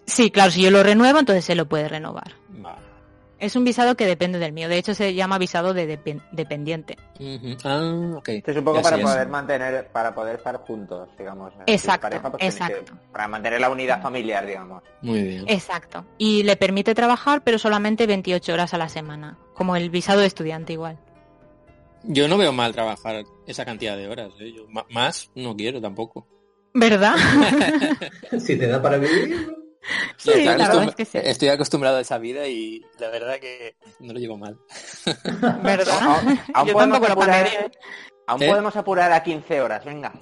Sí, claro, si yo lo renuevo, entonces se lo puede renovar. Vale. Es un visado que depende del mío, de hecho se llama visado de depen- dependiente. Ujú. Ah, ok. Esto es un poco para poder mantener, para poder estar juntos, digamos. Exacto, pareja, pues que- exacto. para mantener la unidad familiar, digamos. Muy bien. Exacto. Y le permite trabajar, pero solamente 28 horas a la semana, como el visado de estudiante igual. Yo no veo mal trabajar esa cantidad de horas. ¿eh? Yo más no quiero tampoco. ¿Verdad? Si te da para vivir, Sí, estoy, la verdad acostum- es que sí. estoy acostumbrado a esa vida y la verdad que no lo llevo mal. ¿Verdad? Aún- aún Yo podemos apurar- cambiaría, ¿eh? Aún ¿Eh? podemos apurar a 15 horas, venga.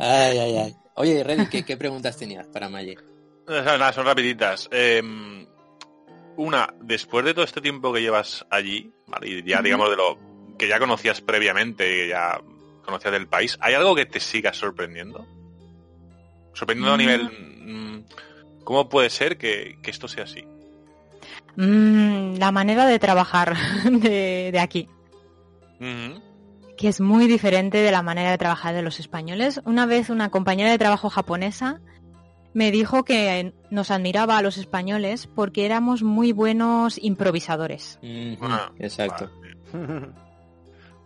Ay, ay, ay. Oye, Reddy, ¿qué, qué preguntas tenías para Maye? No, Nada, son rapiditas. Eh, una, después de todo este tiempo que llevas allí, ¿vale? y ya digamos de lo que ya conocías previamente, que ya conocías del país, ¿hay algo que te siga sorprendiendo? Sorprendiendo a nivel... mm, ¿Cómo puede ser que, que esto sea así? Mm, la manera de trabajar de, de aquí, que es muy diferente de la manera de trabajar de los españoles. Una vez una compañera de trabajo japonesa me dijo que nos admiraba a los españoles porque éramos muy buenos improvisadores. Ah, Exacto. vale.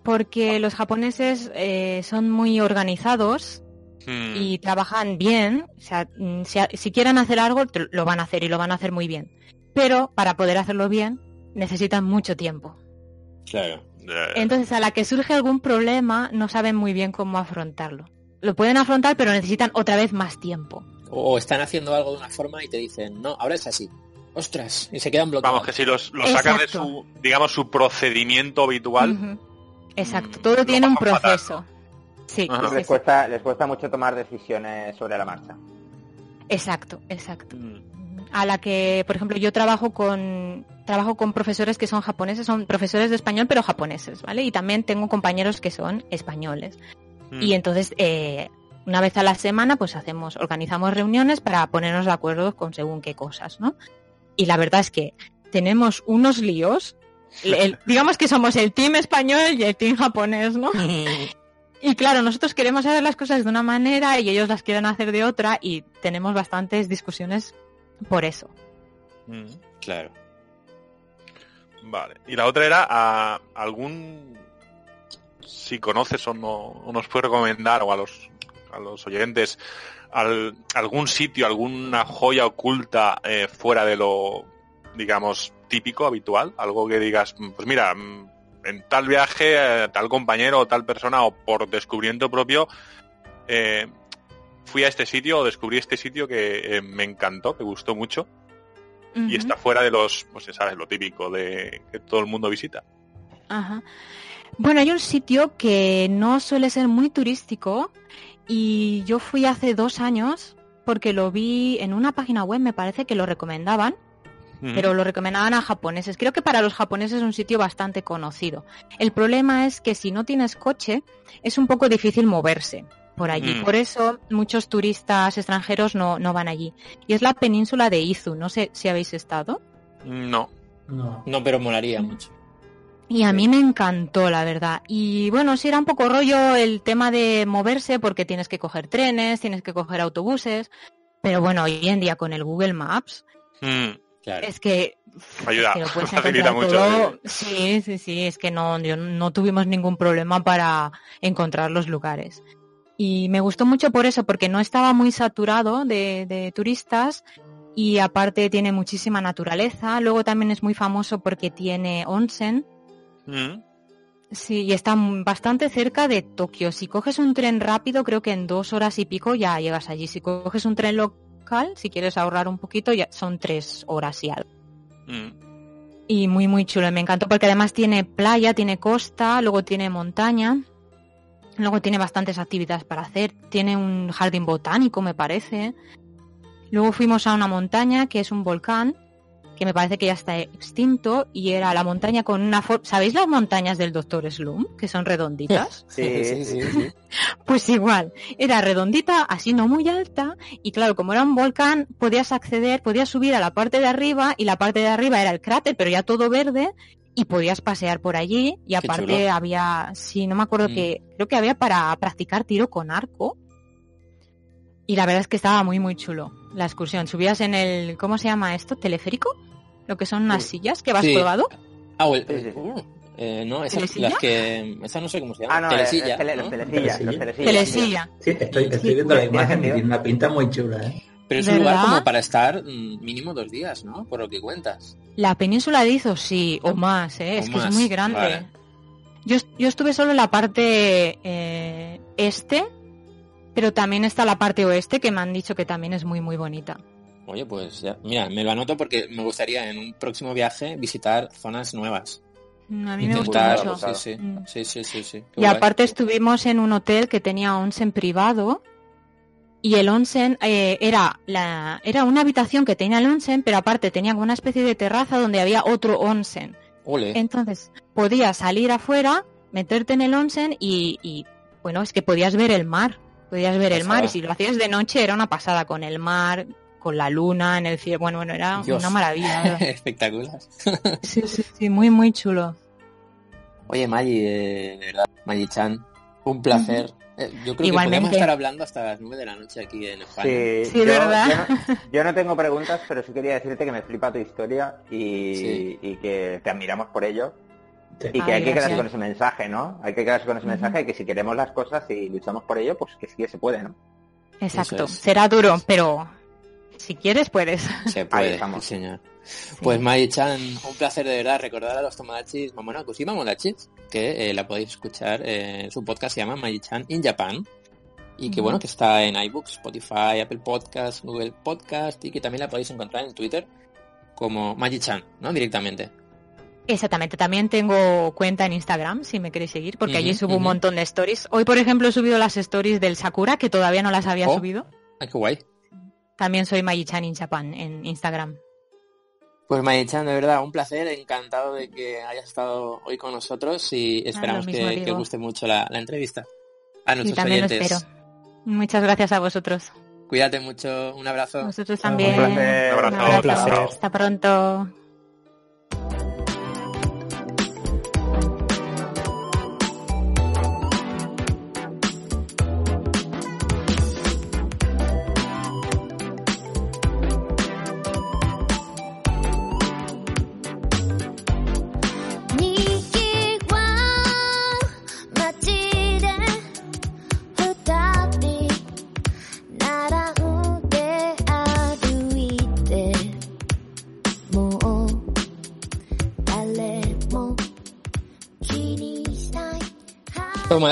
porque los japoneses eh, son muy organizados Mm, y trabajan bien. O sea, mm, si, si quieren hacer algo, lo van a hacer y lo van a hacer muy bien. Pero para poder hacerlo bien, necesitan mucho tiempo. Claro. Entonces, a la que surge algún problema, no saben muy bien cómo afrontarlo. Lo pueden afrontar, pero necesitan otra vez más tiempo. O están haciendo algo de una forma y te dicen, no, ahora es así. Ostras, y se quedan bloqueados. vamos, que si los, los sacan de su, digamos, su procedimiento habitual. Exacto, Mm, todo tiene un proceso. Sí, Les sí. cuesta, les cuesta mucho tomar decisiones sobre la marcha. exacto, exacto. mm, a la que, por ejemplo, yo trabajo con trabajo con profesores que son japoneses, son profesores de español pero japoneses, ¿vale? Y también tengo compañeros que son españoles. mm, Y entonces, eh, una vez a la semana, pues hacemos, organizamos reuniones para ponernos de acuerdo con según qué cosas, ¿no? Y la verdad es que tenemos unos líos. El- digamos que somos el team español y el team japonés, ¿no? Y claro, nosotros queremos hacer las cosas de una manera y ellos las quieren hacer de otra y tenemos bastantes discusiones por eso. mm. Claro. Vale. Y la otra era a algún si conoces o no nos puedes recomendar o a los a los oyentes al- algún sitio, alguna joya oculta eh, fuera de lo digamos típico, habitual, algo que digas, mm, pues mira, mm, en tal viaje, eh, tal compañero o tal persona o por descubrimiento propio eh, fui a este sitio o descubrí este sitio que eh, me encantó, me gustó mucho y está fuera de los, pues sabes, lo típico de que todo el mundo visita. Ajá. Bueno, hay un sitio que no suele ser muy turístico y yo fui hace dos años porque lo vi en una página web, me parece que lo recomendaban, pero lo recomendaban a japoneses. Creo que para los japoneses es un sitio bastante conocido. El problema es que si no tienes coche es un poco difícil moverse por allí. Mm. Por eso muchos turistas extranjeros no, no van allí. Y es la península de Izu. No sé si habéis estado. No. No. No, pero molaría mucho. Y a mí me encantó, la verdad. Y bueno, sí era un poco rollo el tema de moverse porque tienes que coger trenes, tienes que coger autobuses. Pero bueno, hoy en día con el Google Maps Mm, Claro. es que, es Ayuda, que lo puedes facilita encontrar mucho, todo. Sí, sí, sí, es que no, yo- no tuvimos ningún problema para encontrar los lugares. Y me gustó mucho por eso, porque no estaba muy saturado de, de turistas y aparte tiene muchísima naturaleza. Luego también es muy famoso porque tiene onsen, mm. Sí, y está bastante cerca de Tokio. Si coges un tren rápido, creo que en dos horas y pico ya llegas allí. Si coges un tren local, si quieres ahorrar un poquito, ya son tres horas y algo. Mm. Y muy, muy chulo. Me encantó porque además tiene playa, tiene costa, luego tiene montaña. Luego tiene bastantes actividades para hacer. Tiene un jardín botánico, me parece. Luego fuimos a una montaña que es un volcán, que me parece que ya está extinto, y era la montaña con una forma... ¿Sabéis las montañas del Doctor Slum? Que son redonditas. Sí, sí, sí, sí. Pues igual, era redondita, así no muy alta, y claro, como era un volcán, podías acceder, podías subir a la parte de arriba, y la parte de arriba era el cráter, pero ya todo verde, y podías pasear por allí, y aparte había, sí, no me acuerdo Mm. que, creo que había para practicar tiro con arco, y la verdad es que estaba muy, muy chulo la excursión. Subías en el, ¿cómo se llama esto? ¿Teleférico? Lo que son unas sillas que vas Sí. colgado. Ah, o el- uh, eh, no, esas las que... Esa no sé cómo se llama. Ah, no, Telesilla, el tele- ¿no? Telesilla. Telesilla. Sí, estoy, estoy viendo la imagen y tiene una pinta muy chula, ¿eh? Pero es un lugar como para estar mm, mínimo dos días, ¿no? Por lo que cuentas. La península de Izo, sí, o más, ¿eh? O es que más, es muy grande. vale. Yo, yo estuve solo en la parte eh, este, pero también está la parte oeste que me han dicho que también es muy, muy bonita. Oye, pues ya, mira, me lo anoto porque me gustaría en un próximo viaje visitar zonas nuevas. Mm, A mí me gustó Intentar, mucho. sí, sí, Mm. sí, sí, sí, sí. Qué Y guay. aparte estuvimos en un hotel que tenía onsen privado y el onsen eh, era, la, era una habitación que tenía el onsen, pero aparte tenía una especie de terraza donde había otro onsen. Ole. Entonces, podías salir afuera, meterte en el onsen y, y, bueno, es que podías ver el mar. Podías ver el mar y si lo hacías de noche era una pasada con el mar, con la luna en el cielo. Bueno, bueno, era Dios. una maravilla. Espectacular. sí, sí, sí, muy, muy chulo. Oye, Maggi, eh, de verdad, Maggi-chan, un placer. Eh, yo creo Igualmente. que podemos estar hablando hasta las 9 de la noche aquí en España. Sí, Sí, yo, ¿verdad? yo no, yo no tengo preguntas, pero sí quería decirte que me flipa tu historia y, Sí. y que te admiramos por ello. Sí. Y que Ay, hay que quedarse con ese mensaje, ¿no? Hay que quedarse con ese mensaje de que si queremos las cosas y luchamos por ello, pues que sí que se puede, ¿no? Exacto. Es. Será duro, pero si quieres, puedes. Se puede, estamos. sí, señor. Pues Mai-chan, un placer de verdad recordar a los Tomodachis Mamona Kusima Modachis, que eh, la podéis escuchar eh, en su podcast, se llama Mai-chan in Japan. Y que bueno, que está en iBooks, Spotify, Apple Podcast, Google Podcast y que también la podéis encontrar en Twitter como Mai-chan, ¿no? Directamente. Exactamente, también tengo cuenta en Instagram si me queréis seguir, porque allí subo un montón de stories. Hoy, por ejemplo, he subido las stories del Sakura, que todavía no las había Oh. subido. Ay, qué guay. También soy Mayi-chan in Japan en Instagram. Pues Mai-chan, de verdad, un placer, encantado de que hayas estado hoy con nosotros y esperamos lo mismo que, que guste mucho la, la entrevista. A nuestros también lo oyentes. espero. Muchas gracias a vosotros. Cuídate mucho, un abrazo. Vosotros Un también. Un abrazo. Un placer. Hasta pronto.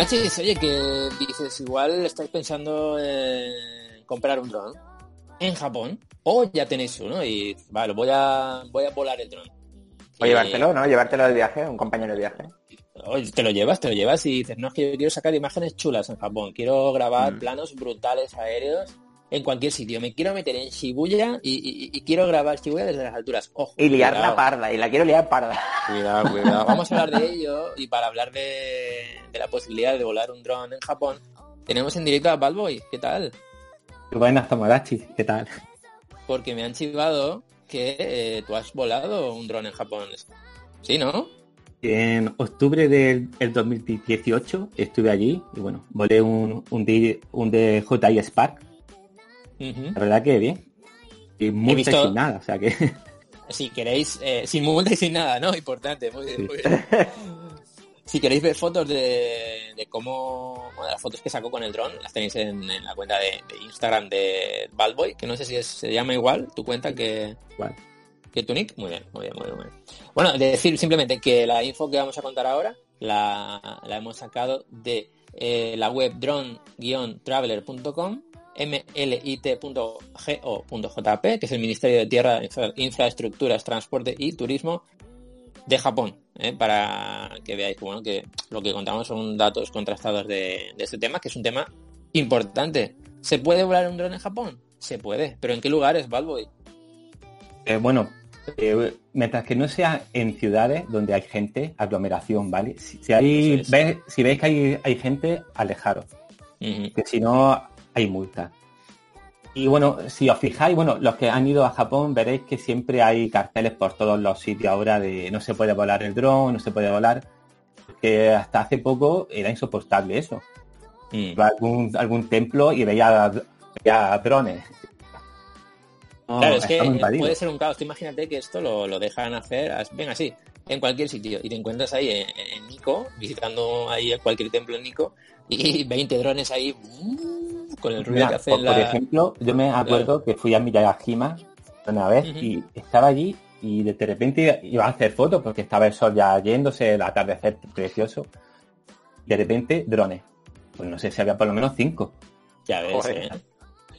Tomodachis, oye, que dices, igual estáis pensando en comprar un dron en Japón o ya tenéis uno y vale, voy a voy a volar el dron. O llevártelo, ¿no? Llevártelo de viaje, un compañero de viaje. Oye, te lo llevas, te lo llevas y dices, no, es que yo quiero sacar imágenes chulas en Japón, quiero grabar Mm. planos brutales aéreos en cualquier sitio, me quiero meter en Shibuya y, y- y quiero grabar Shibuya desde las alturas. Ojo, Y liarla cuidado. parda, y la quiero liar parda. Cuidado, cuidado. Vamos a hablar de ello y para hablar de, de la posibilidad de volar un dron en Japón, tenemos en directo a Balboy. ¿Qué tal? Buenas, Tomodachi, ¿qué tal? Porque me han chivado que eh, tú has volado un dron en Japón. ¿Sí, no? En octubre del el 2018 estuve allí y bueno, volé un, un, un DJI Spark. La verdad que bien. Y multa y visto- sin nada, o sea que Si queréis, eh, sin multa y sin nada, ¿no? Importante, muy bien, Sí. muy bien. Si queréis ver fotos de, de cómo, bueno, las fotos que sacó con el dron, las tenéis en, en la cuenta de, de Instagram de Balboy, que no sé si es- se llama igual tu cuenta que, igual. que tu nick. Muy bien, muy bien, muy bien. muy bien. Bueno, de decir simplemente que la info que vamos a contar ahora la, la hemos sacado de eh, la web drone-traveler.com mlit.go.jp, que es el Ministerio de Tierra, Infra- Infraestructuras, Transporte y Turismo de Japón, ¿eh? para que veáis que, bueno, que lo que contamos son datos contrastados de, de este tema, que es un tema importante. ¿Se puede volar un dron en Japón? Se puede, pero ¿en qué lugares, Balboy? Eh, bueno, eh, mientras que no sea en ciudades donde hay gente, aglomeración, ¿vale? Si, si hay, es. ves- si veis que hay, hay gente, alejaros, que si no hay multa. Y bueno, si os fijáis, bueno, los que han ido a Japón veréis que siempre hay carteles por todos los sitios ahora de no se puede volar el dron, no se puede volar, que hasta hace poco era insoportable eso. Mm. Iba a algún, algún templo y veía, veía drones. No, Claro, es que puede ser un caos. Tú imagínate que esto lo, lo dejan hacer, ven así, en cualquier sitio. Y te encuentras ahí en, en Nico, visitando ahí cualquier templo en Nico, y 20 drones ahí, uh, con el ruido Mira, que por, hacen por ejemplo, yo me acuerdo que fui a Miyajima una vez y estaba allí y de repente iba a hacer fotos porque estaba el sol ya yéndose, el atardecer precioso. De repente, drones. Pues no sé si había por lo menos cinco. Ya ves, Joder. eh.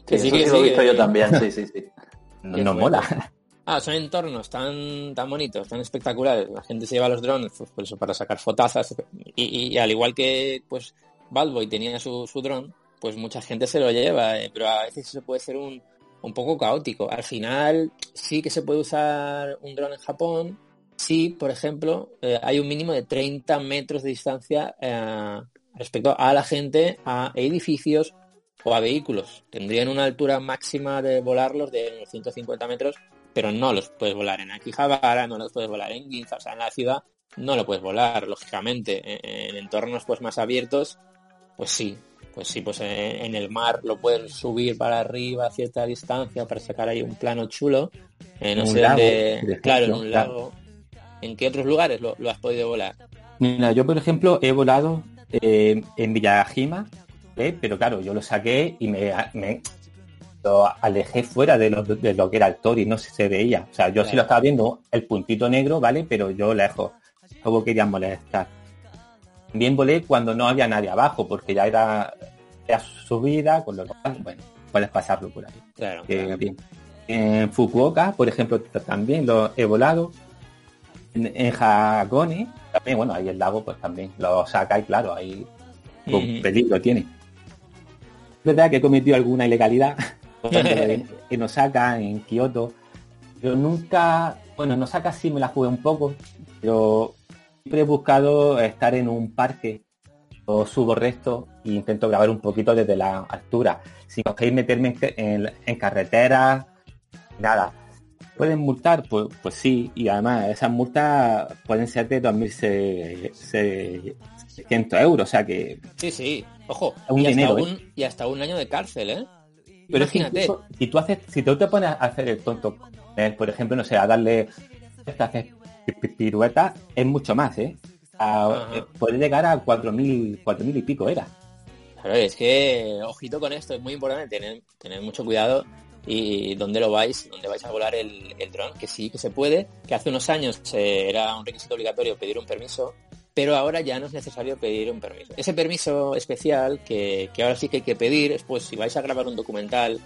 Que sí, que sí lo he sí, visto que- yo también, sí, sí, sí. No, no mola. Ah, son entornos tan, tan bonitos, tan espectaculares. La gente se lleva los drones pues, por eso, para sacar fotazas. Y, al igual que pues Balboy tenía su, su dron, pues mucha gente se lo lleva. eh, pero a veces eso puede ser un, un poco caótico. Al final sí que se puede usar un dron en Japón. Sí, por ejemplo, eh, hay un mínimo de 30 metros de distancia eh, respecto a la gente, a edificios o a vehículos. Tendrían una altura máxima de volarlos de unos 150 metros, pero no los puedes volar en Akihabara, no los puedes volar en Ginza, o sea, en la ciudad no lo puedes volar, lógicamente. En, en entornos pues más abiertos, pues sí, pues sí, pues en, en el mar lo puedes subir para arriba a cierta distancia para sacar ahí un plano chulo. Eh, no Un sé lago, dónde- claro, en un lago. ¿En qué otros lugares lo, lo has podido volar? Mira, yo por ejemplo he volado eh, en Villajima, ¿eh? pero claro, yo lo saqué y me, me lo alejé fuera de lo, de lo que era el Tori, no se, se veía. O sea, yo sí Claro. lo estaba viendo el puntito negro, ¿vale? Pero yo lejos. Como querían molestar. También volé cuando no había nadie abajo, porque ya era, era subida, con lo cual, bueno, puedes pasarlo por ahí. Claro. Que claro. bien. En Fukuoka, por ejemplo, también lo he volado. En, en también, bueno, ahí el lago, pues también lo saca y claro, ahí con Ujú. peligro tiene. Es verdad que he cometido alguna ilegalidad en, Osaka, en Kioto. Yo nunca, bueno, en Osaka sí me la jugué un poco, pero siempre he buscado estar en un parque o subo recto e intento grabar un poquito desde la altura. Si cogéis meterme en, en, en carreteras, nada. ¿Pueden multar? Pues, pues sí, y además esas multas pueden ser de 2.600 euros, o sea que Sí, sí. Ojo. Un y, hasta dinero, ¿eh? un, y hasta un año de cárcel, ¿eh? Pero es que incluso si tú haces, si tú te pones a hacer el tonto, eh, por ejemplo, no sé, a darle pi- piruetas, es mucho más, ¿eh? A- eh, puede llegar a 4.000, 4.000 y pico era. Claro, es que ojito con esto, es muy importante tener, tener mucho cuidado y dónde lo vais, dónde vais a volar el, el dron, que sí que se puede, que hace unos años eh, era un requisito obligatorio pedir un permiso, pero ahora ya no es necesario pedir un permiso. Ese permiso especial que, ahora sí que hay que pedir es pues si vais a grabar un documental,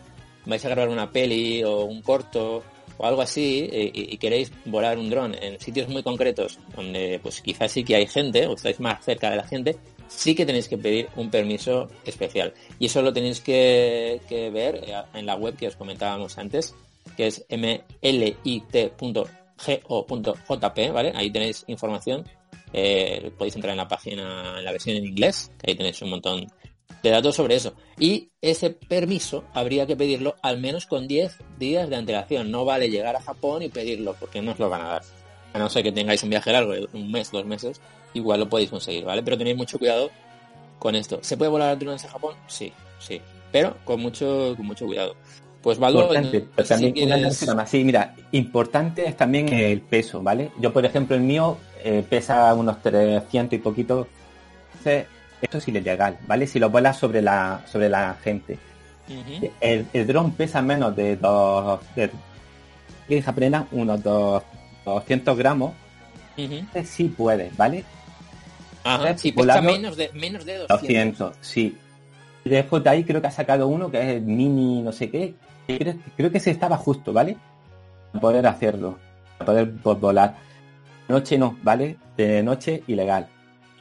vais a grabar una peli o un corto o algo así eh, y, y queréis volar un dron en sitios muy concretos donde pues quizás sí que hay gente o estáis más cerca de la gente, sí que tenéis que pedir un permiso especial. Y eso lo tenéis que, que ver eh, en la web que os comentábamos antes, que es mlit.go.jp, ¿vale? Ahí tenéis información. Eh, podéis entrar en la página, en la versión en inglés, que ahí tenéis un montón de datos sobre eso. Y ese permiso habría que pedirlo al menos con 10 días de antelación. No vale llegar a Japón y pedirlo, porque no os lo van a dar. A no ser que tengáis un viaje largo, un mes, dos meses, igual lo podéis conseguir, ¿vale? Pero tenéis mucho cuidado con esto. ¿Se puede volar drones a Japón? Sí, sí. Pero con mucho, con mucho cuidado. Pues Valdo, Importante, pero también si quieres- más. Sí, mira, importante es también el peso, ¿vale? Yo, por ejemplo, el mío eh, pesa unos 300 y poquito. Entonces, esto es ilegal, ¿vale? Si lo vuelas sobre la, sobre la gente. El, el dron pesa menos de dos, de, que plena, unos dos- 200 gramos. Entonces sí puedes, ¿vale? Ajá, sí, pesa menos de, menos de 200. 200, sí. Después de ahí creo que ha sacado uno que es el mini no sé qué. Creo, creo que se estaba justo, ¿vale? Para poder hacerlo. Para poder pues, volar. Noche no, ¿vale? De noche ilegal.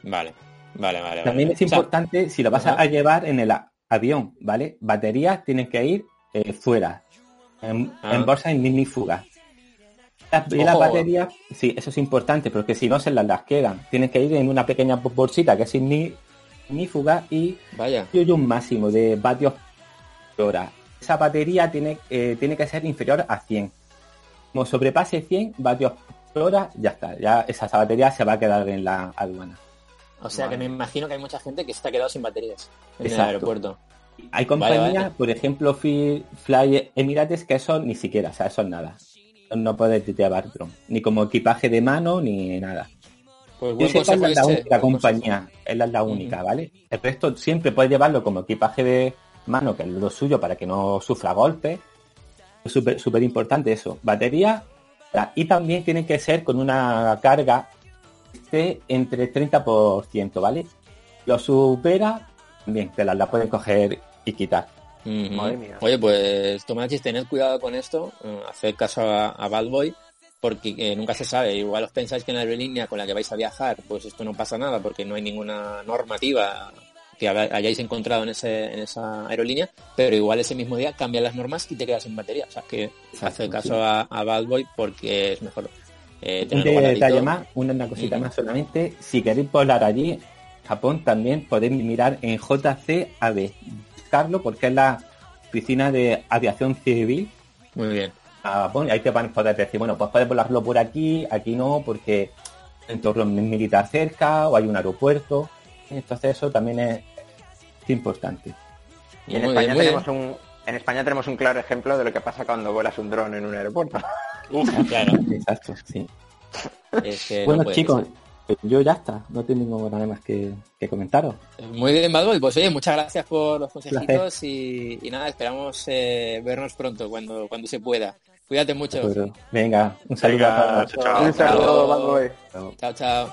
Vale, vale, vale. También vale. es O sea, importante si lo vas a- llevar en el avión, ¿vale? Baterías tienen que ir eh, fuera. En, Ah. en bolsa ignífugas. Las, y las Ojo. baterías, sí, eso es importante, porque si no se las, las quedan. Tienen que ir en una pequeña bolsita que es igní- ignífuga y Vaya. y un máximo de vatios por hora. Esa batería tiene, eh, tiene que ser inferior a 100. Como sobrepase 100 vatios por hora, ya está. Ya esa batería se va a quedar en la aduana. O sea que me imagino que hay mucha gente que se ha quedado sin baterías en Exacto. el aeropuerto. Hay compañías, vale. por ejemplo, Fly, Fly Emirates, que eso ni siquiera, o sea, eso es nada. No puedes llevar dron, ni como equipaje de mano, ni nada. Pues buen consejo es la ese, única compañía, es la, la única, ¿vale? El resto siempre puedes llevarlo como equipaje de mano, que es lo suyo para que no sufra golpes. Es súper súper importante eso. Batería y también tiene que ser con una carga esté entre 30%, ¿vale? Lo supera, bien, te la, la pueden coger y quitar. Madre mía. Oye, pues Tomachis, tened cuidado con esto, eh, haced caso a, a Bad Boy, porque eh, nunca se sabe. Igual os pensáis que en la aerolínea con la que vais a viajar, pues esto no pasa nada, porque no hay ninguna normativa que hayáis encontrado en, ese, en esa aerolínea, pero igual ese mismo día cambian las normas y te quedas sin batería. O sea, que haced caso a, a Bad Boy porque es mejor eh, Un detalle más, una, una cosita más solamente. Si queréis volar allí, Japón también podéis mirar en JCAB. Buscarlo porque es la oficina de aviación civil Muy bien. a Japón. Y ahí te van a poder decir, bueno, pues puedes volarlo por aquí, aquí no, porque hay un entorno militar cerca o hay un aeropuerto. Entonces eso también es, importante. Y en Muy España bien, tenemos un en España tenemos un claro ejemplo de lo que pasa cuando vuelas un dron en un aeropuerto. Uf, claro. Exacto, sí. Es que no Bueno, chicos, ser. yo ya está. No tengo nada más que, que comentaros. Muy bien, Boy. Pues oye, muchas gracias por los consejitos y, y nada, esperamos eh, vernos pronto cuando, cuando se pueda. Cuídate mucho. Venga, un saludo Venga, a todos. chao, chao. Un saludo, Bad Boy. Chao, chao.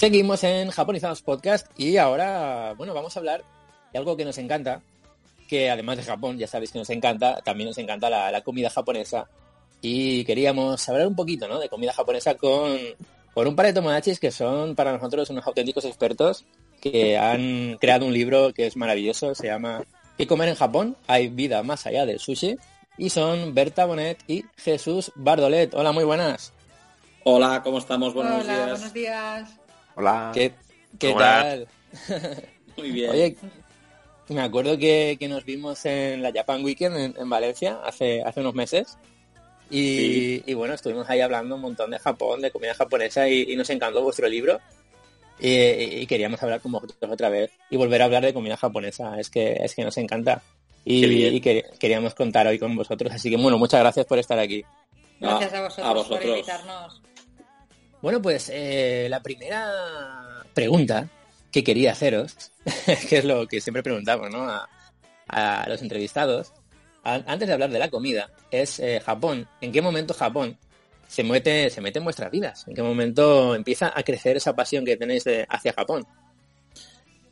Seguimos en Japonizados Podcast y ahora, bueno, vamos a hablar de algo que nos encanta, que además de Japón, ya sabéis que nos encanta, también nos encanta la, la comida japonesa. Y queríamos hablar un poquito, ¿no? De comida japonesa con, con un par de tomodachis que son para nosotros unos auténticos expertos que han creado un libro que es maravilloso, se llama ¿Qué comer en Japón? Hay vida más allá del sushi. Y son Berta Bonet y Jesús Bardolet. Hola, muy buenas. Hola, ¿cómo estamos? Buenos Hola, días. buenos días. Hola. ¿Qué, qué ¿Cómo tal? Muy bien. Oye, me acuerdo que, que nos vimos en la Japan Weekend en, en Valencia hace, hace unos meses. Y, Sí. y bueno, estuvimos ahí hablando un montón de Japón, de comida japonesa y, y nos encantó vuestro libro. Y, y queríamos hablar con vosotros otra vez y volver a hablar de comida japonesa. Es que, es que nos encanta. Y, que- queríamos contar hoy con vosotros. Así que bueno, muchas gracias por estar aquí. Gracias a vosotros, a por vosotros. invitarnos. Bueno, pues eh, la primera pregunta que quería haceros, que es lo que siempre preguntamos ¿no? a, los entrevistados, an- antes de hablar de la comida, es eh, Japón. ¿En qué momento Japón se mete, se mete en vuestras vidas? ¿En qué momento empieza a crecer esa pasión que tenéis de- hacia Japón?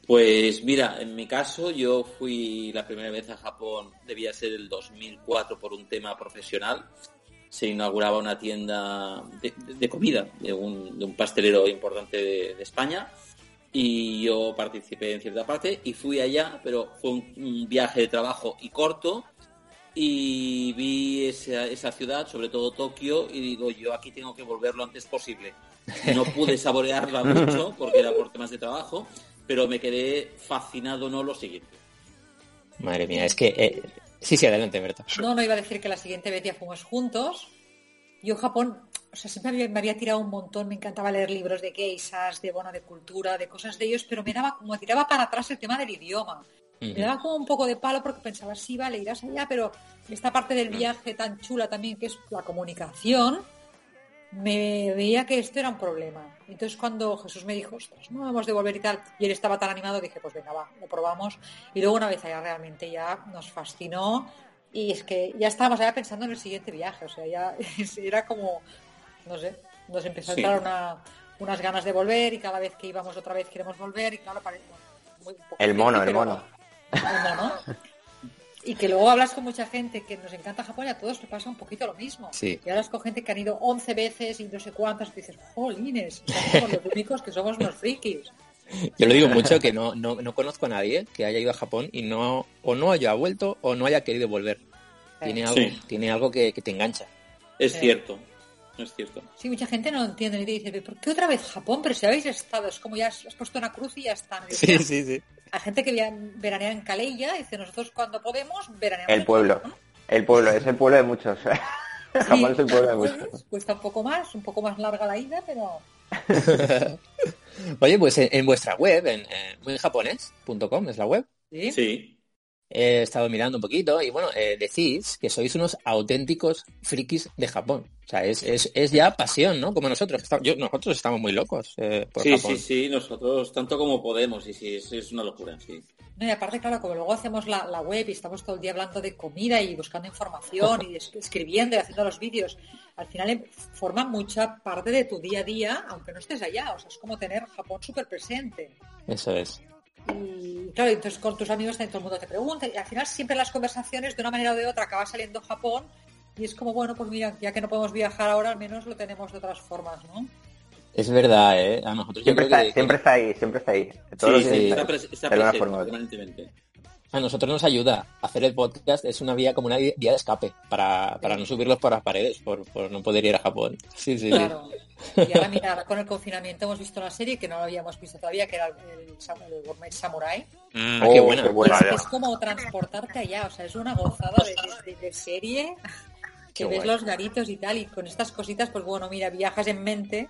Pues mira, en mi caso yo fui la primera vez a Japón, debía ser el 2004 por un tema profesional. Se inauguraba una tienda de, de comida de un, de un pastelero importante de, de España y yo participé en cierta parte y fui allá, pero fue un, un viaje de trabajo y corto y vi esa, esa ciudad, sobre todo Tokio, y digo yo aquí tengo que volver lo antes posible. No pude saborearla mucho porque era por temas de trabajo, pero me quedé fascinado, ¿no? Lo siguiente. Madre mía, es que... eh, sí, sí, adelante, Berta. No, no iba a decir que la siguiente vez ya fuimos juntos. Yo Japón, o sea, siempre había- me había tirado un montón, me encantaba leer libros de geishas, de bueno, de cultura, de cosas de ellos, pero me daba como tiraba para atrás el tema del idioma. Me daba como un poco de palo porque pensaba, sí, vale, irás allá, pero esta parte del viaje tan chula también, que es la comunicación, me veía que esto era un problema. Entonces cuando Jesús me dijo, ostras, no vamos de volver y tal, y él estaba tan animado, dije, pues venga, va, lo probamos. Y luego una vez allá realmente ya nos fascinó y es que ya estábamos allá pensando en el siguiente viaje, o sea, ya era como, no sé, nos empezó a entrar una- unas ganas de volver y cada vez que íbamos otra vez queremos volver y claro, parece... muy- un poco El mono, el pero- mono. el mono. Y que luego hablas con mucha gente que nos encanta Japón y a todos les pasa un poquito lo mismo. Sí. Y hablas con gente que han ido 11 veces y no sé cuántas y dices, jolines, somos los únicos que somos unos frikis. Yo lo digo mucho que no, no, no conozco a nadie que haya ido a Japón y no o no haya vuelto o no haya querido volver. Tiene algo, Sí. tiene algo que, que te engancha. Es Sí. cierto, es cierto. Sí, mucha gente no entiende y te dice, ¿por qué otra vez Japón? Pero si habéis estado, es como ya has, has puesto una cruz y ya está. Sí, sí, sí. Hay gente que veranea en Calella, dice, nosotros cuando podemos veraneamos El en pueblo. Japón". El pueblo, es el pueblo de muchos. Japón es el pueblo de Pues, muchos. Cuesta un poco más, un poco más larga la ida, pero Oye, pues en, en vuestra web, en eh, muyjaponés.com es la web, sí. Sí, he estado mirando un poquito y bueno, eh, decís que sois unos auténticos frikis de Japón. O sea, es, es, es ya pasión, ¿no? Como nosotros. Estamos- yo- nosotros estamos muy locos eh, por sí, Japón. sí, sí, nosotros tanto como podemos y sí, es, es una locura, sí. No, y aparte, claro, como luego hacemos la, la web y estamos todo el día hablando de comida y buscando información y es- escribiendo y haciendo los vídeos, al final em- forma mucha parte de tu día a día, aunque no estés allá. O sea, es como tener Japón súper presente. Eso es. Y claro, entonces con tus amigos también todo el mundo te pregunta y al final siempre las conversaciones, de una manera o de otra, acaba saliendo Japón Y es como, bueno, pues mira, ya que no podemos viajar ahora, al menos lo tenemos de otras formas, ¿no? Es verdad, ¿eh? A nosotros yo Siempre creo está, que- siempre está ahí, siempre está ahí. Todos Sí, sí. está presente forma permanentemente. A nosotros nos ayuda hacer el podcast, es una vía como una vía de escape para, para no subirlos por las paredes, por, por no poder ir a Japón. Sí, sí, sí. Claro. Y ahora, mira, ahora con el confinamiento hemos visto una serie que no habíamos visto todavía, que era el, el, Gourmet Samurai. Mm, Ah, qué Oh, buena. qué buena. Es, como transportarte allá, o sea, es una gozada de, de- serie que Qué ves guay. los garitos y tal, y con estas cositas, pues bueno, mira, viajas en mente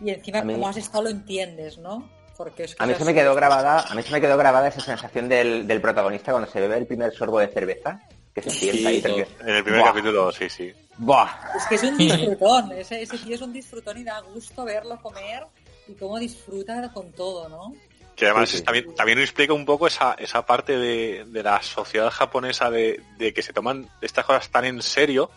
y encima como has estado lo entiendes, ¿no? Porque es que A mí se me quedó grabada, a mí se me quedó grabada esa sensación del, del protagonista cuando se bebe el primer sorbo de cerveza, que se sienta ahí. Sí, tranquilo. En el primer Buah. capítulo, sí, sí. Buah. Es que es un disfrutón, ese, ese tío es un disfrutón y da gusto verlo comer y cómo disfruta con todo, ¿no? Que además Sí, sí. También, también explica un poco esa, esa parte de, de la sociedad japonesa de, de que se toman estas cosas tan en serio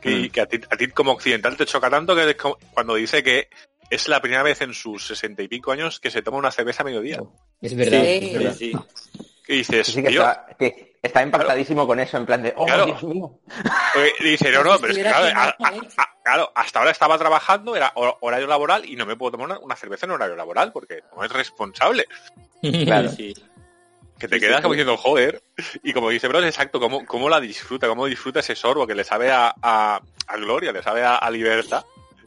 que, Mm. que a, ti, a ti como occidental te choca tanto que cuando dice que es la primera vez en sus sesenta y pico años que se toma una cerveza a mediodía. Es verdad. Sí. es verdad. Sí, sí. Y dices, que está, que está impactadísimo con eso, en plan de, oh, Claro. Dios mío. eh, y dice, no, no, pero es que claro, a- a- a- claro, hasta ahora estaba trabajando, era hor- horario laboral y no me puedo tomar una, una cerveza en horario laboral porque no es responsable. Claro. Sí. Que te Sí, quedas sí, como diciendo, joder. Y como dice, bro, exacto, cómo, cómo la disfruta, cómo disfruta ese sorbo que le sabe a, a, a gloria, le sabe a, a libertad.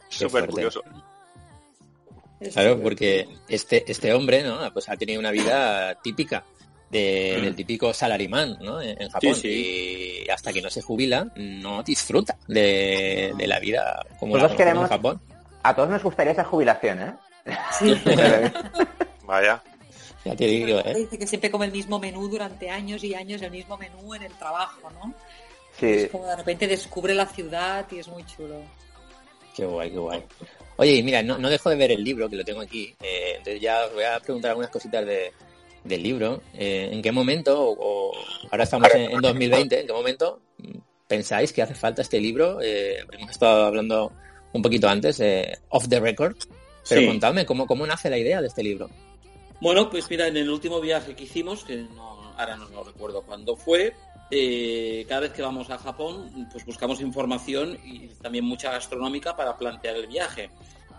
Súper fuerte. curioso. Claro, porque este, este hombre, ¿no? Pues ha tenido una vida típica de- Mm. del típico salarimán, ¿no? En, en Japón. Sí, Y hasta que no se jubila, no disfruta de, de la vida como la Nosotros conocemos queremos- en Japón. A todos nos gustaría esa jubilación, ¿eh? Sí. Vaya. Ya te digo, ¿eh? Dice que siempre come el mismo menú durante años y años, el mismo menú en el trabajo, ¿no? Sí. Es como de repente descubre la ciudad y es muy chulo. Qué guay, qué guay. Oye, mira, no, no dejo de ver el libro, que lo tengo aquí. eh, entonces ya os voy a preguntar algunas cositas de, del libro. Eh, ¿En qué momento, o, o ahora estamos en, en 2020, en qué momento pensáis que hace falta este libro? Eh, hemos estado hablando un poquito antes, off the record. Pero Sí. contadme, ¿cómo, ¿cómo nace la idea de este libro? Bueno, pues mira, en el último viaje que hicimos, que no, ahora no, no recuerdo cuándo fue, eh, cada vez que vamos a Japón, pues buscamos información y también mucha gastronómica para plantear el viaje.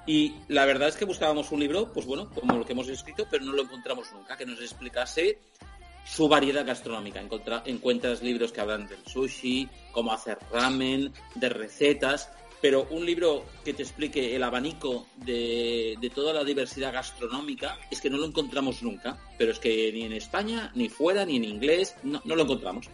Y la verdad es que buscábamos un libro, pues bueno, como lo que hemos escrito, pero no lo encontramos nunca, que nos explicase su variedad gastronómica. Encontra- encuentras libros que hablan del sushi, cómo hacer ramen, de recetas, pero un libro que te explique el abanico de, toda la diversidad gastronómica es que no lo encontramos nunca, pero es que ni en España, ni fuera, ni en inglés, no lo encontramos.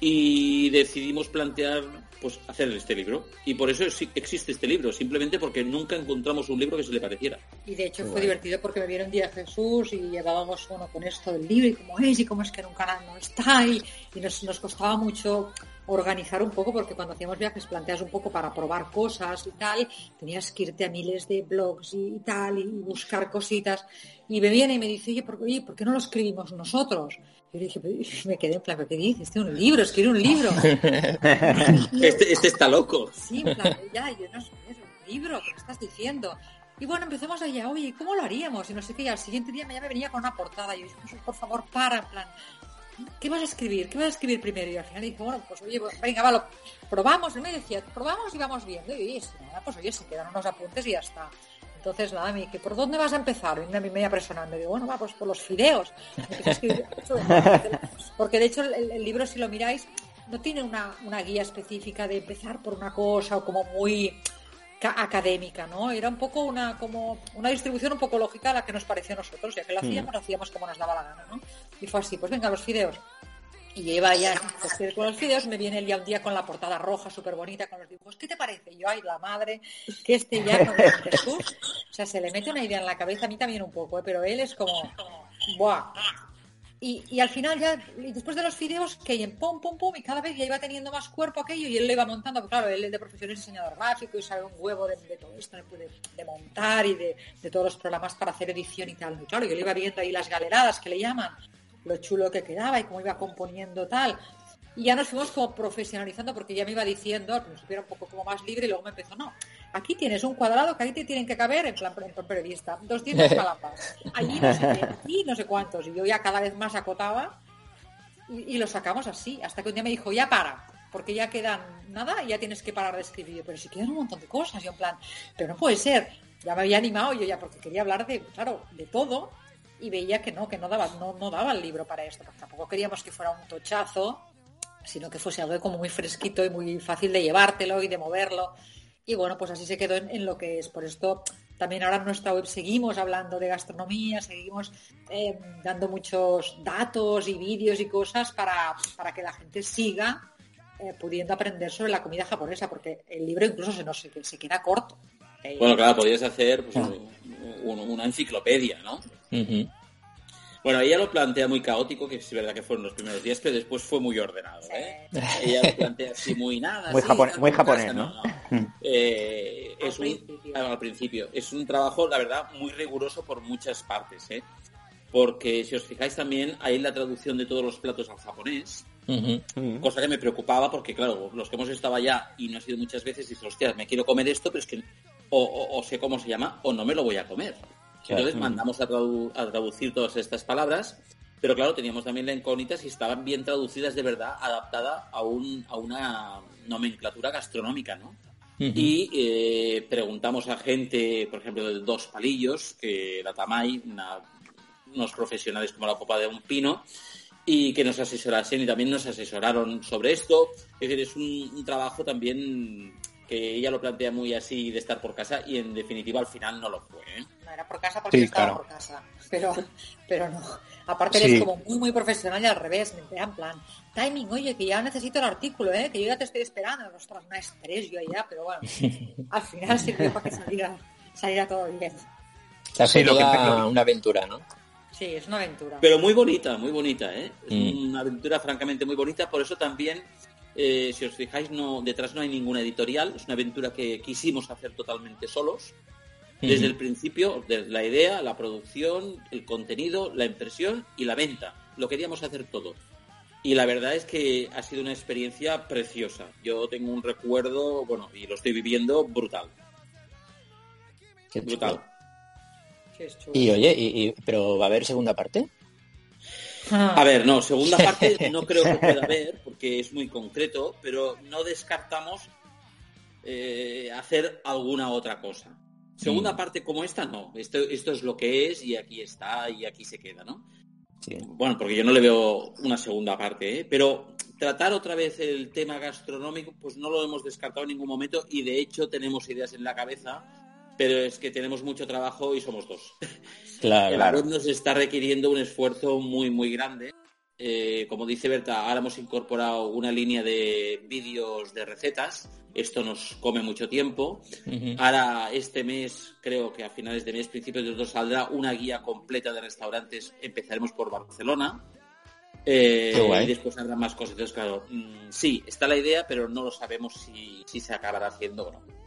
Y decidimos plantear, pues, hacer este libro. Y por eso sí- existe este libro, simplemente porque nunca encontramos un libro que se le pareciera. Y de hecho fue guay. divertido porque me vieron un día Jesús y llevábamos bueno con esto del libro y cómo es y cómo es que en un canal no está y, y nos, nos costaba mucho organizar un poco porque cuando hacíamos viajes planteas un poco para probar cosas y tal, tenías que irte a miles de blogs y, y tal y, buscar cositas y me viene y me dice, oye, ¿por, oye, ¿por qué no lo escribimos nosotros? Yo dije, "Pero- y me quedé en plan, ¿pero ¿qué dices? Este es un libro, escribe un libro. Este, este está loco. Sí, en plan, ya, yo no sé, es un libro, ¿qué me estás diciendo? Y bueno, empezamos allá, oye, ¿cómo lo haríamos? Y no sé qué, y al siguiente día ya me venía con una portada. Y yo dije, por favor, para, en plan, ¿qué vas a escribir? ¿Qué vas a escribir primero? Y al final dije, bueno, pues oye, pues, venga, va, lo probamos. Y me decía, probamos y vamos viendo. Y oye, pues oye, se quedan unos apuntes y ya está. Entonces, nada, me dije, ¿por dónde vas a empezar? Y a mí me digo, bueno, va, pues por los fideos. Porque de hecho el, el libro, si lo miráis, no tiene una, una guía específica de empezar por una cosa o como muy ca- académica, ¿no? Era un poco una como una distribución un poco lógica a la que nos pareció a nosotros, ya que lo hacíamos, lo hacíamos como nos daba la gana, ¿no? Y fue así, pues venga, los fideos. Y iba ya pues, con los fideos, me viene el día un día con la portada roja súper bonita con los dibujos. ¿Qué te parece? Yo, ay, la madre, que este ya es Jesús. O sea, se le mete una idea en la cabeza, a mí también un poco, ¿eh? pero él es como, ¡buah! Y, y al final ya, después de los fideos, que en pum, pum, pum, y cada vez ya iba teniendo más cuerpo aquello y él lo iba montando, porque claro, él de profesión es diseñador gráfico y sabe un huevo de, todo esto, de, de montar y de, de todos los programas para hacer edición y tal. Y claro, yo le iba viendo ahí las galeradas que le llaman, lo chulo que quedaba y cómo iba componiendo tal. Y ya nos fuimos como profesionalizando porque ya me iba diciendo, al principio era un poco como más libre y luego me empezó, no, aquí tienes un cuadrado que ahí te tienen que caber, en plan, en plan periodista, 200 calapas, allí no sé qué, aquí no sé cuántos. Y yo ya cada vez más acotaba y, y lo sacamos así, hasta que un día me dijo, ya para, porque ya quedan nada y ya tienes que parar de escribir. Pero si quedan un montón de cosas, yo en plan, pero no puede ser. Ya me había animado yo ya porque quería hablar de, claro, de todo y veía que no, que no daba, no, no daba el libro para esto, porque tampoco queríamos que fuera un tochazo, sino que fuese algo como muy fresquito y muy fácil de llevártelo y de moverlo. Y bueno, pues así se quedó en, en lo que es. Por esto también ahora en nuestra web seguimos hablando de gastronomía, seguimos eh, dando muchos datos y vídeos y cosas para, para que la gente siga eh, pudiendo aprender sobre la comida japonesa, porque el libro incluso se nos se, se queda corto. Bueno, claro, podrías hacer pues, un- un- una enciclopedia, ¿no? Bueno, ella lo plantea muy caótico, que es verdad que fueron los primeros días, pero después fue muy ordenado, ¿eh? Ella lo plantea así muy nada. Muy sí, japon- tal, muy japonés, casa, ¿no? Eh, es un, claro, al principio. Es un trabajo, la verdad, muy riguroso por muchas partes, ¿eh? Porque si os fijáis también, hay la traducción de todos los platos al japonés, cosa que me preocupaba porque, claro, los que hemos estado allá y no ha sido muchas veces, dices, hostia, me quiero comer esto, pero es que o, o- o sé cómo se llama o no me lo voy a comer. Entonces Claro. mandamos a, tradu- a traducir todas estas palabras, pero claro, teníamos también la incógnita si estaban bien traducidas de verdad, adaptada a, un, a una nomenclatura gastronómica, ¿no? Y eh, preguntamos a gente, por ejemplo, de dos palillos, que la Tamay, una- unos profesionales como la copa de un pino, y que nos asesorasen y también nos asesoraron sobre esto. Es decir, es un, un trabajo también que ella lo plantea muy así de estar por casa y en definitiva al final no lo fue. ¿eh? No era por casa porque Sí, estaba claro. por casa. Pero, pero no. Aparte Sí. eres como muy, muy profesional y al revés. Me en plan, timing, oye, que ya necesito el artículo, ¿eh? que yo ya te estoy esperando. Ostras, una estrés yo allá, pero bueno. Al final sirvió para que saliera, saliera todo bien. Lo que- toda una aventura, ¿no? Sí, es una aventura. Pero muy bonita, muy bonita, ¿eh? Es Mm. una aventura francamente muy bonita, por eso también, eh, si os fijáis, no detrás no hay ninguna editorial, es una aventura que quisimos hacer totalmente solos. Desde el principio, desde la idea, la producción, el contenido, la impresión y la venta. Lo queríamos hacer todo. Y la verdad es que ha sido una experiencia preciosa. Yo tengo un recuerdo, bueno, y lo estoy viviendo brutal. Qué brutal. chulo. Y oye, y, y- pero ¿va a haber segunda parte? A ver, no, segunda parte no creo que pueda haber, porque es muy concreto, pero no descartamos eh, hacer alguna otra cosa. Segunda Mm. parte como esta, no. Esto, esto es lo que es y aquí está y aquí se queda, ¿no? Bueno, porque yo no le veo una segunda parte, ¿eh? pero tratar otra vez el tema gastronómico, pues no lo hemos descartado en ningún momento y de hecho tenemos ideas en la cabeza, pero es que tenemos mucho trabajo y somos dos. Claro, La claro. nos está requiriendo un esfuerzo muy, muy grande. Eh, como dice Berta, ahora hemos incorporado una línea de vídeos de recetas. Esto nos come mucho tiempo. Ahora, este mes, creo que a finales de mes, principios de otro, saldrá una guía completa de restaurantes. Empezaremos por Barcelona. Eh, y después habrá más cosas. Entonces, claro, mm, sí, está la idea, pero no lo sabemos si, si se acabará haciendo o no.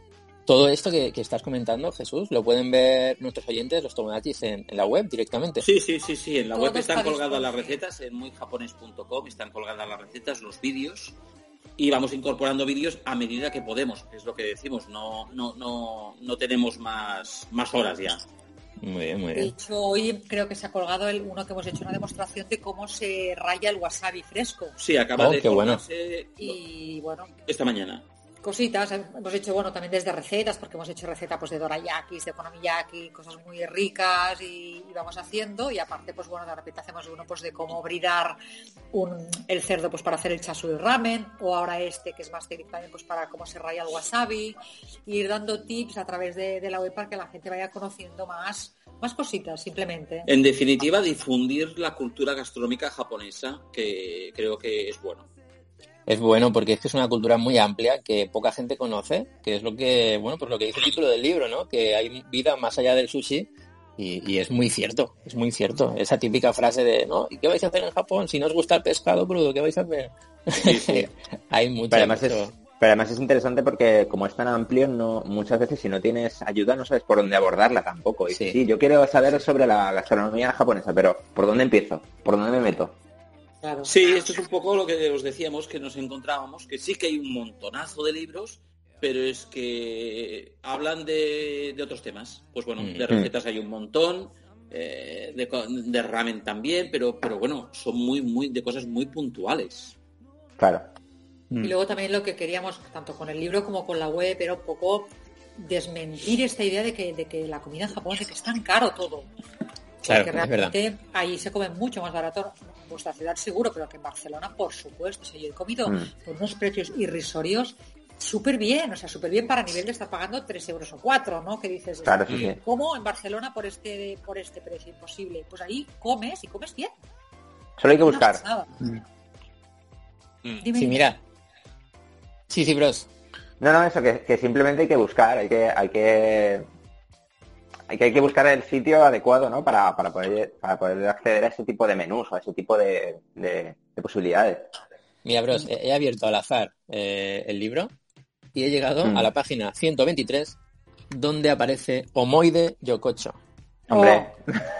Todo esto que, que estás comentando, Jesús, lo pueden ver nuestros oyentes, los tomodatis, en, en la web directamente. Sí, sí, sí, sí. En la web están está colgadas las recetas, en muyjapones.com están colgadas las recetas, los vídeos. Y vamos incorporando vídeos a medida que podemos, es lo que decimos. No, no, no, no tenemos más, más horas ya. Muy bien, muy De hecho, hoy creo que se ha colgado el, uno que hemos hecho una demostración de cómo se raya el wasabi fresco. Sí, acaba Oh, de qué bueno. Y bueno, esta mañana. Cositas. Hemos hecho, bueno, también desde recetas, porque hemos hecho receta pues de dorayakis, de okonomiyaki, cosas muy ricas y, vamos haciendo. Y aparte, pues bueno, de repente hacemos uno pues de cómo bridar un, el cerdo pues para hacer el chasu y ramen, o ahora este que es más técnico también pues para cómo se raya el wasabi, y ir dando tips a través de, de la web para que la gente vaya conociendo más, más cositas, simplemente. En definitiva, difundir la cultura gastronómica japonesa, que creo que es bueno. Es bueno porque es que es una cultura muy amplia que poca gente conoce, que es lo que, bueno, pues lo que dice el título del libro, ¿no? Que hay vida más allá del sushi y, y es muy cierto, es muy cierto. Esa típica frase de, ¿no? ¿Y qué vais a hacer en Japón? Si no os gusta el pescado crudo, ¿qué vais a hacer? hay mucho. Pero además, mucho- es, pero además es interesante porque como es tan amplio, no muchas veces si no tienes ayuda no sabes por dónde abordarla tampoco. Y sí, yo quiero saber sobre la gastronomía japonesa, pero ¿por dónde empiezo? ¿Por dónde me meto? Sí, esto es un poco lo que os decíamos, que nos encontrábamos, que sí que hay un montonazo de libros, pero es que hablan de, de otros temas. Pues bueno, de Mm. recetas hay un montón, eh, de, de ramen también, pero, pero bueno, son muy, muy, de cosas muy puntuales. Claro. Mm. Y luego también lo que queríamos, tanto con el libro como con la web, era un poco desmentir esta idea de que, de que la comida en Japón es que es tan caro todo. Claro, Porque es verdad. realmente ahí se come mucho más barato en vuestra ciudad seguro, pero que en Barcelona, por supuesto. O sea, yo he comido Mm. por unos precios irrisorios súper bien, o sea, súper bien para nivel de estar pagando 3 euros o 4, ¿no? Que dices, Claro, sí, sí. ¿cómo en Barcelona por este por este precio? Imposible. Pues ahí comes y comes bien. Solo hay que buscar. pasada. Mm. Dime. Sí, mira. Sí, sí, bros. No, no, eso, que, que simplemente hay que buscar, hay que, hay que, hay que, hay que buscar el sitio adecuado, ¿no? Para, para poder, para poder acceder a ese tipo de menús o a ese tipo de, de- de posibilidades. Mira, bros, he he abierto al azar eh, el libro y he llegado Mm. a la página 123 donde aparece Omoide Yokocho. Hombre,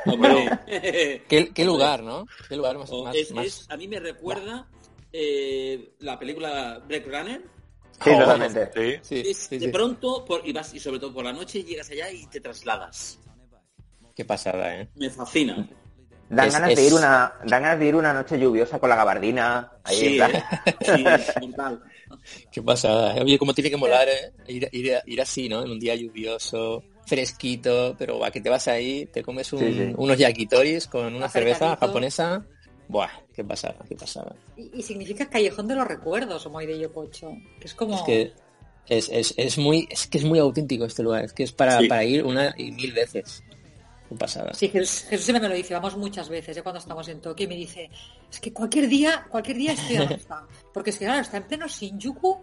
Hombre. ¿Qué, qué lugar, ¿no? ¿Qué lugar más... O más- es- más- es- a mí me recuerda eh, la película Break Runner. Sí, Oh, totalmente. Sí. Sí, Es- sí, de pronto, por- y, vas, y sobre todo por la noche, llegas allá y te trasladas. Qué pasada, ¿eh? Me fascina. Dan Es- ganas es- de ir una, dan ganas de ir una noche lluviosa con la gabardina. Ahí, Sí, en plan- ¿eh? Sí, es brutal. Qué pasada. ¿eh? Oye, cómo tiene que molar, ¿eh? Ir, ir- ir así, ¿no? En un día lluvioso, fresquito, pero va, que te vas ahí, te comes un- Sí, sí. unos yakitoris con una cerveza japonesa. Buah, qué pasada, qué pasada. Y, y significa callejón de los recuerdos, Omoy de Yokocho. Que es como... Es que es, es, es muy es que es muy auténtico este lugar, es que es para, Sí. para ir una y mil veces. Qué pasada. Sí, Jesús, Jesús siempre me lo dice, vamos muchas veces, ya cuando estamos en Tokio, y me dice, es que cualquier día, cualquier día estoy donde está. Porque es que claro, está en pleno Shinjuku,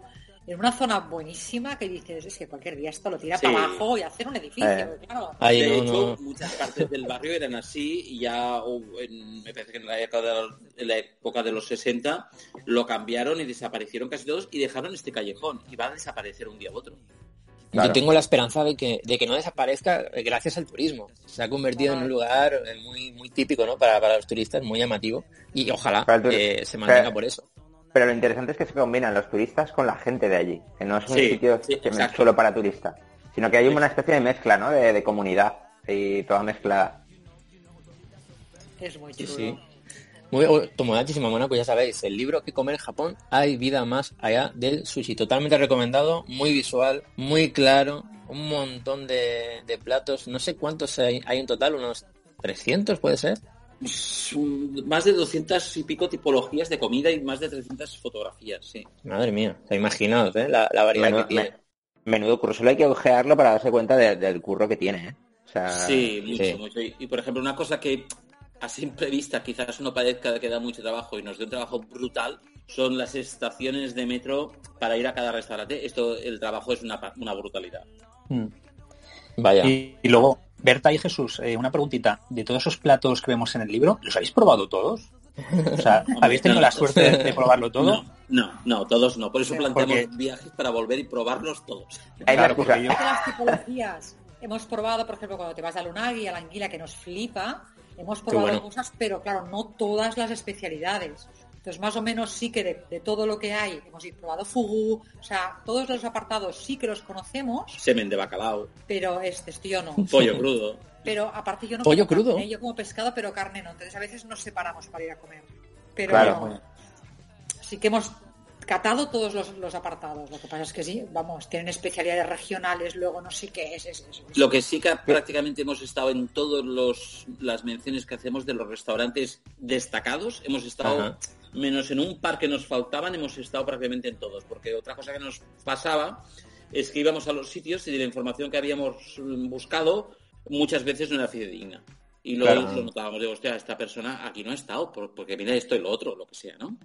en una zona buenísima que dices, es que cualquier día esto lo tira Sí. para abajo y hacer un edificio, Eh. claro. Ahí de no, hecho, no. muchas partes del barrio eran así y ya en- me parece que en la, época de, los- en la época de los 60 lo cambiaron y desaparecieron casi todos y dejaron este callejón y va a desaparecer un día u otro. Claro. Yo tengo la esperanza de que, de que no desaparezca eh, gracias al turismo. Se ha convertido en un lugar eh, muy, muy típico ¿no? para, para los turistas, muy llamativo. Y ojalá eh, se mantenga Pero- por eso. Pero lo interesante es que se combinan los turistas con la gente de allí, que no es un Sí, sitio sí, que solo para turistas, sino que hay una especie de mezcla, ¿no? De, de comunidad y toda mezclada. Es muy Sí, chulo. sí. Muy, oh, Tomodachi Shimamura, ya sabéis, el libro que comer en Japón, hay vida más allá del sushi. Totalmente recomendado, muy visual, muy claro, un montón de, de platos. No sé cuántos hay, hay en total, unos 300 puede ser. Más de 200 y pico tipologías de comida y más de 300 fotografías, sí. Madre mía, o sea, imaginaos ¿eh? la, la variedad Menudo, que tiene. me- menudo curro, solo hay que ojearlo para darse cuenta de- del curro que tiene, ¿eh? O sea, Sí, mucho, sí. mucho. Y, y, por ejemplo, una cosa que a simple vista quizás uno parezca que da mucho trabajo y nos dé un trabajo brutal son las estaciones de metro para ir a cada restaurante. Esto, el trabajo es una, una brutalidad. Mm. Vaya. Y, y luego, Berta y Jesús, eh, una preguntita. De todos esos platos que vemos en el libro, ¿los habéis probado todos? O sea, ¿habéis tenido la suerte de, de probarlo todo? No, no, no, todos no. Por eso planteamos Porque- viajes para volver y probarlos todos. hay la Claro, yo- las tipologías hemos probado, por ejemplo, cuando te vas al unagi, a la anguila, que nos flipa, hemos probado bueno. cosas, pero claro, no todas las especialidades. Entonces, más o menos sí que de, de todo lo que hay, hemos probado fugu, o sea, todos los apartados sí que los conocemos, Semen de bacalao, pero este, este yo no. pollo crudo. Pero aparte yo no ¿Pollo como crudo? carne, yo como pescado, pero carne no. Entonces a veces nos separamos para ir a comer. Pero Claro. sí que hemos catado todos los, los apartados. Lo que pasa es que sí, vamos, tienen especialidades regionales, luego no sé qué es, es, es- es- Lo que sí que prácticamente hemos estado en todas las menciones que hacemos de los restaurantes destacados, hemos estado, Ajá. Menos en un par que nos faltaban, hemos estado prácticamente en todos, porque otra cosa que nos pasaba es que íbamos a los sitios y de la información que habíamos mm, buscado muchas veces no era fidedigna. Y luego Claro. lo notábamos, de hostia, esta persona aquí no ha estado, por- porque mira esto y lo otro, lo que sea, ¿no?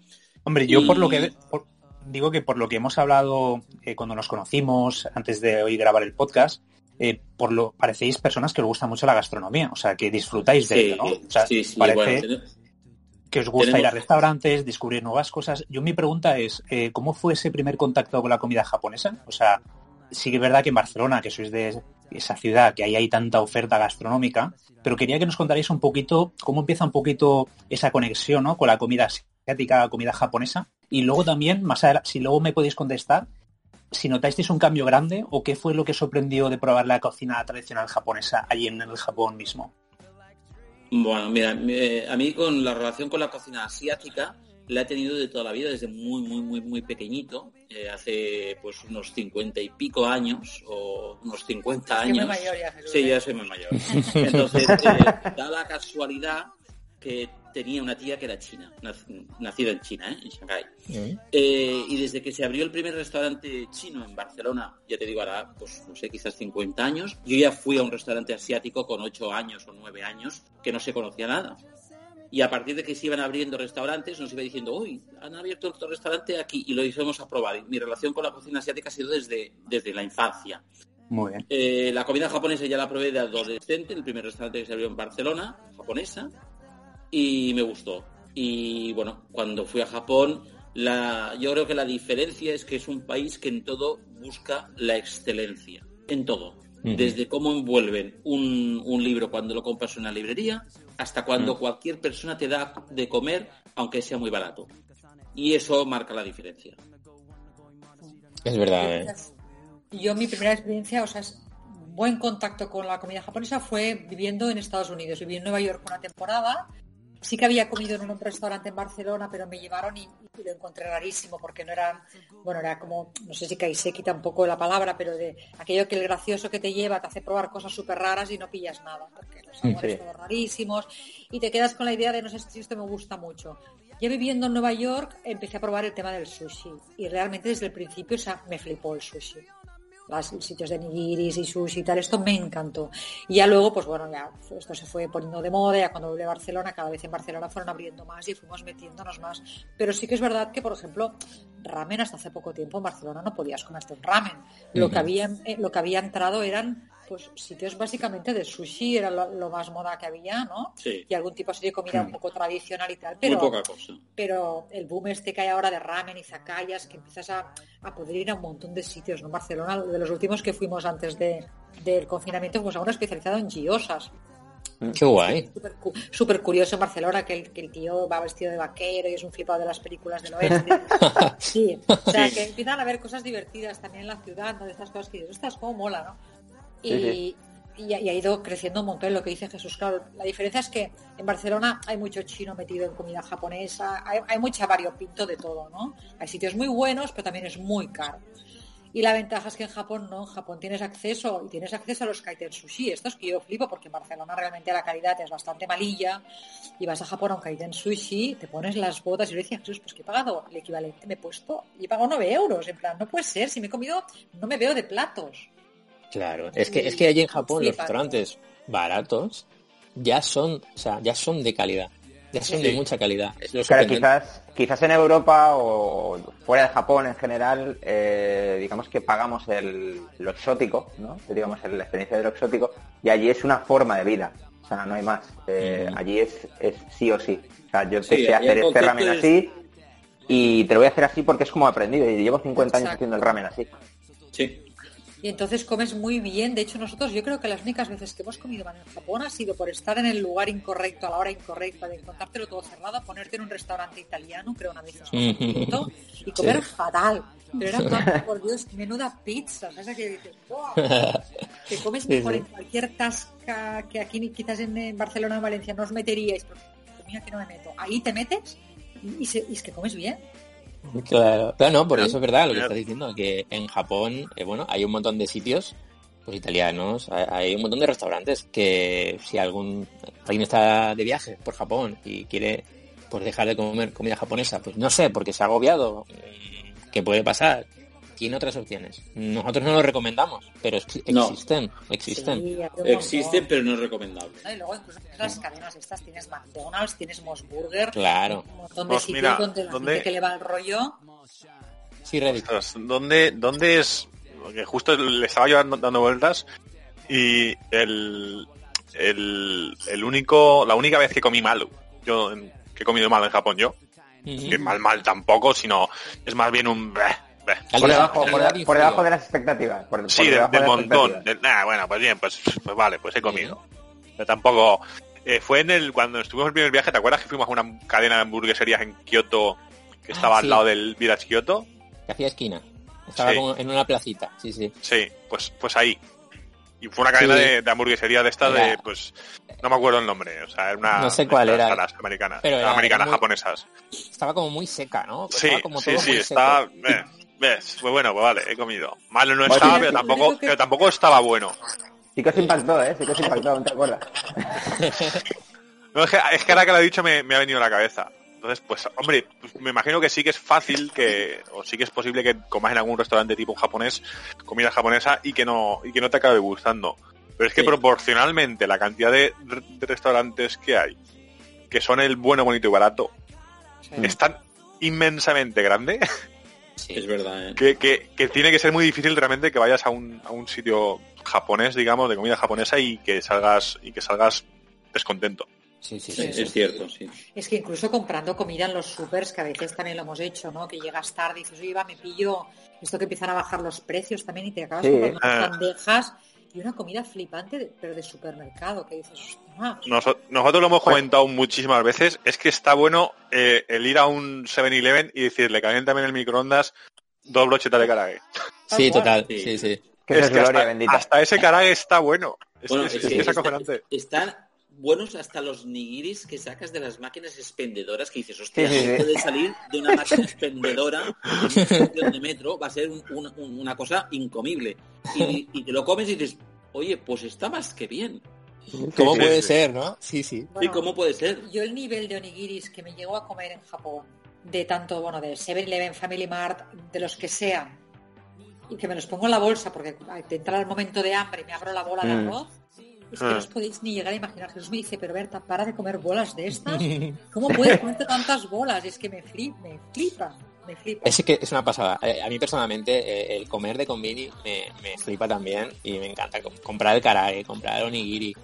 Hombre, yo por lo que por- digo que por lo que hemos hablado eh, cuando nos conocimos antes de hoy grabar el podcast, eh, por lo parecéis personas que os gusta mucho la gastronomía, o sea, que disfrutáis de Sí, ello, ¿no? O sea, sí, sí, parece bueno, que os gusta tenemos- ir a restaurantes, descubrir nuevas cosas. Yo mi pregunta es, eh, ¿cómo fue ese primer contacto con la comida japonesa? O sea, sí que es verdad que en Barcelona, que sois de esa ciudad, que ahí hay tanta oferta gastronómica, pero quería que nos contarais un poquito cómo empieza un poquito esa conexión ¿no? con la comida asiática, la comida japonesa, y luego también, más adelante, si luego me podéis contestar, si notasteis un cambio grande o qué fue lo que sorprendió de probar la cocina tradicional japonesa allí en el Japón mismo. Bueno, mira, eh, a mí con la relación con la cocina asiática la he tenido de toda la vida, desde muy, muy, muy, muy pequeñito, eh, hace pues unos cincuenta y pico años, o unos 50 Soy muy años. mayor ya, Jesús, sí, ¿eh? ya soy muy mayor. Entonces, eh, da la casualidad que tenía una tía que era china, nac- nacida en China, ¿eh? en Shanghái. Eh, y desde que se abrió el primer restaurante chino en Barcelona, ya te digo, ahora, pues no sé, quizás 50 años, yo ya fui a un restaurante asiático con 8 años o 9 años que no se conocía nada. Y a partir de que se iban abriendo restaurantes, nos iba diciendo, uy, han abierto otro restaurante aquí y lo íbamos a probar. Y mi relación con la cocina asiática ha sido desde, desde la infancia. Muy bien. Eh, la comida japonesa ya la probé de adolescente, el primer restaurante que se abrió en Barcelona, japonesa, y me gustó. Y bueno, cuando fui a Japón, la, yo creo que la diferencia es que es un país que en todo busca la excelencia, en todo. Desde cómo envuelven un, un libro cuando lo compras en una librería, hasta cuando cualquier persona te da de comer, aunque sea muy barato. Y eso marca la diferencia. Es verdad, ¿eh? Yo mi primera experiencia, o sea, es buen contacto con la comida japonesa fue viviendo en Estados Unidos. Viví en Nueva York una temporada. Sí que había comido en un restaurante en Barcelona, pero me llevaron y, y lo encontré rarísimo porque no era, bueno, era como, no sé si kaiseki tampoco la palabra, pero de aquello que el gracioso que te lleva te hace probar cosas súper raras y no pillas nada, porque los sabores Sí. todos rarísimos y te quedas con la idea de no sé si esto me gusta mucho. Ya viviendo en Nueva York empecé a probar el tema del sushi y realmente desde el principio o sea, me flipó el sushi. Los sitios de nigiris y sushi y tal, esto me encantó. Y ya luego, pues bueno, ya esto se fue poniendo de moda, ya cuando volví a Barcelona, cada vez en Barcelona fueron abriendo más y fuimos metiéndonos más. Pero sí que es verdad que, por ejemplo, ramen hasta hace poco tiempo en Barcelona no podías comerte un ramen. Lo que había, eh, lo que había entrado eran pues sitios básicamente de sushi, era lo, lo más moda que había, ¿no? Sí. Y algún tipo así de comida un Mm. poco tradicional y tal. Muy Pero, poca cosa. pero el boom este que hay ahora de ramen y zacayas, que empiezas a, a poder ir a un montón de sitios, ¿no? Barcelona, de los últimos que fuimos antes de, del confinamiento, fuimos a uno especializado en giosas. Qué guay. Súper cu- Súper curioso en Barcelona que el, que el tío va vestido de vaquero y es un flipado de las películas del oeste. Sí, o sea, Sí. que empiezan a haber cosas divertidas también en la ciudad, ¿no? De estas cosas que dices, ostras, cómo mola, ¿no? Y, ha, ido creciendo un montón lo que dice Jesús. Claro, la diferencia es que en Barcelona hay mucho chino metido en comida japonesa, hay, hay mucha variopinto de todo, ¿no? Hay sitios muy buenos, pero también es muy caro. Y la ventaja es que en Japón no, en Japón tienes acceso y tienes acceso a los kaiten sushi. Esto es que yo flipo porque en Barcelona realmente la calidad es bastante malilla y vas a Japón a un kaiten sushi, te pones las botas y yo decía, Jesús, pues que he pagado el equivalente, me he puesto y he pagado 9 euros. En plan, no puede ser, si me he comido, no me veo de platos. Claro, es que, es que allí en Japón los restaurantes baratos ya son, o sea, ya son de calidad, ya son de mucha calidad. Es lo Claro, quizás, quizás en Europa o fuera de Japón en general, eh, digamos que pagamos el, lo exótico, ¿no? Digamos la experiencia de lo exótico, y allí es una forma de vida, o sea, no hay más. Eh, Allí es, es sí o sí. O sea, yo te Sí, sé hacer este ramen es- así y te lo voy a hacer así porque es como he aprendido y llevo 50 años haciendo el ramen así. Sí. Y entonces comes muy bien. De hecho, nosotros yo creo que las únicas veces que hemos comido mal en Japón ha sido por estar en el lugar incorrecto, a la hora incorrecta, de encontrártelo todo cerrado, ponerte en un restaurante italiano, creo una vez y comer Sí. fatal. Pero era, por Dios, menuda pizza. ¿sabes? Que dices, comes Sí, mejor sí. en cualquier tasca que aquí quizás en, Barcelona o en Valencia no os meteríais, porque mira que no me meto. Ahí te metes y se- y es que comes bien. Claro, claro, no, por Claro. eso es verdad lo que estás diciendo, que en Japón, eh, bueno, hay un montón de sitios, pues italianos, hay, un montón de restaurantes que si algún alguien está de viaje por Japón y quiere pues dejar de comer comida japonesa, pues no sé, porque se ha agobiado, mm, ¿qué puede pasar? Tiene otras opciones. Nosotros no lo recomendamos, pero ex- No. existen, existen. Sí. Existen, pero no es recomendable. ¿no? Y luego incluso tienes las cadenas estas, tienes McDonald's, tienes Mosburger, Claro. un montón de Pues sitios mira, donde la ¿dónde- gente que le va el rollo. Sí. Ostras, ¿dónde, ¿Dónde es? Porque justo le estaba yo dando, dando vueltas y el, el, el único, la única vez que comí mal, yo que he comido mal en Japón yo, Ujú. que mal mal tampoco, sino es más bien un bleh, Por debajo, por, de- y por frío. debajo de las expectativas. Por, por Sí, de- del de las montón. De- nah, bueno, pues bien, pues, pues vale, pues he comido. Pero tampoco. eh, fue en el cuando estuvimos el primer viaje, ¿te acuerdas que fuimos a una cadena de hamburgueserías en Kioto que Ah, estaba sí. al lado del Village Kioto? Que hacía esquina. Estaba Sí. como en una placita, sí, sí. Sí, pues, pues ahí. Y fue una cadena Sí. de, de hamburguesería de estas de, pues, no me acuerdo el nombre, o sea, era una... No sé cuál era. estas americanas, Pero era- americanas, era muy- japonesas. Estaba como muy seca, ¿no? Sí, Estaba como sí, todo sí, muy está... seco. eh, ves, pues bueno, pues vale, he comido. Malo no estaba, pero tampoco, pero tampoco estaba bueno. Sí que os impactó, ¿eh? Sí que os impactó, ¿no te acuerdas? No, es que, es que ahora que lo he dicho me, me ha venido a la cabeza. Entonces, pues, hombre, pues me imagino que sí que es fácil que, o sí que es posible que comas en algún restaurante tipo japonés, comida japonesa, y que no, y que no te acabe gustando. Pero es que Sí. proporcionalmente la cantidad de, de restaurantes que hay, que son el bueno, bonito y barato, Sí. es tan inmensamente grande Es verdad, ¿eh? que, que, que tiene que ser muy difícil realmente que vayas a un, a un sitio japonés, digamos, de comida japonesa y que salgas, y que salgas descontento. Sí, sí, Sí, sí. sí. Es cierto, sí. Es que incluso comprando comida en los supers, que a veces también lo hemos hecho, ¿no? Que llegas tarde y dices, oye, va, me pillo esto que empiezan a bajar los precios también y te acabas Sí. comprando unas Ah. bandejas y una comida flipante, de- pero de supermercado, que dices, nosotros lo hemos comentado muchísimas veces, es que está bueno eh, el ir a un 7-Eleven y decirle, caliéntame en el microondas dos brochetas de karague. Sí, total. Sí. Sí, sí. Que Es es que gloria hasta, ese karague está bueno. Es, Bueno, es- es es que está- están buenos hasta los nigiris que sacas de las máquinas expendedoras que dices, hostia, Sí, sí, si sí. puede salir de una máquina expendedora en una estación de metro, va a ser un- un- un- una cosa incomible. Y, y te lo comes y dices, oye, pues está más que bien. ¿Cómo sí, puede sí. ser, no? Sí, sí. ¿Y Bueno, cómo puede ser? Yo el nivel de onigiris que me llegó a comer en Japón, de tanto, bueno, de 7-Eleven, Family Mart, de los que sean, y que me los pongo en la bolsa porque te entra el momento de hambre y me abro la bola de Mm. arroz, es que Ah. no os podéis ni llegar a imaginar. Jesús me dice, pero Berta, para de comer bolas de estas. ¿Cómo puedes comerte tantas bolas? Es que me, flip, me flipa, me flipa. Es que es una pasada. Eh, A mí personalmente eh, el comer de convini me, me flipa también y me encanta. Com- Comprar el karaage, comprar el onigiri.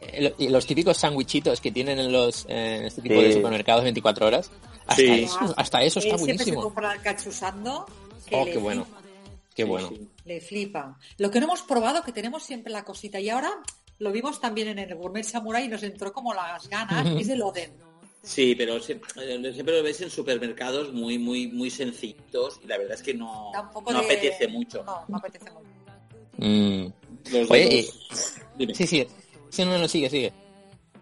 Eh, los típicos sándwichitos que tienen en los en este tipo de supermercados 24 horas. Hasta, Sí. eso, hasta eso está Él siempre se buenísimo. compra el cachusando. Que Oh, le qué bueno. flipa, Qué bueno. Le flipa. Lo que no hemos probado, que tenemos siempre la cosita, y ahora lo vimos también en el Gourmet Samurai y nos entró como las ganas, es el Oden. Sí, pero eh, siempre lo ves en supermercados muy, muy, muy sencillitos y la verdad es que no, no de- apetece mucho. No, no apetece mucho. Mm. Los Oye, de y- los- dime. Sí, sí. Sí, no, no, sigue, sigue.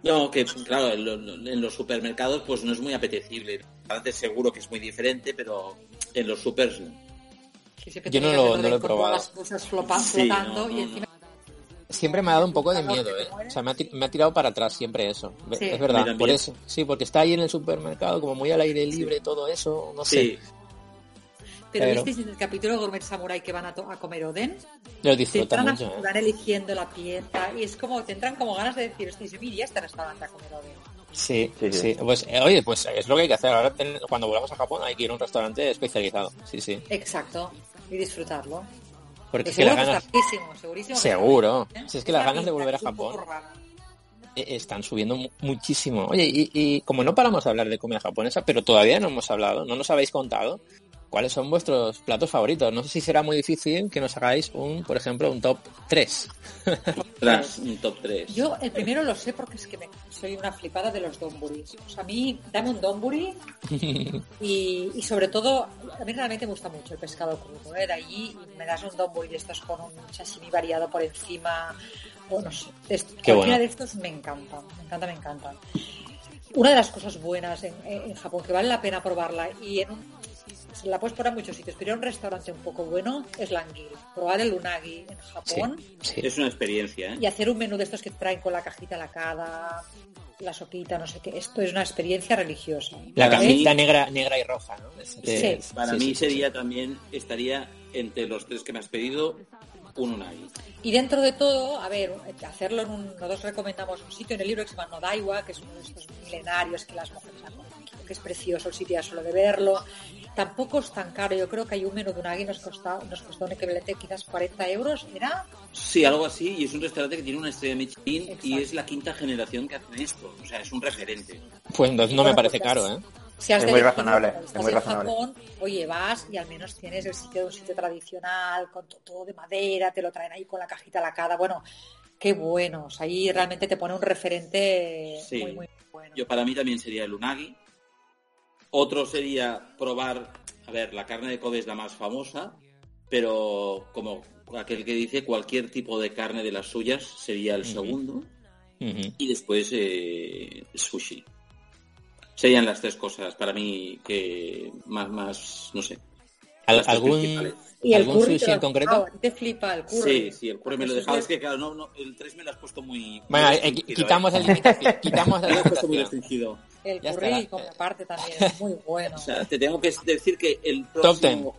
No, que claro, en, lo- en los supermercados pues no es muy apetecible. Antes seguro que es muy diferente, pero en los supers Yo no lo- no lo he probado. Las cosas flopa- Sí, flotando no, no, y encima Siempre me ha dado un poco de miedo, ¿eh? O sea, me ha, ti- me ha tirado para atrás siempre eso. Sí. Es verdad, por eso. Sí, porque está ahí en el supermercado como muy al aire libre, todo eso, no sé. Pero, Pero- visteis en el capítulo de Gourmet Samurai que van a, comer Oden, Lo te disfruta entran a- mucho, ¿eh? van eligiendo la pieza y es como, te entran como ganas de decir, me iría a este restaurante a comer Oden. Sí, sí, Sí, sí. Pues, eh, oye, pues es lo que hay que hacer. Ahora, ten- cuando volvamos a Japón, hay que ir a un restaurante especializado. Sí, sí. Exacto. Y disfrutarlo. Porque es que las ganas... segurísimo. Seguro. bien, ¿eh? Si es que las ganas de volver a Japón eh, están subiendo mu- muchísimo. Oye, y, y como no paramos de hablar de comida japonesa, pero todavía no hemos hablado, no nos habéis contado cuáles son vuestros platos favoritos. No sé si será muy difícil que nos hagáis un, por ejemplo, un top 3. tras un top 3. Yo el primero lo sé porque es que me- soy una flipada de los donburis. O sea, a mí dame un donburi y, y sobre todo, a mí realmente me gusta mucho el pescado crudo. ¿eh? De allí me das un donburi de estos con un sashimi variado por encima. O no sé, esto- Qué cualquiera bueno. de estos me encantan, me encanta, me encantan. Una de las cosas buenas en, en Japón que vale la pena probarla y en un, se la puedes probar en muchos sitios, pero en un restaurante un poco bueno es la anguila. Probar el unagi en Japón sí. Es una experiencia, ¿eh? y hacer un menú de estos que traen con la cajita lacada, la sopita, no sé qué. Esto es una experiencia religiosa. La cajita mí- negra, negra y roja, ¿no? Es- Sí. es- Para sí, mí sí, sí, sería también, estaría entre los tres que me has pedido, un unagi. Y dentro de todo, a ver, hacerlo en un, nosotros recomendamos un sitio en el libro que se llama Nodaiwa, que es uno de estos milenarios que las mujeres han que es precioso el sitio ya solo de verlo. Tampoco es tan caro, yo creo que hay un menú de unagi nos costó, nos costó un equivalente quizás 40 euros, ¿era? Sí, algo así, y es un restaurante que tiene una estrella Michelin y es la quinta generación que hacen esto. O sea, es un referente. Pues entonces no me parece pues, caro, ¿eh? Si has Es de muy elegir, razonable, es estás muy en razonable. Japón, oye, vas y al menos tienes el sitio de un sitio tradicional, con to- todo de madera, te lo traen ahí con la cajita lacada. Bueno, qué bueno. O sea, ahí realmente te pone un referente Sí. muy, muy bueno. Yo para mí también sería el unagi. Otro sería probar, a ver, la carne de Kobe es la más famosa, pero como aquel que dice, cualquier tipo de carne de las suyas sería el segundo y después eh, sushi. Serían las tres cosas para mí que más, más no sé. ¿Al- las tres algún-. Y el ¿Algún curry sushi en concreto? te flipa el curry. Sí, sí, el curry me lo dejado. es- que, claro, no, no, el 3 me lo has puesto muy... Bueno, muy eh, restringido, ¿eh? quitamos la limitación. Quitamos la Me lo has puesto muy limitación. El Ya como aparte también es muy bueno. O sea, te tengo que decir que el próximo...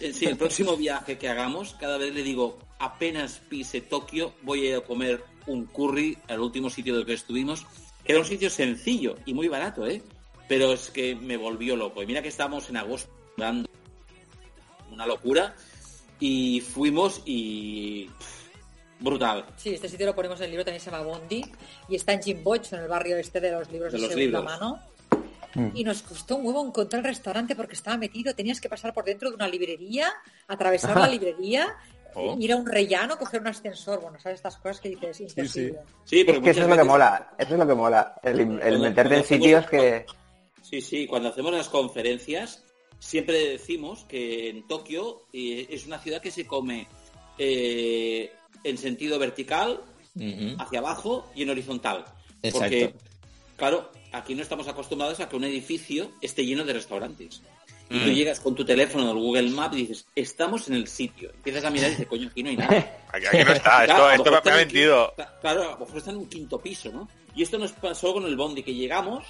eh, Sí, el próximo viaje que hagamos, cada vez le digo, apenas pise Tokio, voy a ir a comer un curry al último sitio del que estuvimos, que era un sitio sencillo y muy barato, ¿eh? Pero es que me volvió loco. Y mira que estábamos en agosto, dando una locura, y fuimos y... pff, brutal. Sí, este sitio lo ponemos en el libro, también se llama Bondi, y está en Jimboch, en el barrio este de los libros De de, los segunda libros. mano. Mm. Y nos costó un huevo encontrar el restaurante porque estaba metido, tenías que pasar por dentro de una librería, atravesar la librería, Oh. ir a un rellano, coger un ascensor, bueno, sabes estas cosas que dices, imposible. Sí, Es porque que eso es lo que mola, eso es lo que mola, el, el Cuando- meterte en cuando sitios que... Sí, sí, cuando hacemos las conferencias siempre decimos que en Tokio eh, es una ciudad que se come eh, en sentido vertical, hacia abajo y en horizontal. Exacto. Porque, claro, aquí no estamos acostumbrados a que un edificio esté lleno de restaurantes. Y tú Mm. llegas con tu teléfono del Google Maps y dices, estamos en el sitio. Empiezas a mirar y dices, coño, aquí no hay nada. Aquí, aquí no está, Claro, esto, esto me, ha mentido. quinto- Claro, a lo mejor está en un quinto piso, ¿no? Y esto nos pasó con el Bondi, que llegamos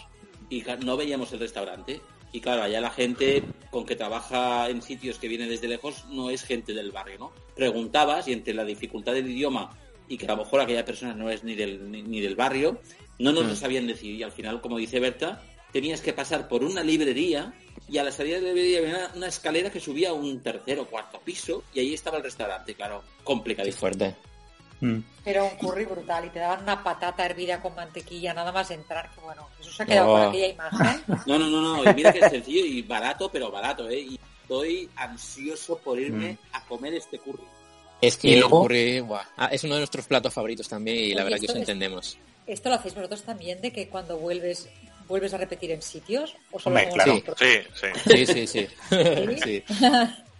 y no veíamos el restaurante. Y claro, allá la gente con que trabaja en sitios que viene desde lejos no es gente del barrio, ¿no? Preguntabas y entre la dificultad del idioma y que a lo mejor aquella persona no es ni del, ni, ni del barrio, no nos lo sabían decir. Y al final, como dice Berta, tenías que pasar por una librería y a la salida de la librería había una, una escalera que subía a un tercer o cuarto piso y ahí estaba el restaurante, claro, Qué complicadísimo. fuerte. Mm. Pero un curry brutal y te daban una patata hervida con mantequilla nada más entrar, que bueno, eso se ha quedado Oh. con aquella imagen. No, no, no, no. Y mira que es sencillo y barato, pero barato, ¿eh? Y estoy ansioso por irme a comer este curry. Es que el curry, buah, ah, es uno de nuestros platos favoritos también y la verdad que os es- entendemos. ¿Esto lo hacéis vosotros también de que cuando vuelves vuelves a repetir en sitios? ¿O solo Hombre, claro. Sí, sí. Sí, sí, sí. sí.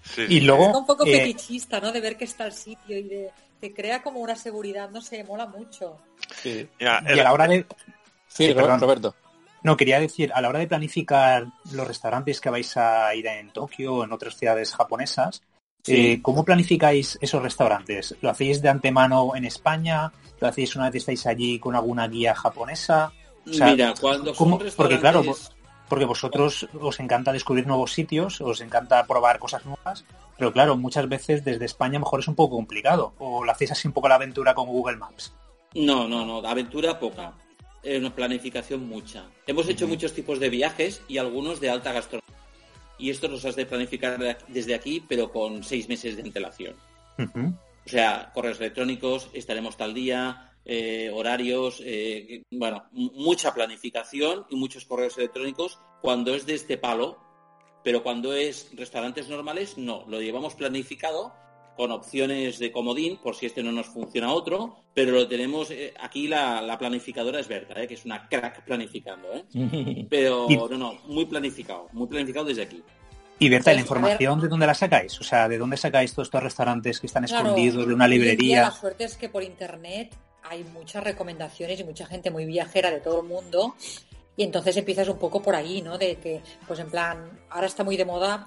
sí, Y sí. luego, Es un poco eh, fetichista, ¿no? De ver que está el sitio y de te crea como una seguridad, no sé, mola mucho. sí. Y a la hora de... Sí, Sí, Ro- perdón. Roberto. No, quería decir, a la hora de planificar los restaurantes que vais a ir en Tokio o en otras ciudades japonesas, Sí. eh, ¿cómo planificáis esos restaurantes? ¿Lo hacéis de antemano en España? ¿Lo hacéis una vez estáis allí con alguna guía japonesa? O sea, Mira, cuando son ¿cómo? Porque claro, Porque vosotros os encanta descubrir nuevos sitios, os encanta probar cosas nuevas, pero claro, muchas veces desde España a lo mejor es un poco complicado. O lo hacéis así un poco la aventura con Google Maps. No, no, no, aventura poca. Eh, una planificación mucha. Hemos hecho muchos tipos de viajes y algunos de alta gastronomía. Y esto los has de planificar desde aquí, pero con seis meses de antelación. O sea, correos electrónicos, estaremos tal día, eh, horarios, eh, bueno, mucha planificación y muchos correos electrónicos cuando es de este palo, pero cuando es restaurantes normales, no, lo llevamos planificado con opciones de comodín por si este no nos funciona otro, pero lo tenemos, eh, aquí la, la planificadora es Berta, eh, que es una crack planificando, ¿eh? pero no, no, muy planificado, muy planificado desde aquí. Y Berta, ¿y la información de dónde la sacáis? O sea, ¿de dónde sacáis todos estos restaurantes que están Claro, escondidos de una librería? La suerte es que por internet hay muchas recomendaciones y mucha gente muy viajera de todo el mundo. Y entonces empiezas un poco por ahí, ¿no? De que, pues en plan, ahora está muy de moda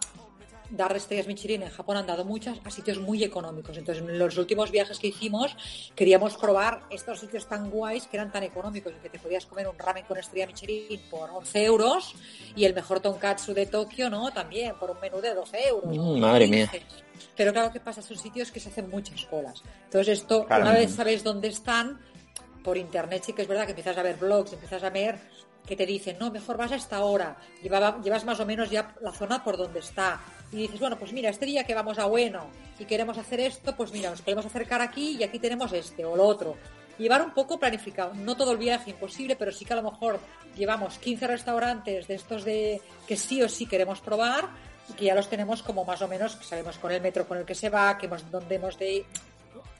dar estrellas Michelin. En Japón han dado muchas a sitios muy económicos. Entonces, en los últimos viajes que hicimos, queríamos probar estos sitios tan guays que eran tan económicos y que te podías comer un ramen con estrella Michelin por 11 euros y el mejor tonkatsu de Tokio, ¿no? También por un menú de 12 euros. Mm, madre mía. Pero claro, ¿qué pasa? Son sitios que se hacen muchas colas. Entonces esto, Claro. una vez sabes dónde están, por internet sí que es verdad que empiezas a ver blogs, empiezas a ver que te dicen, no, mejor vas a esta hora, Llevaba- llevas más o menos ya la zona por donde está. Y dices, bueno, pues mira, este día que vamos a Bueno y queremos hacer esto, pues mira, nos podemos acercar aquí y aquí tenemos este o lo otro. Llevar un poco planificado, no todo el viaje imposible, pero sí que a lo mejor llevamos 15 restaurantes de estos de que sí o sí queremos probar y que ya los tenemos como más o menos, que sabemos con el metro con el que se va, que hemos, dónde hemos de ir.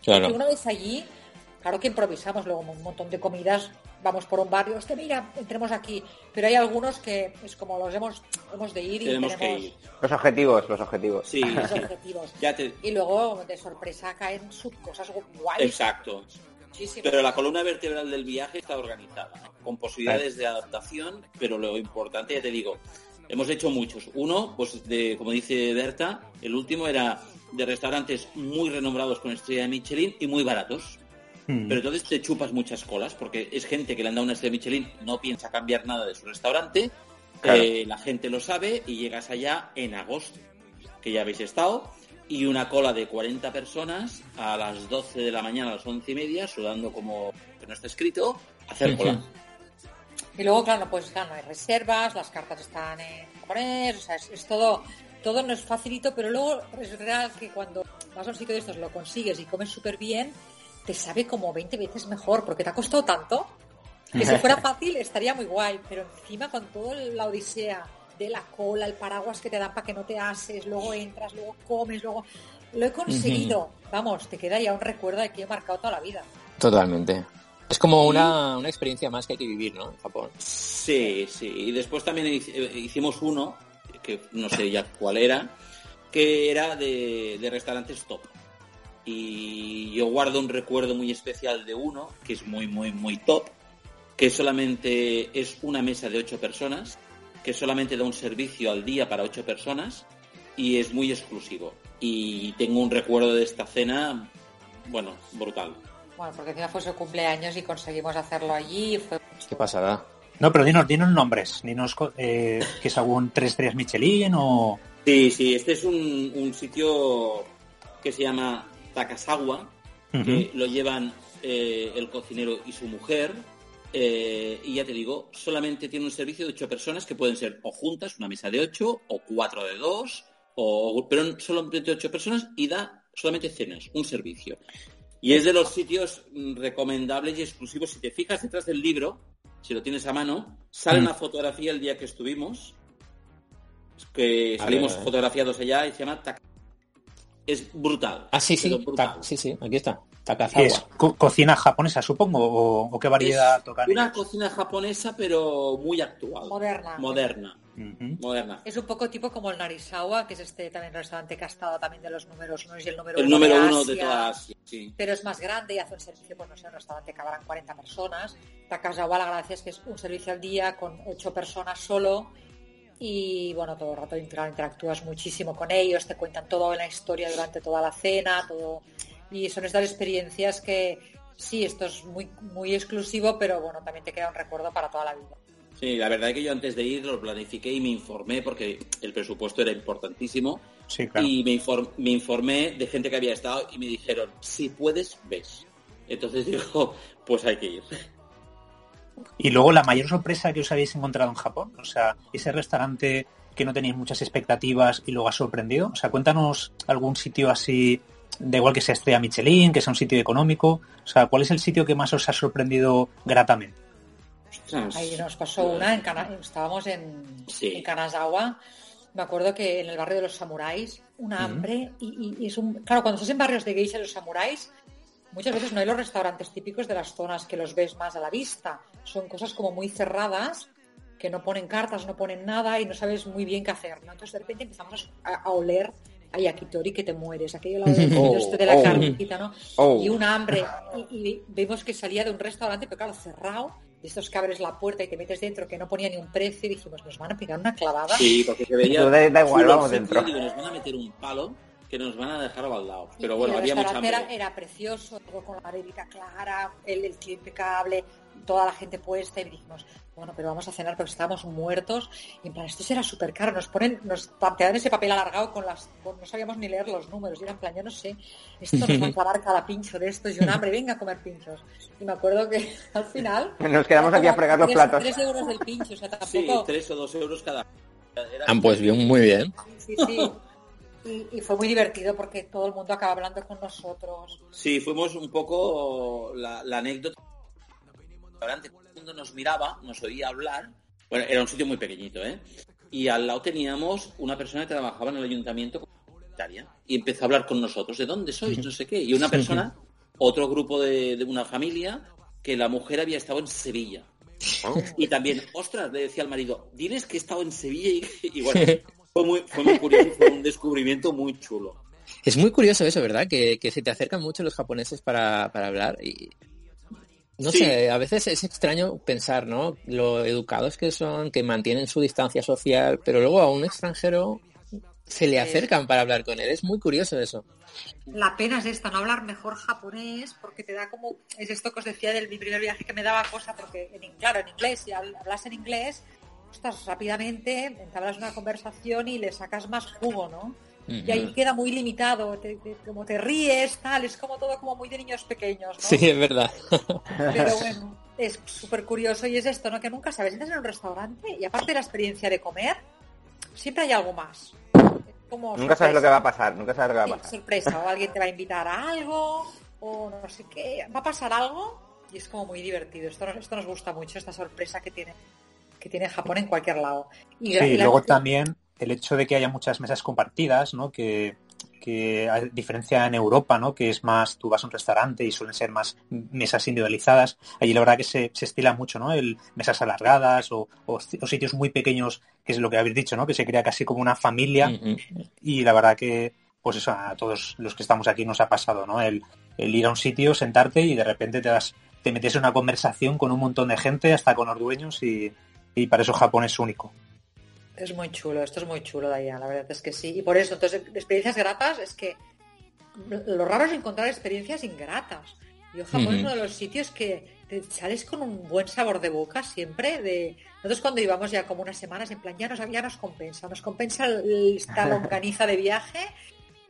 Claro. Y una vez allí, claro que improvisamos luego un montón de comidas vamos por un barrio, hostia, mira, entremos aquí. Pero hay algunos que es como los hemos, hemos de ir y Tenemos que ir. Los objetivos, los objetivos. Sí, los sí. objetivos. Ya te- Y luego de sorpresa caen sus cosas guays. Exacto. Pero la columna vertebral del viaje está organizada, ¿no? con posibilidades de adaptación, pero lo importante, ya te digo, hemos hecho muchos. Uno, pues de, como dice Berta, el último era de restaurantes muy renombrados con estrella de Michelin y muy baratos. Mm. Pero entonces te chupas muchas colas, porque es gente que le han dado una estrella de Michelin, no piensa cambiar nada de su restaurante, Claro. eh, la gente lo sabe y llegas allá en agosto, que ya habéis estado, y una cola de 40 personas a las 12 de la mañana, a las 11 y media, sudando como que no está escrito, hacer cola. Y luego, claro, pues claro, no hay reservas, las cartas están en japonés, o sea, es, es todo, todo no es facilito, pero luego es real que cuando vas a un sitio de estos lo consigues y comes súper bien, te sabe como 20 veces mejor, porque te ha costado tanto que si fuera fácil estaría muy guay, pero encima con toda la odisea de la cola, el paraguas que te dan para que no te ases, luego entras, luego comes, luego... Lo he conseguido. Vamos, te queda ya un recuerdo de que he marcado toda la vida. Totalmente. Es como una, una experiencia más que hay que vivir, ¿no? En Japón. Sí, sí. Y después también eh, hicimos uno, que no sé ya cuál era, que era de, de restaurantes top. Y yo guardo un recuerdo muy especial de uno, que es muy, muy, muy top, que solamente es una mesa de ocho personas, que solamente da un servicio al día para ocho personas y es muy exclusivo. Y tengo un recuerdo de esta cena, bueno, brutal. Bueno, porque encima fue su cumpleaños y conseguimos hacerlo allí. y Fue Qué pasada. No, pero dinos, dinos nombres. Dinos eh, que es algún tres estrellas Michelin o... Sí, sí, este es un, un sitio que se llama Takasawa, que lo llevan eh, el cocinero y su mujer. eh, y ya te digo, solamente tiene un servicio de ocho personas que pueden ser o juntas, una mesa de ocho, o cuatro de dos, o, pero solamente ocho personas y da solamente cenas, un servicio. Y es de los sitios mm, recomendables y exclusivos. Si te fijas detrás del libro, si lo tienes a mano, sale Mm. una fotografía el día que estuvimos, que salimos ver. fotografiados allá y se llama Es brutal. Ah, sí, sí. brutal. Ta- sí, sí, aquí está. ¿Qué Takazawa. es? Co- ¿Cocina japonesa, supongo? ¿O, o qué variedad Es tocan una ellos? cocina japonesa, pero muy actual. moderna. Moderna. Moderna. Es un poco tipo como el Narisawa, que es este también restaurante que ha estado también de los números uno y el número El uno número de uno Asia. de toda Asia. Sí. Pero es más grande y hace un servicio, pues no sé, un restaurante que cabrán 40 personas. Takasawa, la gracia es que es un servicio al día con 8 personas solo. Y bueno, todo el rato inter- interactúas muchísimo con ellos, te cuentan toda la historia durante toda la cena, todo. Y son estas experiencias que sí, esto es muy, muy exclusivo, pero bueno, también te queda un recuerdo para toda la vida. Sí, la verdad es que yo antes de ir lo planifiqué y me informé porque el presupuesto era importantísimo. Sí, claro. Y me, inform- me informé de gente que había estado y me dijeron, si puedes, ves. Entonces digo, pues hay que ir. Y luego la mayor sorpresa que os habéis encontrado en Japón, o sea, ese restaurante que no tenéis muchas expectativas y luego ha sorprendido. O sea, cuéntanos algún sitio así, da igual que sea estrella Michelin, que sea un sitio económico. O sea, ¿cuál es el sitio que más os ha sorprendido gratamente? Ostras. Ahí nos pasó una, en Kana- estábamos en, Sí. en Kanazawa. Me acuerdo que en el barrio de los samuráis, una hambre, y, y- y es un. Claro, cuando estás en barrios de geisha y los samuráis, muchas veces no hay los restaurantes típicos de las zonas que los ves más a la vista. Son cosas como muy cerradas, que no ponen cartas, no ponen nada y no sabes muy bien qué hacer. ¿no? Entonces de repente empezamos a, a oler a yakitori que te mueres, aquello lado del Oh, este de la oh. carnecita, ¿no? Oh. Y un hambre. Y, y vimos que salía de un restaurante, pero claro, cerrado, de estos que abres la puerta y te metes dentro, que no ponía ni un precio, y dijimos, nos van a pegar una clavada. Sí, porque se veía... Da- igual, vamos dentro. digo, nos van a meter un palo que nos van a dejar baldados. Pero y bueno, el había mucha era, era precioso, todo con la bebida clara, el, el tío impecable, toda la gente puesta, y dijimos, bueno, pero vamos a cenar porque estábamos muertos. Y en plan, esto será súper caro. Nos ponen, nos te dan ese papel alargado con las. con- no sabíamos ni leer los números. Y era en plan, yo no sé, esto nos va a clavar cada pincho de estos y un hambre, venga a comer pinchos. Y me acuerdo que al final. Nos quedamos aquí a fregar los tres- platos. Tres euros del pincho, o sea, Sí, tampoco. tres o dos euros cada... Era- Ah, pues bien, muy bien. Sí, sí. Y, y fue muy divertido porque todo el mundo acaba hablando con nosotros. Sí, fuimos un poco la, la anécdota. Todo el mundo nos miraba, nos oía hablar. Bueno, era un sitio muy pequeñito, ¿eh? Y al lado teníamos una persona que trabajaba en el ayuntamiento y empezó a hablar con nosotros. ¿De dónde sois? No sé qué. Y una persona, otro grupo de, de una familia que la mujer había estado en Sevilla. Y también, ostras, le decía al marido, diles que he estado en Sevilla y, y bueno, fue muy, fue muy curioso, fue un descubrimiento muy chulo. Es muy curioso eso, ¿verdad? Que, que se te acercan mucho los japoneses para, para hablar y... No Sí. sé, a veces es extraño pensar, ¿no? Lo educados que son, que mantienen su distancia social, pero luego a un extranjero se le acercan para hablar con él. Es muy curioso eso. La pena es esta, no hablar mejor japonés, porque te da como, es esto que os decía del mi primer viaje que me daba cosa, porque en, claro, en inglés, si habl- hablas en inglés, estás rápidamente, entablas una conversación y le sacas más jugo, ¿no? Y ahí queda muy limitado, te- te- como te ríes, tal, es como todo como muy de niños pequeños, ¿no? Sí, es verdad. Pero bueno, es súper curioso y es esto, ¿no? Que nunca sabes, entras en un restaurante y aparte de la experiencia de comer, siempre hay algo más. Como Nunca sabes lo que va a pasar, nunca sabes lo que va a Sí, pasar. sorpresa, o alguien te va a invitar a algo, o no sé qué, va a pasar algo y es como muy divertido. Esto nos, esto nos gusta mucho, esta sorpresa que tiene, que tiene Japón en cualquier lado. Y, Sí, y luego también el hecho de que haya muchas mesas compartidas, ¿no? Que, que a diferencia en Europa, ¿no? Que es más, tú vas a un restaurante y suelen ser más mesas individualizadas. Allí la verdad que se, se estila mucho, ¿no? El mesas alargadas o, o sitios muy pequeños, que es lo que habéis dicho, ¿no? Que se crea casi como una familia. Y la verdad que, pues eso, a todos los que estamos aquí nos ha pasado, ¿no? El, el ir a un sitio, sentarte y de repente te das, te metes en una conversación con un montón de gente, hasta con los dueños, y, y para eso Japón es único. Es muy chulo, esto es muy chulo, Dayan, la verdad es que sí. Y por eso, entonces, experiencias gratas es que lo raro es encontrar experiencias ingratas. Yo Japón es uno de los sitios que te sales con un buen sabor de boca siempre. De nosotros cuando íbamos ya como unas semanas, en plan, ya nos, ya nos compensa, nos compensa esta longaniza de viaje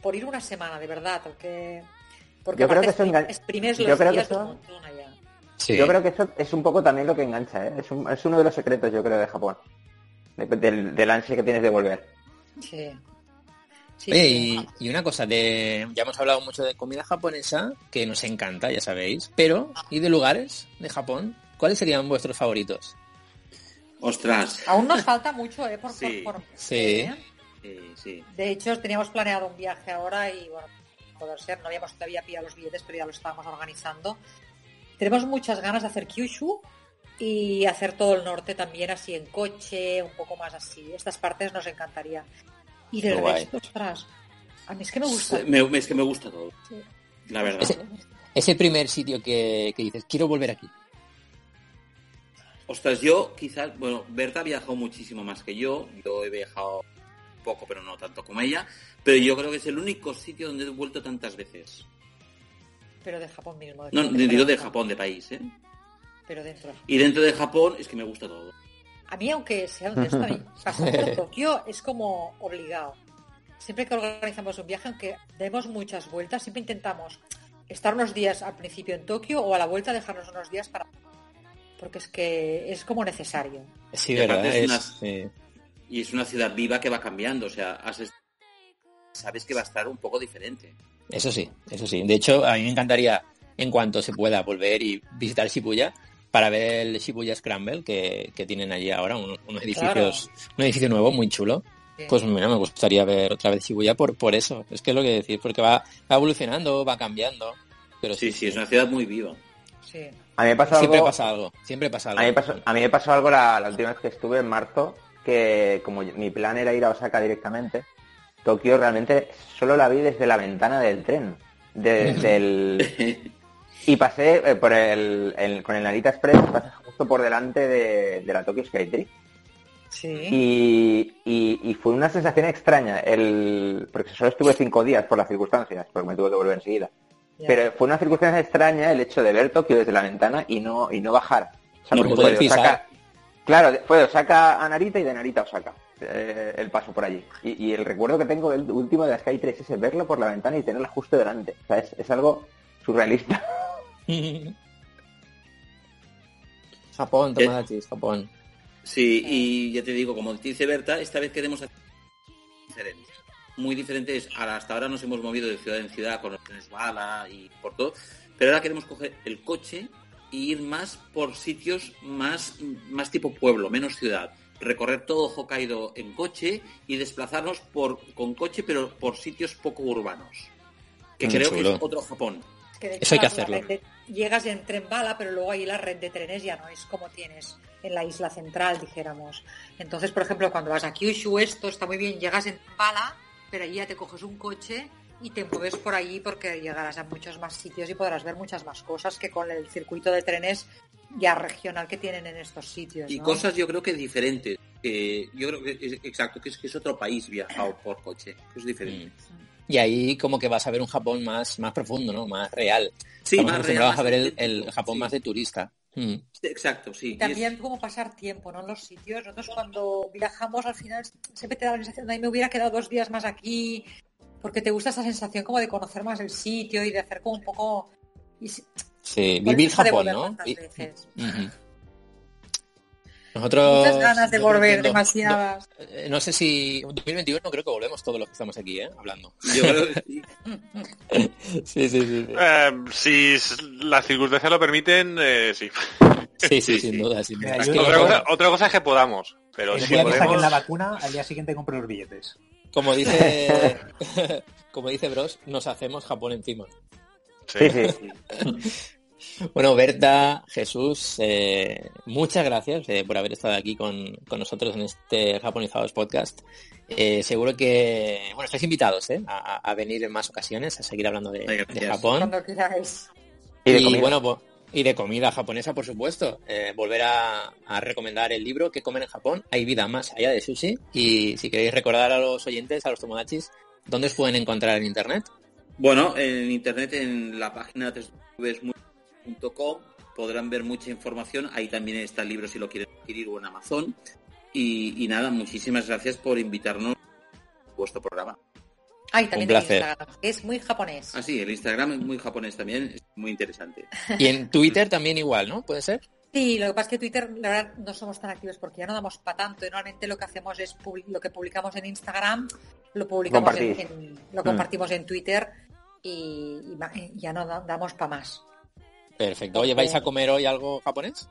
por ir una semana, de verdad, porque, porque Yo creo aparte que eso exprimes yo los que días eso- un montón Yo creo que eso es un poco también lo que engancha, ¿eh? es, un- es uno de los secretos, yo creo, de Japón. De- del, del ansia que tienes de volver. Sí. Sí, Oye, sí. y, y una cosa, de ya hemos hablado mucho de comida japonesa, que nos encanta, ya sabéis, pero ¿y de lugares de Japón? ¿Cuáles serían vuestros favoritos? Ostras. Aún nos falta mucho, ¿eh? Por, Sí. por- por- Sí. ¿eh? Sí, sí. De hecho, teníamos planeado un viaje ahora y, bueno, poder ser, no habíamos todavía pillado los billetes, pero ya lo estábamos organizando. Tenemos muchas ganas de hacer Kyushu y hacer todo el norte también así en coche, un poco más así. Estas partes nos encantaría. Y del Qué resto, ostras, a mí es que me gusta. Me- es que me gusta todo. Sí. La verdad. Ese, ese primer sitio que, que dices, quiero volver aquí. Ostras, yo quizás, bueno, Berta ha viajado muchísimo más que yo. Yo he viajado poco, pero no tanto como ella. Pero yo creo que es el único sitio donde he vuelto tantas veces. Pero de Japón mismo. No, de digo de Japón, de país, ¿eh? Pero dentro. Y dentro de Japón es que me gusta todo. A mí, aunque sea un esto, a mí pasar por Tokio es como obligado. Siempre que organizamos un viaje, aunque demos muchas vueltas, siempre intentamos estar unos días al principio en Tokio o a la vuelta dejarnos unos días para... Porque es que es como necesario. Sí, Y verdad. es es- una- sí. Y es una ciudad viva que va cambiando. O sea, has sabes que va a estar un poco diferente. Eso sí, eso sí. De hecho, a mí me encantaría, en cuanto se pueda, volver y visitar Shibuya para ver el Shibuya Scramble que, que tienen allí ahora, un- unos edificios, un edificio nuevo muy chulo. Pues mira, me gustaría ver otra vez Shibuya por, por eso. Es que es lo que decís, porque va, va evolucionando, va cambiando. Pero Sí, sí, es una ciudad muy viva. Sí. A mí me pasó siempre algo... pasa algo, siempre pasa algo. A mí, pasó, a mí me pasó algo la, la última vez que estuve en marzo, que como mi plan era ir a Osaka directamente, Tokio realmente solo la vi desde la ventana del tren. de- del... Y pasé eh, por el, el- con el Narita Express, pasé justo por delante de, de la Tokyo Skytree. Sí. Y, y- y fue una sensación extraña, el, porque solo estuve cinco días por las circunstancias, porque me tuve que volver enseguida. Ya. Pero fue una circunstancia extraña el hecho de ver Tokio desde la ventana y no, y no bajar. O sea, No porque poder fue de pisar. Osaka- claro, de- fue de Osaka a Narita y de Narita a Osaka. Eh, el paso por allí. Y, y el recuerdo que tengo del último de la Sky 3 es verlo por la ventana y tenerla justo delante. O sea, es, es algo surrealista. Japón, Tomodachis, Japón. Sí, y ya te digo, como dice Berta, esta vez queremos hacer diferente. Muy diferentes. Hasta ahora nos hemos movido de ciudad en ciudad con los trenes bala y por todo. Pero ahora queremos coger el coche e ir más por sitios más, más tipo pueblo, menos ciudad. Recorrer todo Hokkaido en coche y desplazarnos por, con coche, pero por sitios poco urbanos. Que Mm, creo chulo. que es otro Japón. Que de hecho Eso hay que hacerlo. de- llegas en tren bala, pero luego ahí la red de trenes ya no es como tienes en la isla central, dijéramos. Entonces, por ejemplo, cuando vas a Kyushu, esto está muy bien, llegas en bala, pero ahí ya te coges un coche y te mueves por allí porque llegarás a muchos más sitios y podrás ver muchas más cosas que con el circuito de trenes ya regional que tienen en estos sitios. Y ¿no? cosas yo creo que diferentes. que yo creo que es exacto, que es que es otro país viajado por coche, que es diferente. Y ahí como que vas a ver un Japón más, más profundo, ¿no? Más real. Sí, Estamos más real, a ver el, Japón más de turista. Mm. Exacto, sí. Y también como pasar tiempo, ¿no? En los sitios. Nosotros cuando viajamos al final siempre te da la sensación de "Ay, me hubiera quedado dos días más aquí, porque te gusta esa sensación como de conocer más el sitio y de hacer como un poco... y si- Sí, vivir Japón, ¿no? Y- veces. Nosotros... Muchas ganas de volver, do- demasiadas. do- eh, no sé si... 2021 creo que volvemos todos los que estamos aquí, ¿eh? Hablando. Yo creo que sí. Sí, sí, sí. sí. Eh, si las circunstancias lo permiten, eh, sí. Sí, sí, sin duda, sin duda. Es que Otra cosa, otra cosa es que podamos, pero El si día que saquen podemos... la vacuna, al día siguiente compro los billetes. Como dice, como dice Bros, nos hacemos Japón encima. Sí, sí. Bueno, Berta, Jesús, eh, muchas gracias eh, por haber estado aquí con, con nosotros en este Japonizados Podcast. Eh, seguro que, bueno, estáis invitados ¿eh? a, a venir en más ocasiones a seguir hablando de, Ay, de gracias. Japón. Cuando queráis. Y de comida. bueno, y de comida japonesa, por supuesto. Eh, volver a, a recomendar el libro ¿Qué comer en Japón? Hay vida más allá de sushi. Y si queréis recordar a los oyentes, a los tomodachis, ¿dónde os pueden encontrar en internet? Bueno, en internet, en la página podrán ver mucha información. Ahí también está el libro si lo quieren adquirir o en Amazon. Y, y nada, muchísimas gracias por invitarnos a vuestro programa. Ah, y también Un en placer. Instagram, es muy japonés. Ah, sí, el Instagram es muy japonés también, es muy interesante. Y en Twitter también igual, ¿no? ¿Puede ser? Sí, lo que pasa es que Twitter, la verdad, no somos tan activos porque ya no damos para tanto. Y normalmente lo que hacemos es lo que publicamos en Instagram, lo publicamos en, Compartís. en- lo Mm. compartimos en Twitter y, y ya no da- damos para más. Perfecto. Oye, ¿vais a comer hoy algo japonés?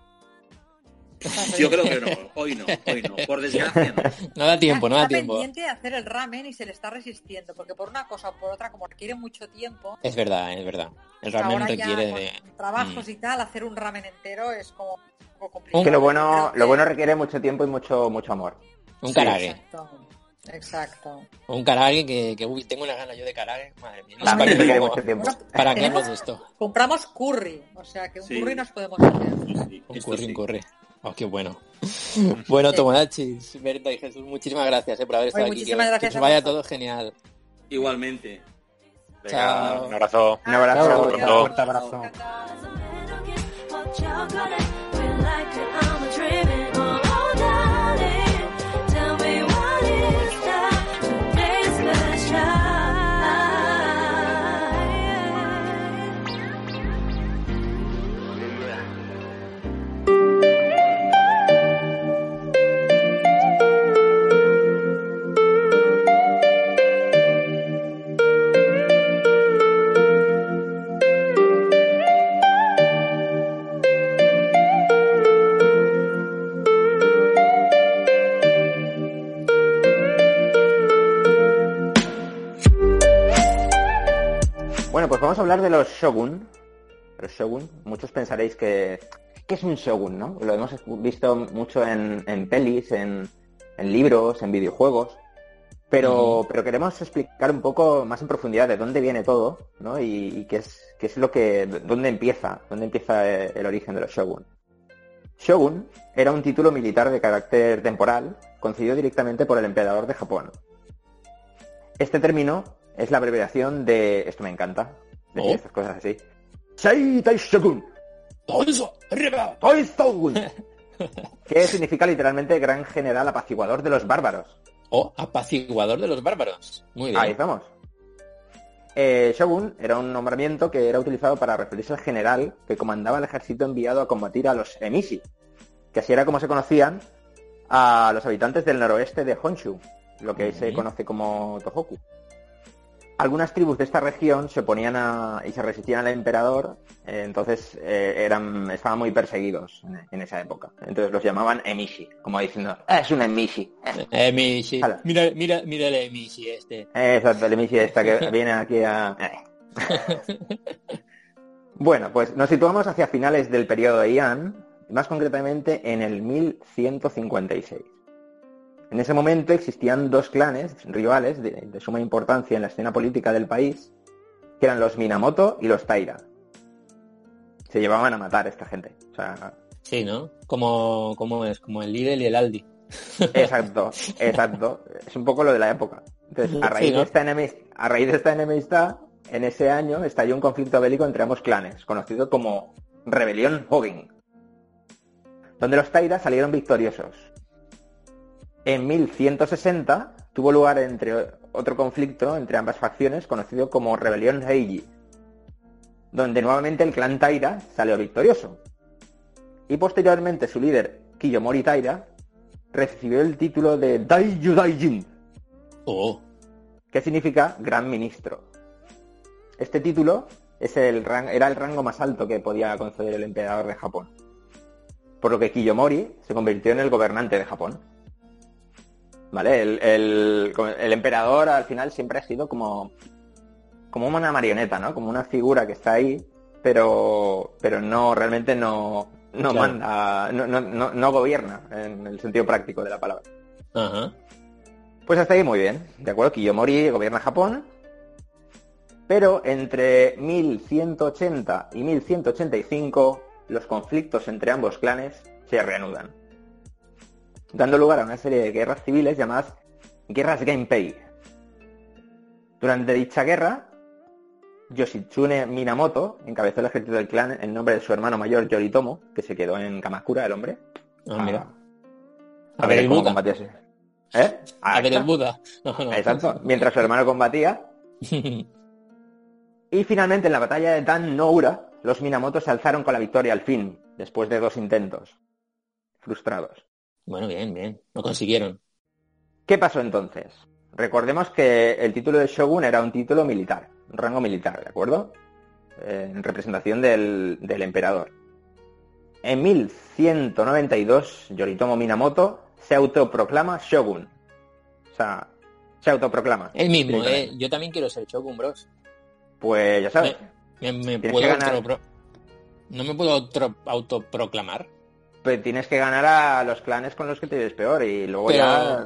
Yo creo que no, hoy no, hoy no, por desgracia no. No da tiempo, no da está tiempo. pendiente de hacer el ramen y se le está resistiendo porque por una cosa o por otra, como requiere mucho tiempo, Es verdad, es verdad. El ramen ahora requiere ya de... con trabajos Mm. y tal, hacer un ramen entero es como un poco complicado. Que lo bueno, lo bueno requiere mucho tiempo y mucho, mucho amor. Un Sí. Exacto, exacto. Un karage que, que uy, tengo una gana yo de karage. Madre mía. no sé También para mucho tiempo. Bueno, ¿Para qué tenemos- hablas de esto? Compramos curry, o sea que un Sí. curry nos podemos hacer. Sí, Un curry, sí. un curry. Oh, qué bueno. bueno, Tomodachis, Berta y Jesús, muchísimas gracias eh, por haber Oye, estado aquí. Que, muchísimas que gracias os a vaya todo genial. Igualmente. Venga, Chao. un abrazo. Un abrazo. Un fuerte abrazo. Bueno, pues vamos a hablar de los shogun. Los shogun, muchos pensaréis que... ¿Qué es un shogun, no? Lo hemos visto mucho en, en pelis, en, en libros, en videojuegos. Pero, pero queremos explicar un poco más en profundidad de dónde viene todo, ¿no? Y, y qué es, qué es lo que, dónde empieza, dónde empieza eh, el origen de los shogun. Shogun era un título militar de carácter temporal concedido directamente por el emperador de Japón. Este término es la abreviación de... Esto me encanta, decir Oh. estas cosas así. Sei Tai Shogun. Que significa literalmente gran general apaciguador de los bárbaros. O apaciguador de los bárbaros. Muy bien. Ahí estamos. Eh, Shogun era un nombramiento que era utilizado para referirse al general que comandaba el ejército enviado a combatir a los emishi, que así era como se conocían a los habitantes del noroeste de Honshu, lo que se Ujú. conoce como Tohoku. Algunas tribus de esta región se oponían a, y se resistían al emperador, eh, entonces eh, eran, estaban muy perseguidos en, en esa época. Entonces los llamaban emishi, como diciendo, "Ah, es un emishi. Eh, Mishi. Hala. Mira, mira, mira el Mishi este. Exacto, el emishi esta que viene aquí a... Bueno, pues nos situamos hacia finales del periodo Heian, más concretamente en el 1156. En ese momento existían dos clanes rivales de, de suma importancia en la escena política del país, que eran los Minamoto y los Taira. Se llevaban a matar a esta gente. O sea, Sí, ¿no? Como, como es, como el Lidl y el Aldi. Exacto, exacto. Es un poco lo de la época. Entonces, a raíz, Sí, ¿no? de esta enemis- a raíz de esta enemistad, en ese año estalló un conflicto bélico entre ambos clanes, conocido como Rebelión Hogging, donde los Taira salieron victoriosos. En 1160 tuvo lugar entre otro conflicto entre ambas facciones, conocido como Rebelión Heiji, donde nuevamente el clan Taira salió victorioso. Y posteriormente su líder, Kiyomori Taira, recibió el título de Daiju Daijin, Oh, que significa Gran Ministro. Este título es el era el rango más alto que podía conceder el emperador de Japón. Por lo que Kiyomori se convirtió en el gobernante de Japón. ¿Vale? El, el- el emperador al final siempre ha sido como, como una marioneta, ¿no? Como una figura que está ahí, pero, pero no, realmente no, no Claro. manda, no, no, no, no gobierna en el sentido práctico de la palabra. ajá. Pues hasta ahí muy bien, ¿de acuerdo? Kiyomori gobierna Japón, pero entre 1180 y 1185 los conflictos entre ambos clanes se reanudan, dando lugar a una serie de guerras civiles llamadas guerras Genpei. Durante dicha guerra, Yoshitsune Minamoto encabezó el ejército del clan en nombre de su hermano mayor Yoritomo, que se quedó en Kamakura, el hombre. Ah, mira. A, A ver el cómo Buda. combatía ese- ¿Eh? A ver el Buda. No, no. Exacto. Mientras su hermano combatía. Y finalmente en la batalla de Dan Noura, los Minamoto se alzaron con la victoria al fin, después de dos intentos. Frustrados. Bueno, bien, bien. Lo consiguieron. ¿Qué pasó entonces? Recordemos que el título de Shogun era un título militar, un rango militar, ¿de acuerdo? Eh, en representación del, del emperador. En 1192, Yoritomo Minamoto se autoproclama Shogun. O sea, se autoproclama. El mismo. ¿eh? Yo también quiero ser Shogun Bros. Pues ya sabes. Me, puedo No me puedo auto- autoproclamar. Pues tienes que ganar a los clanes con los que te ves peor y luego Pero- ya...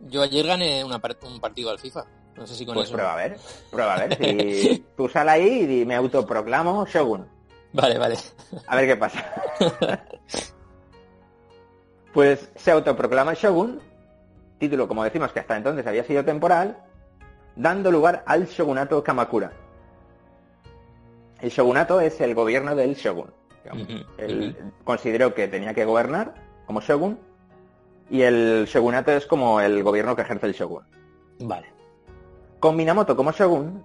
Yo ayer gané una un partido al FIFA. No sé si con Pues eso. prueba a ver. Prueba a ver. Si tú sal ahí y me autoproclamo Shogun. Vale, vale. A ver qué pasa. pues se autoproclama Shogun, título como decimos que hasta entonces había sido temporal, dando lugar al shogunato Kamakura. El shogunato es el gobierno del shogun. Digamos. Él consideró que tenía que gobernar como shogun y el shogunato es como el gobierno que ejerce el shogun. Vale. Con Minamoto como shogun,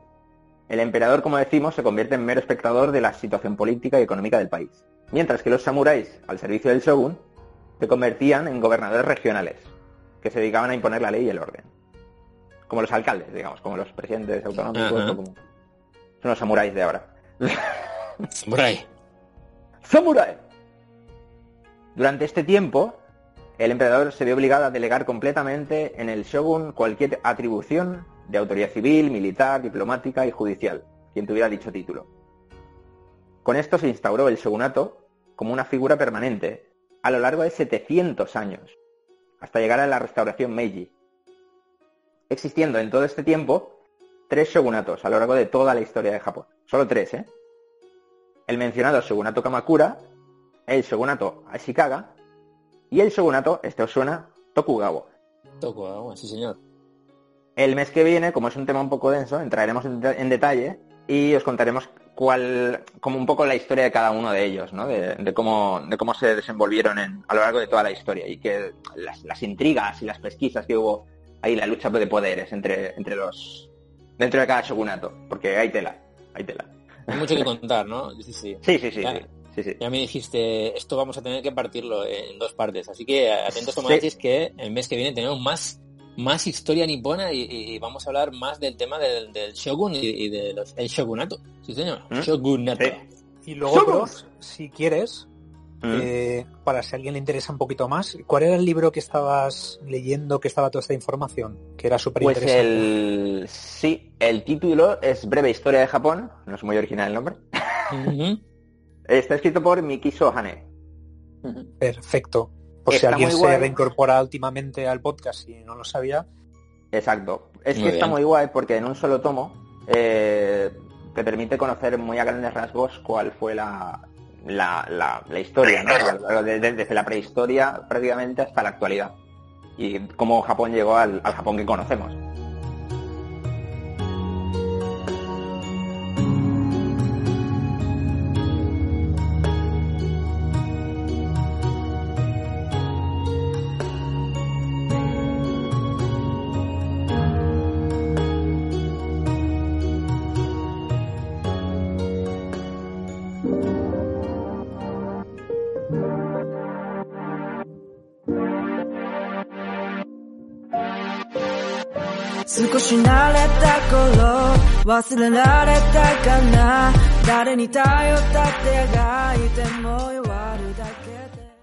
el emperador, como decimos, se convierte en mero espectador de la situación política y económica del país. Mientras que los samuráis, al servicio del shogun, se convertían en gobernadores regionales, que se dedicaban a imponer la ley y el orden. Como los alcaldes, digamos, como los presidentes autonómicos, o como... son los samuráis de ahora. Samurai. ¡Samurai! Durante este tiempo, el emperador se vio obligado a delegar completamente en el shogun cualquier atribución de autoridad civil, militar, diplomática y judicial, quien tuviera dicho título. Con esto se instauró el shogunato como una figura permanente a lo largo de 700 años, hasta llegar a la restauración Meiji, existiendo en todo este tiempo tres shogunatos a lo largo de toda la historia de Japón. Solo tres, ¿eh? El mencionado shogunato Kamakura, el shogunato Ashikaga y el shogunato, este os suena, Tokugawa. Agua, sí señor. El mes que viene, como es un tema un poco denso, entraremos en, de- en detalle y os contaremos cuál, como un poco la historia de cada uno de ellos, ¿no? De, de cómo, de cómo se desenvolvieron en- a lo largo de toda la historia y que las, las intrigas y las pesquisas que hubo ahí, la lucha de poderes entre, entre los, dentro de cada shogunato, porque hay tela, hay tela. Hay mucho que contar, ¿no? Sí, sí. Sí, sí, sí, Ya, sí, sí, sí. ya me dijiste, esto vamos a tener que partirlo en dos partes. Así que atentos tomachis que el mes que viene tenemos más, más historia nipona y, y vamos a hablar más del tema del, del shogun y, y de los, el shogunato. Sí, señor. ¿Mm? Shogunato. Y luego, si quieres. Eh, para si a alguien le interesa un poquito más, ¿cuál era el libro que estabas leyendo que estaba toda esta información? Que era súper Pues interesante. el... Sí, el título es Breve Historia de Japón, no es muy original el nombre. Está escrito por Miki Sohane. Perfecto. Por Está si alguien se guay. reincorpora últimamente al podcast y no lo sabía. Exacto. Es Muy que está muy guay porque en un solo tomo eh, te permite conocer muy a grandes rasgos cuál fue la, la, la- la historia, ¿no? Desde la prehistoria prácticamente hasta la actualidad. Y cómo Japón llegó al, al Japón que conocemos.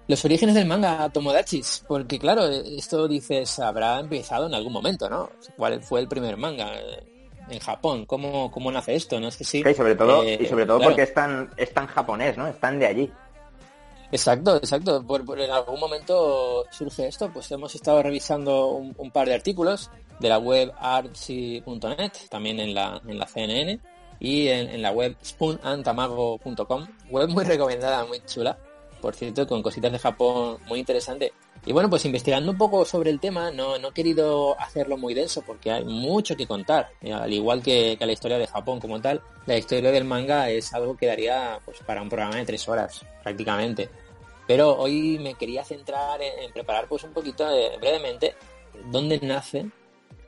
Los orígenes del manga Tomodachis, porque claro, esto dices, habrá empezado en algún momento, ¿no? ¿Cuál fue el primer manga eh, en Japón? ¿Cómo, cómo nace esto? No sé si... Y sobre todo, eh, y sobre todo claro. porque es tan, es tan japonés, ¿no? Están de allí. Exacto, exacto. Por, por- en algún momento surge esto, pues hemos estado revisando un, un par de artículos de la web artsy.net, también en la, en la CNN, y en, en la web spoonandtamago.com, web muy recomendada, muy chula, por cierto, con cositas de Japón muy interesante. Y bueno, pues investigando un poco sobre el tema, no, no he querido hacerlo muy denso porque hay mucho que contar. Eh, Al igual que, que la historia de Japón como tal, la historia del manga es algo que daría pues, para un programa de tres horas, prácticamente. Pero hoy me quería centrar en, en preparar pues un poquito eh, brevemente dónde nace,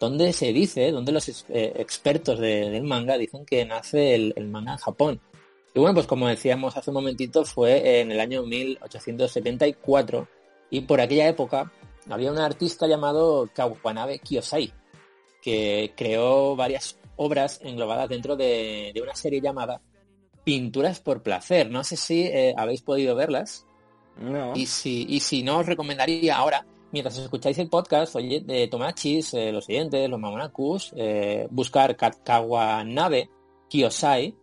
dónde se dice, dónde los eh, expertos de- del manga dicen que nace el, el manga en Japón. Y bueno, pues como decíamos hace un momentito, fue en el año 1874 y por aquella época había un artista llamado Kawanabe Kiyosai que creó varias obras englobadas dentro de, de una serie llamada Pinturas por Placer. No sé si eh, habéis podido verlas. No. Y si, y si no, os recomendaría ahora, mientras escucháis el podcast, oye, de Tomachis, eh, los siguientes, los Mamonakus, eh, buscar Ka- Kawanabe Kiyosai,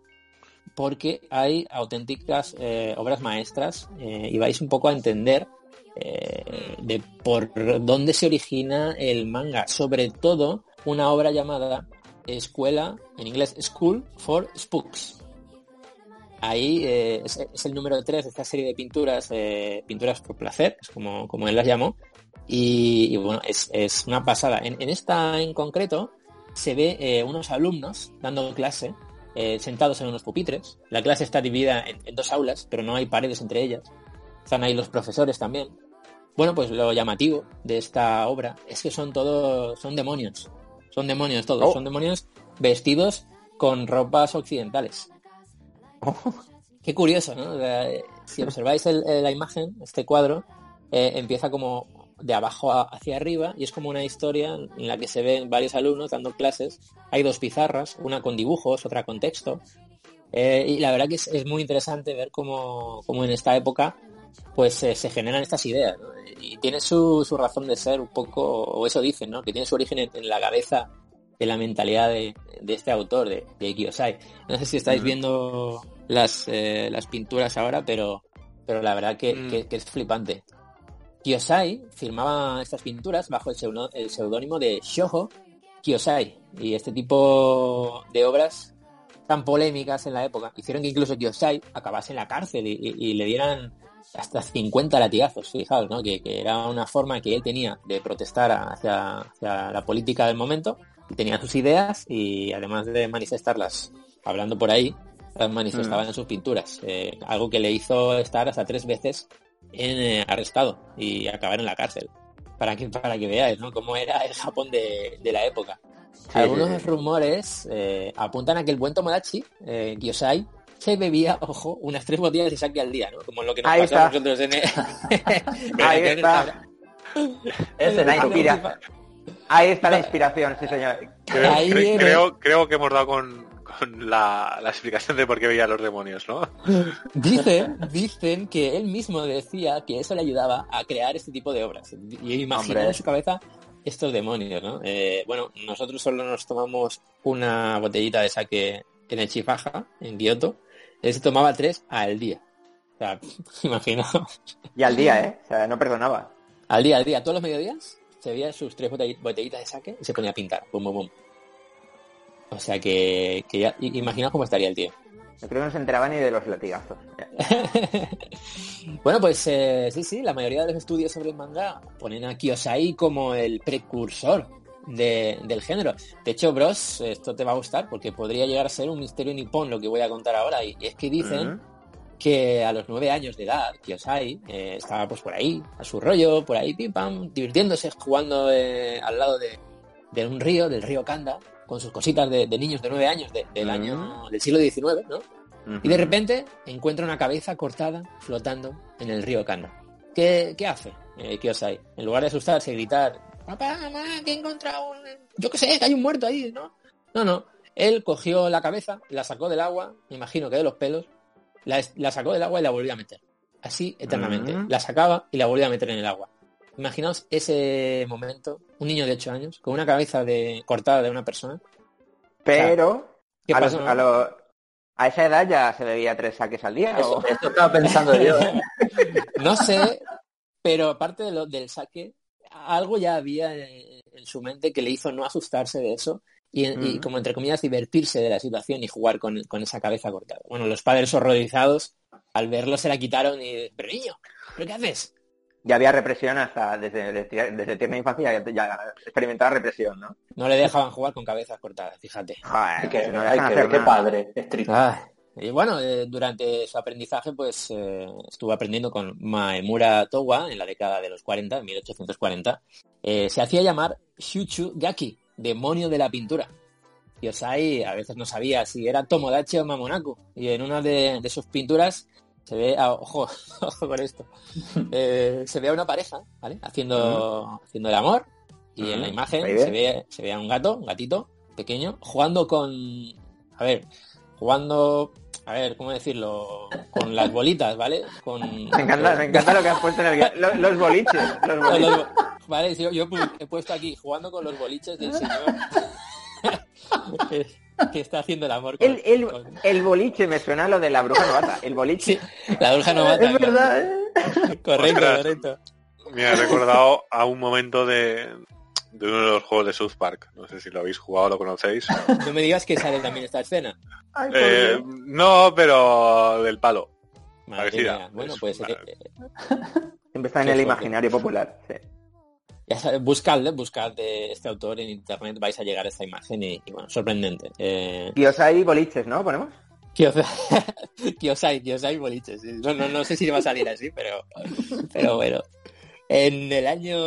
porque hay auténticas eh, obras maestras eh, y vais un poco a entender de por dónde se origina el manga, sobre todo una obra llamada Escuela, en inglés School for Spooks. Ahí es, el número 3 de esta serie de pinturas, pinturas por placer, es como, como él las llamó, y, y bueno, es, es una pasada. En, en esta en concreto se ve eh, unos alumnos dando clase, eh, sentados en unos pupitres. La clase está dividida en, en dos aulas, pero no hay paredes entre ellas. Están ahí los profesores también. Bueno, pues lo llamativo de esta obra es que son todos, son demonios. Son demonios todos, Oh. son demonios vestidos con ropas occidentales. Qué curioso, ¿no? Eh, si observáis el- la imagen, este cuadro, eh, empieza como de abajo a- hacia arriba y es como una historia en la que se ven varios alumnos dando clases. Hay dos pizarras, una con dibujos, otra con texto. Eh, y la verdad que es, es muy interesante ver cómo, cómo en esta época pues eh, se generan estas ideas. ¿no? Y tiene su, su razón de ser un poco, o eso dicen, ¿no? que tiene su origen en, en la cabeza de la mentalidad de, de este autor, de, de Kiyosai. No sé si estáis viendo las, eh, las pinturas ahora, pero, pero la verdad que, Mm. que- que es flipante. Kiyosai firmaba estas pinturas bajo el seudónimo de Shoho Kiyosai. Y este tipo de obras tan polémicas en la época hicieron que incluso Kiyosai acabase en la cárcel y, y- y le dieran hasta 50 latigazos, fijaos, ¿no? Que, que era una forma que él tenía de protestar hacia, hacia la política del momento, y tenía sus ideas y además de manifestarlas hablando por ahí, las manifestaba en sus pinturas, eh, algo que le hizo estar hasta tres veces en, eh, arrestado y acabar en la cárcel. Para que, para que veáis, ¿no? Cómo era el Japón de, de la época. Algunos sí, sí. rumores eh, apuntan a que el buen Tomodachi, eh, Kiyosai, se bebía, ojo, unas tres botellas de sake al día, ¿no? Como lo que nos Ahí pasa a está. nosotros en el... Ahí está. La inspira- Ahí está la inspiración, sí señor. Creo, Ahí cre- viene. creo, creo que hemos dado con, con la, la explicación de por qué veía a los demonios, ¿no? Dicen, dicen que él mismo decía que eso le ayudaba a crear este tipo de obras. Y imagina en su cabeza estos demonios, ¿no? Eh, bueno, nosotros solo nos tomamos una botellita de saque en el Chifaja, en Kioto, Él se tomaba tres al día. O sea, imaginaos. Y al día, ¿eh? O sea, no perdonaba. Al día, al día, todos los mediodías se veía sus tres botell- botellitas de saque y se ponía a pintar. Bum, bum, bum. O sea que, que ya, imaginaos cómo estaría el tío. Yo creo que no se enteraba ni de los latigazos. Bueno, pues eh, sí, sí, la mayoría de los estudios sobre el manga ponen a Kiyosai como el precursor de- del género. De hecho, Bros, esto te va a gustar porque podría llegar a ser un misterio nipón lo que voy a contar ahora. Y es que dicen que a los nueve años de edad, Kiyosai eh, estaba pues por ahí, a su rollo, por ahí, pim pam, divirtiéndose, jugando eh, al lado de, de un río, del río Kanda, con sus cositas de, de niños de nueve años de- del año del siglo XIX, ¿no? Y de repente encuentra una cabeza cortada flotando en el río Kanda. ¿Qué, qué hace eh, Kiyosai? En lugar de asustarse y gritar, papá, mamá, que he encontrado un... Yo qué sé, que hay un muerto ahí, ¿no? No, no. Él cogió la cabeza, la sacó del agua, me imagino que de los pelos, la, la sacó del agua y la volvió a meter. Así eternamente. La sacaba y la volvía a meter en el agua. Imaginaos ese momento, un niño de 8 años, con una cabeza de, cortada de una persona. Pero ¿Qué a, los- pasó? a, los- a esa edad ya se bebía tres saques al día. Eso, ¿o? estaba pensando yo. ¿eh? No sé, pero aparte de lo, del saque, algo ya había en, en su mente que le hizo no asustarse de eso y, y Mm. como entre comillas divertirse de la situación y jugar con, con esa cabeza cortada. Bueno, los padres horrorizados al verlo se la quitaron y, pero niño, ¿pero qué haces? Ya había represión hasta desde, desde, desde tierna infancia, ya, ya experimentaba represión, ¿no? No le dejaban jugar con cabezas cortadas, fíjate. Joder, Que- no hay dejan que hacer ver qué padre, estricto. Ah, y bueno, eh, durante su aprendizaje, pues eh, estuvo aprendiendo con Maemura Towa en la década de los 40, en 1840. Eh, se hacía llamar Shuchu Gaki, demonio de la pintura. Yosai a veces no sabía si era Tomodachi o Mamonaku. Y en una de, de sus pinturas se ve, a- ojo, ojo con esto, Eh, se ve a una pareja, ¿vale? Haciendo, haciendo el amor. Y en la imagen se ve, se ve a un gato, un gatito pequeño, jugando con, a ver, jugando, a ver, ¿cómo decirlo? Con las bolitas, ¿vale? Con, Me encanta, me encanta lo que has puesto en el. Los, los boliches, los boliches. los- vale, yo, he puesto aquí jugando con los boliches del señor que, que está haciendo el amor con, El, el, con- el boliche me suena a lo de la bruja novata. El boliche. la bruja novata. es verdad, ¿eh? Correcto, Ostras. correcto. Me ha recordado a un momento de, de uno de los juegos de South Park. No sé si lo habéis jugado o lo conocéis. No me digas que sale también esta escena. Ay, Eh, no, pero del palo. Madre Parecida. mía. Bueno, Es pues una- eh, Siempre está en el imaginario popular. sí. Ya buscadle, buscad de este autor en internet, vais a llegar a esta imagen y, y bueno, sorprendente. Eh, Kiyosai boliches, ¿no? ¿Ponemos? Kiyosai, Kiyosai boliches. No, no, no sé si va a salir así, pero, pero bueno. En el año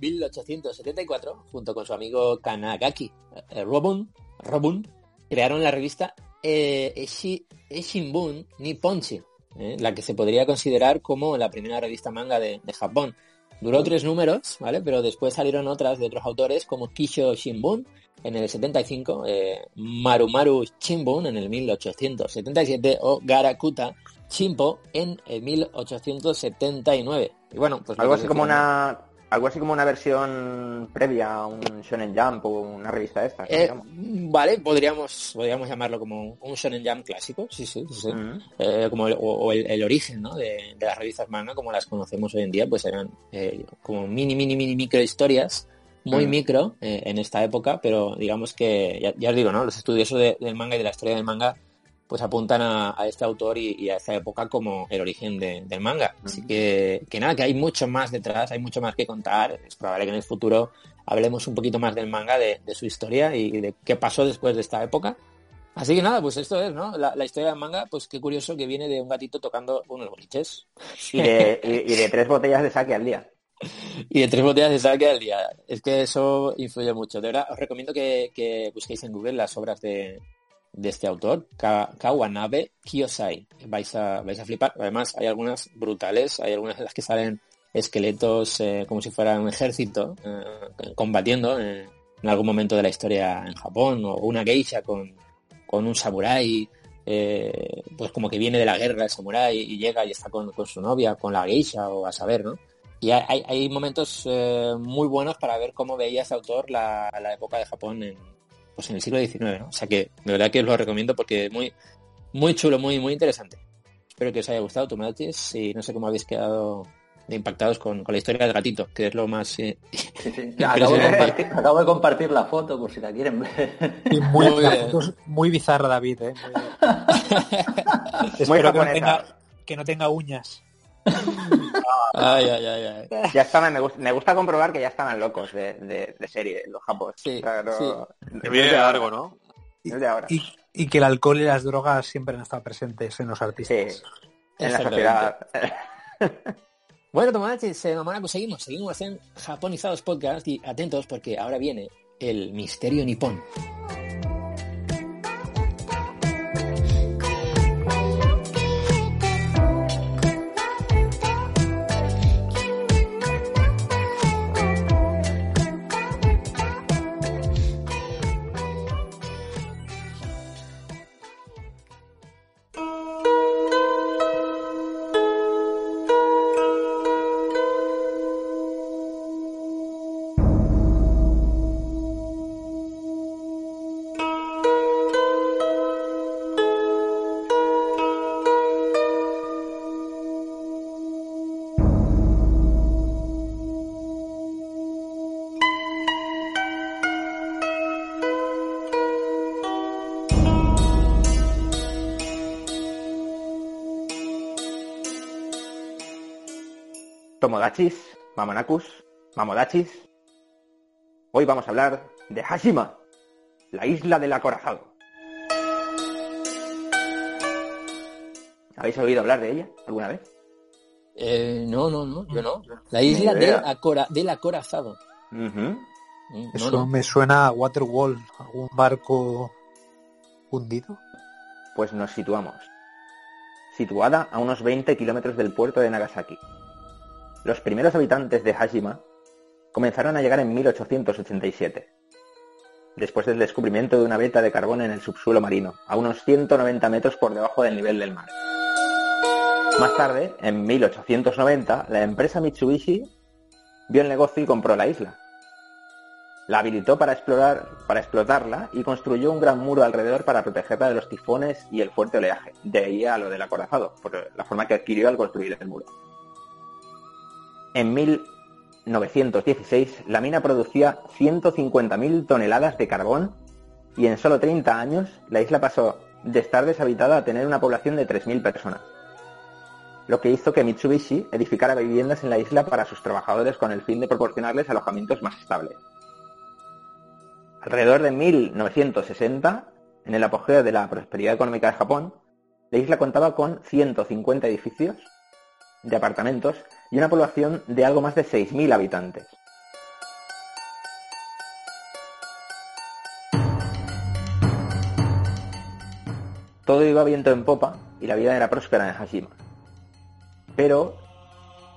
1874, junto con su amigo Kanagaki eh, Robun, Robun, crearon la revista eh, Eshi- Eshinbun Nipponchi, eh, la que se podría considerar como la primera revista manga de, de Japón. Duró tres números, ¿vale? Pero después salieron otras de otros autores como Kisho Shinbun en el 75, eh, Marumaru Shimbun en el 1877 o Garakuta Chimpo en el 1879. Y bueno, pues Algo así como una algo así como una versión previa a un Shonen Jump o una revista esta. ¿cómo se Eh, llama? vale, podríamos, podríamos llamarlo como un Shonen Jump clásico, sí, sí, sí. sí. Mm. Eh, como el, o, o el, el origen ¿no? de, de las revistas manga como las conocemos hoy en día, pues eran eh, como mini, mini, mini micro historias, muy Mm. micro eh, en esta época, pero digamos que, ya, ya os digo, ¿no? los estudiosos de- del manga y de la historia del manga pues apuntan a, a este autor y, y a esta época como el origen de- del manga. Así que, que nada, que hay mucho más detrás, hay mucho más que contar. Es probable que en el futuro hablemos un poquito más del manga, de, de su historia y de qué pasó después de esta época. Así que nada, pues esto es, ¿no? La, la historia del manga, pues qué curioso que viene de un gatito tocando unos boliches. Y de, y, y de tres botellas de saque al día. Y de tres botellas de saque al día. Es que eso influye mucho. De verdad, os recomiendo que, que busquéis en Google las obras de, de este autor, Ka- Kawanabe Kiyosai. Vais a, vais a flipar. Además, hay algunas brutales, hay algunas en las que salen esqueletos eh, como si fuera un ejército eh, combatiendo eh, en algún momento de la historia en Japón, o una geisha con, con un samurái, pues como que viene de la guerra el samurái y llega y está con, con su novia, con la geisha o a saber, ¿no? Y hay, hay- momentos muy buenos para ver cómo veía ese autor la, la época de Japón en, pues en el siglo XIX, ¿no? O sea que de verdad que os lo recomiendo porque es muy, Muy chulo, muy, muy interesante. Espero que os haya gustado, Tomodachis, y no sé cómo habéis quedado impactados con, con la historia del gatito, que es lo más eh, Sí, sí. Acabo, de compartir, acabo de compartir la foto por si la quieren ver. Y muy, Muy bien. muy bizarra, David. ¿eh? Muy- Espero que no, japonesa. tenga, que no tenga uñas. Ay, ay, ay, ay. Ya estaban, me, gusta, me gusta comprobar que ya estaban locos de, de, de serie, los japos. Sí, O sea, no- sí. no Que es viene de ahora, largo, ¿no? Y, y que el alcohol y las drogas siempre han estado presentes en los Sí, artistas. en la sociedad. Bueno, Tomodachis, eh, Mamonaku, seguimos, seguimos en Japonizados Podcast y atentos porque ahora viene el misterio nipón. Tomodachis, Mamonakus, Mamodachis. Hoy vamos a hablar de Hashima, la isla del acorazado. ¿Habéis oído hablar de ella alguna vez? Eh, no, no, no, yo no. La isla del, acora- del acorazado. Mm, no, Eso no. me suena a Waterwall, algún barco hundido. Pues nos situamos. Situada a unos 20 kilómetros del puerto de Nagasaki. Los primeros habitantes de Hashima comenzaron a llegar en 1887, después del descubrimiento de una veta de carbón en el subsuelo marino, a unos 190 metros por debajo del nivel del mar. Más tarde, en 1890, la empresa Mitsubishi vio el negocio y compró la isla. La habilitó para explorar, para explotarla y construyó un gran muro alrededor para protegerla de los tifones y el fuerte oleaje. De ahí a lo del acorazado, por la forma que adquirió al construir el muro. En 1916, la mina producía 150.000 toneladas de carbón y en solo 30 años la isla pasó de estar deshabitada a tener una población de 3.000 personas. Lo que hizo que Mitsubishi edificara viviendas en la isla para sus trabajadores con el fin de proporcionarles alojamientos más estables. Alrededor de 1960, en el apogeo de la prosperidad económica de Japón, la isla contaba con 150 edificios de apartamentos y una población de algo más de 6.000 habitantes. Todo iba viento en popa y la vida era próspera en Hashima. Pero,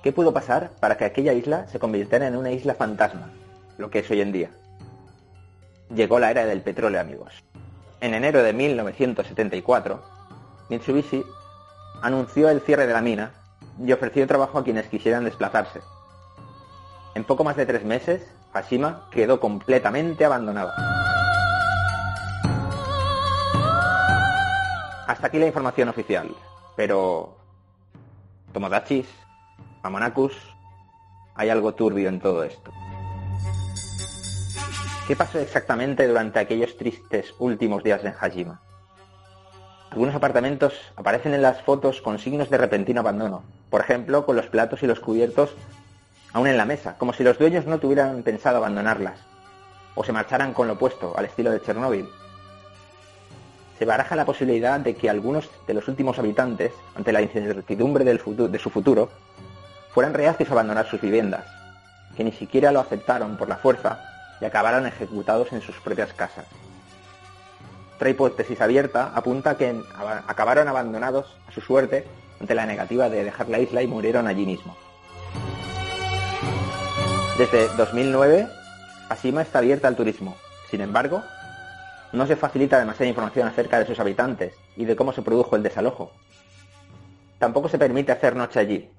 ¿qué pudo pasar para que aquella isla se convirtiera en una isla fantasma, lo que es hoy en día? Llegó la era del petróleo, amigos. En enero de 1974, Mitsubishi anunció el cierre de la mina y ofreció trabajo a quienes quisieran desplazarse. En poco más de tres meses, Hashima quedó completamente abandonada. Hasta aquí la información oficial, pero... Tomodachis, Mamonakus, hay algo turbio en todo esto. ¿Qué pasó exactamente durante aquellos tristes últimos días en Hajima? Algunos apartamentos aparecen en las fotos con signos de repentino abandono, por ejemplo, con los platos y los cubiertos aún en la mesa, como si los dueños no tuvieran pensado abandonarlas, o se marcharan con lo opuesto, al estilo de Chernóbil. Se baraja la posibilidad de que algunos de los últimos habitantes, ante la incertidumbre del futu- de su futuro, fueran reacios a abandonar sus viviendas, que ni siquiera lo aceptaron por la fuerza y acabaron ejecutados en sus propias casas. Otra hipótesis abierta apunta que aba- acabaron abandonados a su suerte ante la negativa de dejar la isla y murieron allí mismo. Desde 2009, Ashima está abierta al turismo. Sin embargo, no se facilita demasiada información acerca de sus habitantes y de cómo se produjo el desalojo. Tampoco se permite hacer noche allí.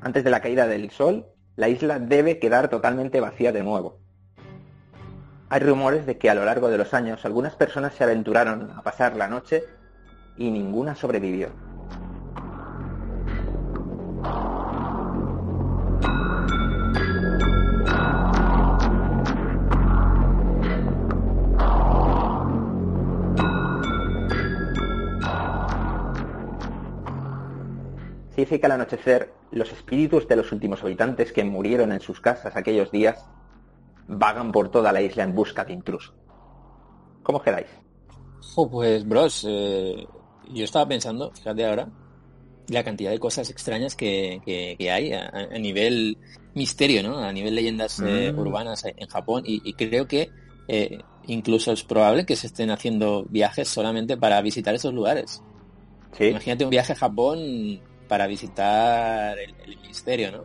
Antes de la caída del sol, la isla debe quedar totalmente vacía de nuevo. Hay rumores de que a lo largo de los años algunas personas se aventuraron a pasar la noche y ninguna sobrevivió. Dice que al anochecer los espíritus de los últimos habitantes que murieron en sus casas aquellos días vagan por toda la isla en busca de intrusos. ¿Cómo os quedáis? Jo, pues, bros, eh, yo estaba pensando, fíjate ahora, la cantidad de cosas extrañas que, que- que hay a, a nivel misterio, ¿no? A nivel leyendas eh, Mm. urbanas en Japón y, y creo que eh, incluso es probable que se estén haciendo viajes solamente para visitar esos lugares. Sí. Imagínate un viaje a Japón para visitar el, el misterio, ¿no?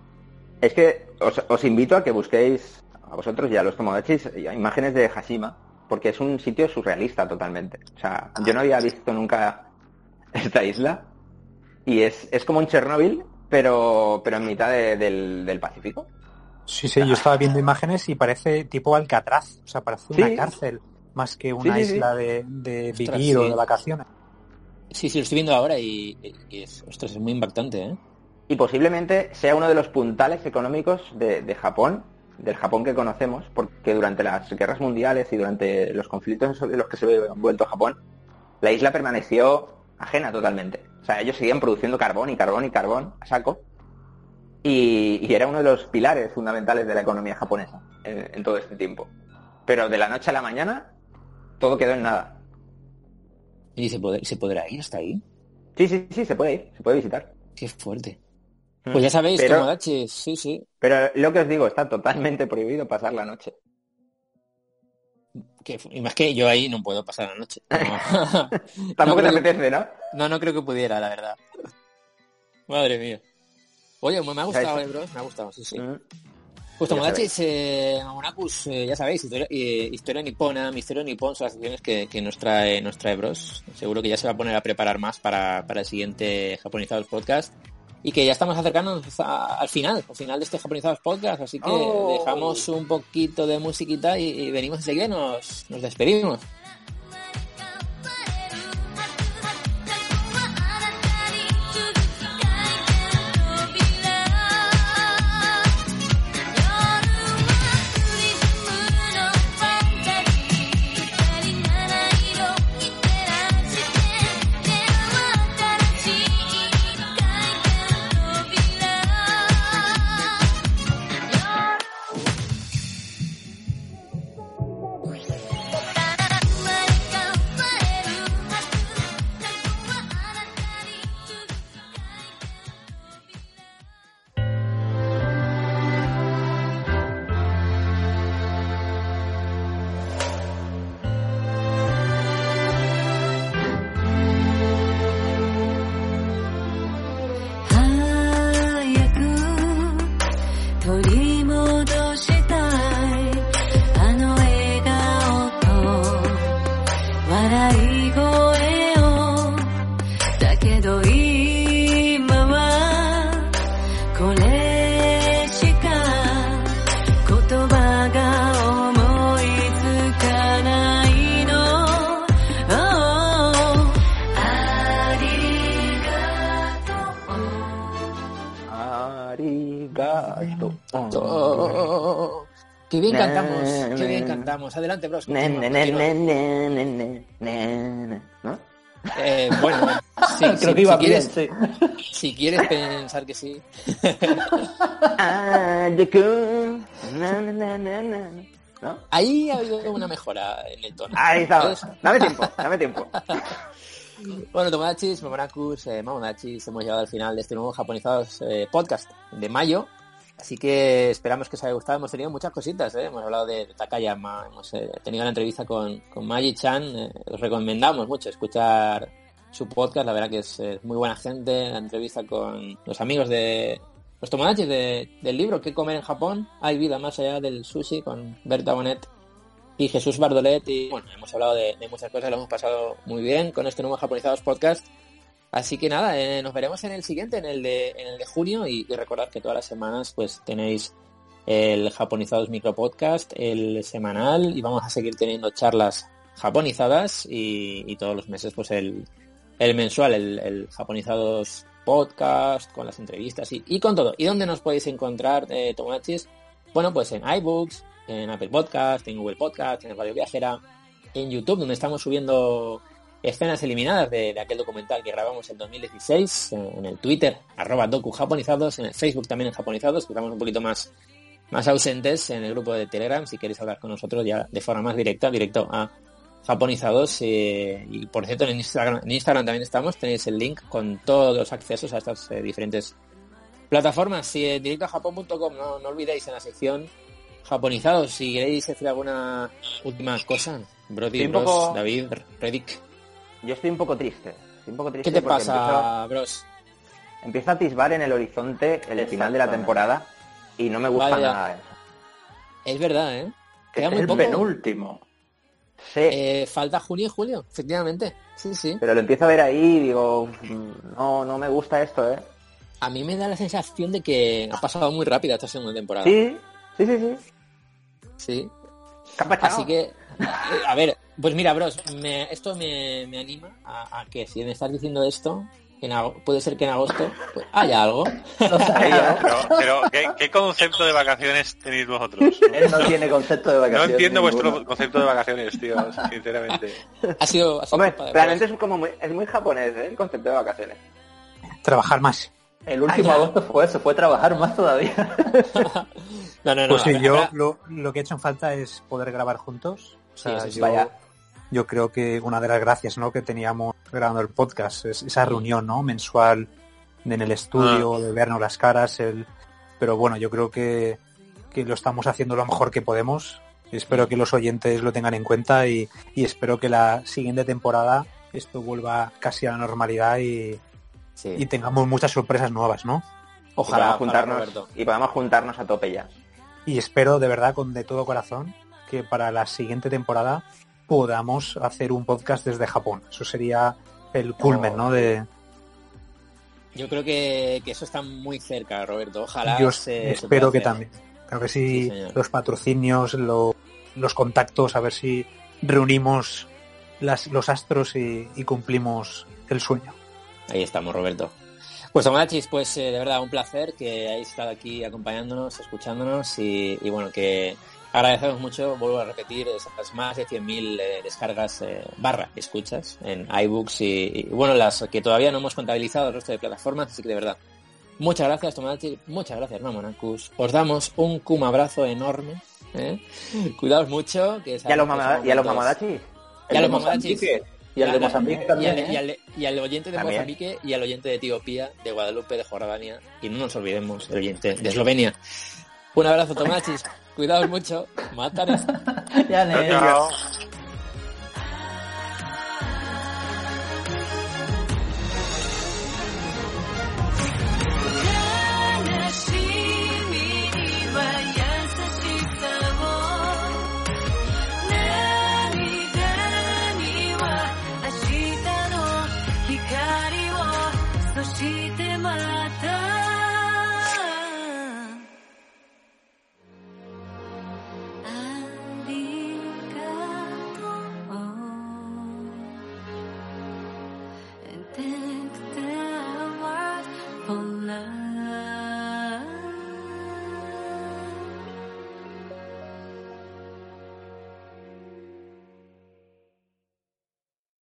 Es que os, os invito a que busquéis a vosotros y a los Tomodachis imágenes de Hashima, porque es un sitio surrealista totalmente. O sea, yo no había visto nunca esta isla y es, es como un Chernóbil, pero, pero en mitad de- del, del Pacífico. Sí, sí, yo estaba viendo imágenes y parece tipo Alcatraz, o sea, parece una Sí. cárcel más que una Sí, sí, sí. isla de, de Ostras, vivir o sí. de vacaciones. Sí, sí, lo estoy viendo ahora y, y es, ostras, es muy impactante, ¿eh? Y posiblemente sea uno de los puntales económicos de, Japón, del Japón que conocemos, porque durante las guerras mundiales y durante los conflictos sobre los que se ve envuelto Japón, la isla permaneció ajena totalmente. O sea, ellos seguían produciendo carbón y carbón y carbón a saco. Y, era uno de los pilares fundamentales de la economía japonesa en, en todo este tiempo. Pero de la noche a la mañana, todo quedó en nada. ¿Y se, podrá, se podrá ir hasta ahí? Sí, sí, sí, se puede ir, se puede visitar. Qué fuerte. Pues ya sabéis, Pero- Tomodachi, sí, sí. Pero lo que os digo, está totalmente prohibido pasar la noche. Que, y más que yo ahí no puedo pasar la noche. No. Tampoco te creo que- apetece, ¿no? No, no creo que pudiera, la verdad. Madre mía. Oye, me ha gustado, eh, bros, me ha gustado, sí, sí. Mm. Pues Tomodachi, eh, eh, ya sabéis, historia, eh, historia nipona, misterio nipón son las secciones que, que nos trae nos trae Bros. Seguro que ya se va a poner a preparar más para, para el siguiente Japonizados Podcast. Y que ya estamos acercándonos a- al final, al final de este Japonizados Podcast, así que Oh. dejamos un poquito de musiquita y, y venimos enseguida y nos, nos despedimos. Bien cantamos! Ne, ¡Qué bien ne, cantamos! Adelante, Bros. Eh, bueno, sí, Creo sí, que iba si, bien, quieres, sí. si quieres pensar que sí. ¿No? Ahí ha habido una mejora en el tono. Ahí está. ¿Ves? Dame tiempo, dame tiempo. Bueno, Tomodachis, Momonakus, eh, Mamonachis, hemos llegado al final de este nuevo Japonizados eh, podcast de mayo. Así que esperamos que os haya gustado. Hemos tenido muchas cositas, ¿eh? hemos hablado de Takayama, hemos eh, tenido la entrevista con, con Magi-chan. eh, os recomendamos mucho escuchar su podcast, la verdad que es muy buena gente. La entrevista con los amigos de los Tomodachis de- del libro ¿Qué comer en Japón? Hay vida más allá del sushi con Berta Bonet y Jesús Bardolet y bueno, hemos hablado de, de muchas cosas, lo hemos pasado muy bien con este nuevo Japonizados Podcast. Así que nada, eh, nos veremos en el siguiente, en el de, en el de junio y, y recordad que todas las semanas pues tenéis el Japonizados Micro Podcast, el semanal y vamos a seguir teniendo charlas japonizadas y, todos los meses pues el, el mensual, el, el Japonizados Podcast, con las entrevistas y, y con todo. ¿Y dónde nos podéis encontrar, eh, Tomachis? Bueno, pues en iBooks, en Apple Podcast, en Google Podcast, en Radio Viajera, en YouTube, donde estamos subiendo escenas eliminadas de, de aquel documental que grabamos en 2016, en, el Twitter, arroba docu japonizados, en el Facebook también en japonizados, que estamos un poquito más, más ausentes en el grupo de Telegram, si queréis hablar con nosotros ya de forma más directa, directo a japonizados. eh, y por cierto, en Instagram, en Instagram también estamos, tenéis el link con todos los accesos a estas eh, diferentes plataformas. Si eh, directo a japón.com, no, no olvidéis en la sección japonizados, si queréis decir alguna última cosa, Brody, Bros, David, Reddick. Yo estoy un poco triste. Estoy un poco triste ¿Qué te porque pasa, Bros? Empieza, empieza a atisbar en el horizonte el final de la temporada y no me gusta Vaya. nada eso. Es verdad, ¿eh? Queda Es muy el poco. Penúltimo. Sí, Eh, falta junio y julio, efectivamente. Sí, sí. pero lo empiezo a ver ahí y digo, "Mm, no, no me gusta esto, ¿eh? A mí me da la sensación de que ha pasado muy rápida esta segunda temporada. Sí, sí, sí, sí. Sí. Así que, eh, a ver, pues mira, bros, me- esto me, me anima a, a que si me estás diciendo esto, en puede ser que en agosto pues, haya algo. No sabía. Pero, pero ¿qué, qué concepto de vacaciones tenéis vosotros? Él no tiene concepto de No vacaciones. entiendo vuestro concepto de vacaciones, tío, sinceramente. Ha sido, ha sido Hombre, realmente es como muy, es muy japonés, ¿eh? El concepto de vacaciones. Trabajar más. El último Ah, agosto fue eso, fue trabajar más todavía. No, no, no. Pues sí, yo lo, lo que he hecho en falta es poder grabar juntos. O sea, Sí, eso sí. yo, Vaya. Yo creo que una de las gracias ¿no? que teníamos grabando el podcast es esa reunión ¿no? mensual en el estudio, de vernos las caras. El... Pero bueno, yo creo que, que lo estamos haciendo lo mejor que podemos. Espero que los oyentes lo tengan en cuenta y, y espero que la siguiente temporada esto vuelva casi a la normalidad y, Sí. y tengamos muchas sorpresas nuevas, ¿no? Ojalá, y podamos juntarnos ojalá, y podamos juntarnos a tope ya. y espero de verdad con de todo corazón que para la siguiente temporada podamos hacer un podcast desde Japón. Eso sería el culmen, ¿no? De Yo creo que, que eso está muy cerca, Roberto. Ojalá yo se- espero que también. Creo que sí, Sí, los patrocinios, lo- los contactos, a ver si reunimos las, los astros y, y cumplimos el sueño. Ahí estamos, Roberto. Pues Tomachis, pues eh, de verdad un placer que hayáis estado aquí acompañándonos, escuchándonos y, y bueno, que agradecemos mucho, vuelvo a repetir, esas más de 100.000 eh, descargas eh, barra escuchas en iBooks y, y, bueno, las que todavía no hemos contabilizado el resto de plataformas, así que de verdad, muchas gracias Tomachis, muchas gracias Mamonacus, os damos un cum abrazo enorme, ¿eh? cuidados mucho, que ¿Y a los, mama- y a los mamadachis? y a los mamadachis. Y al de Ya, Mozambique y también, al, ¿eh? y al- y al oyente de También. Mozambique y al oyente de Etiopía, de Guadalupe, de Jordania y no nos olvidemos el oyente de Eslovenia. Un abrazo, Tomachis. Cuidaos mucho. Matares. Ya,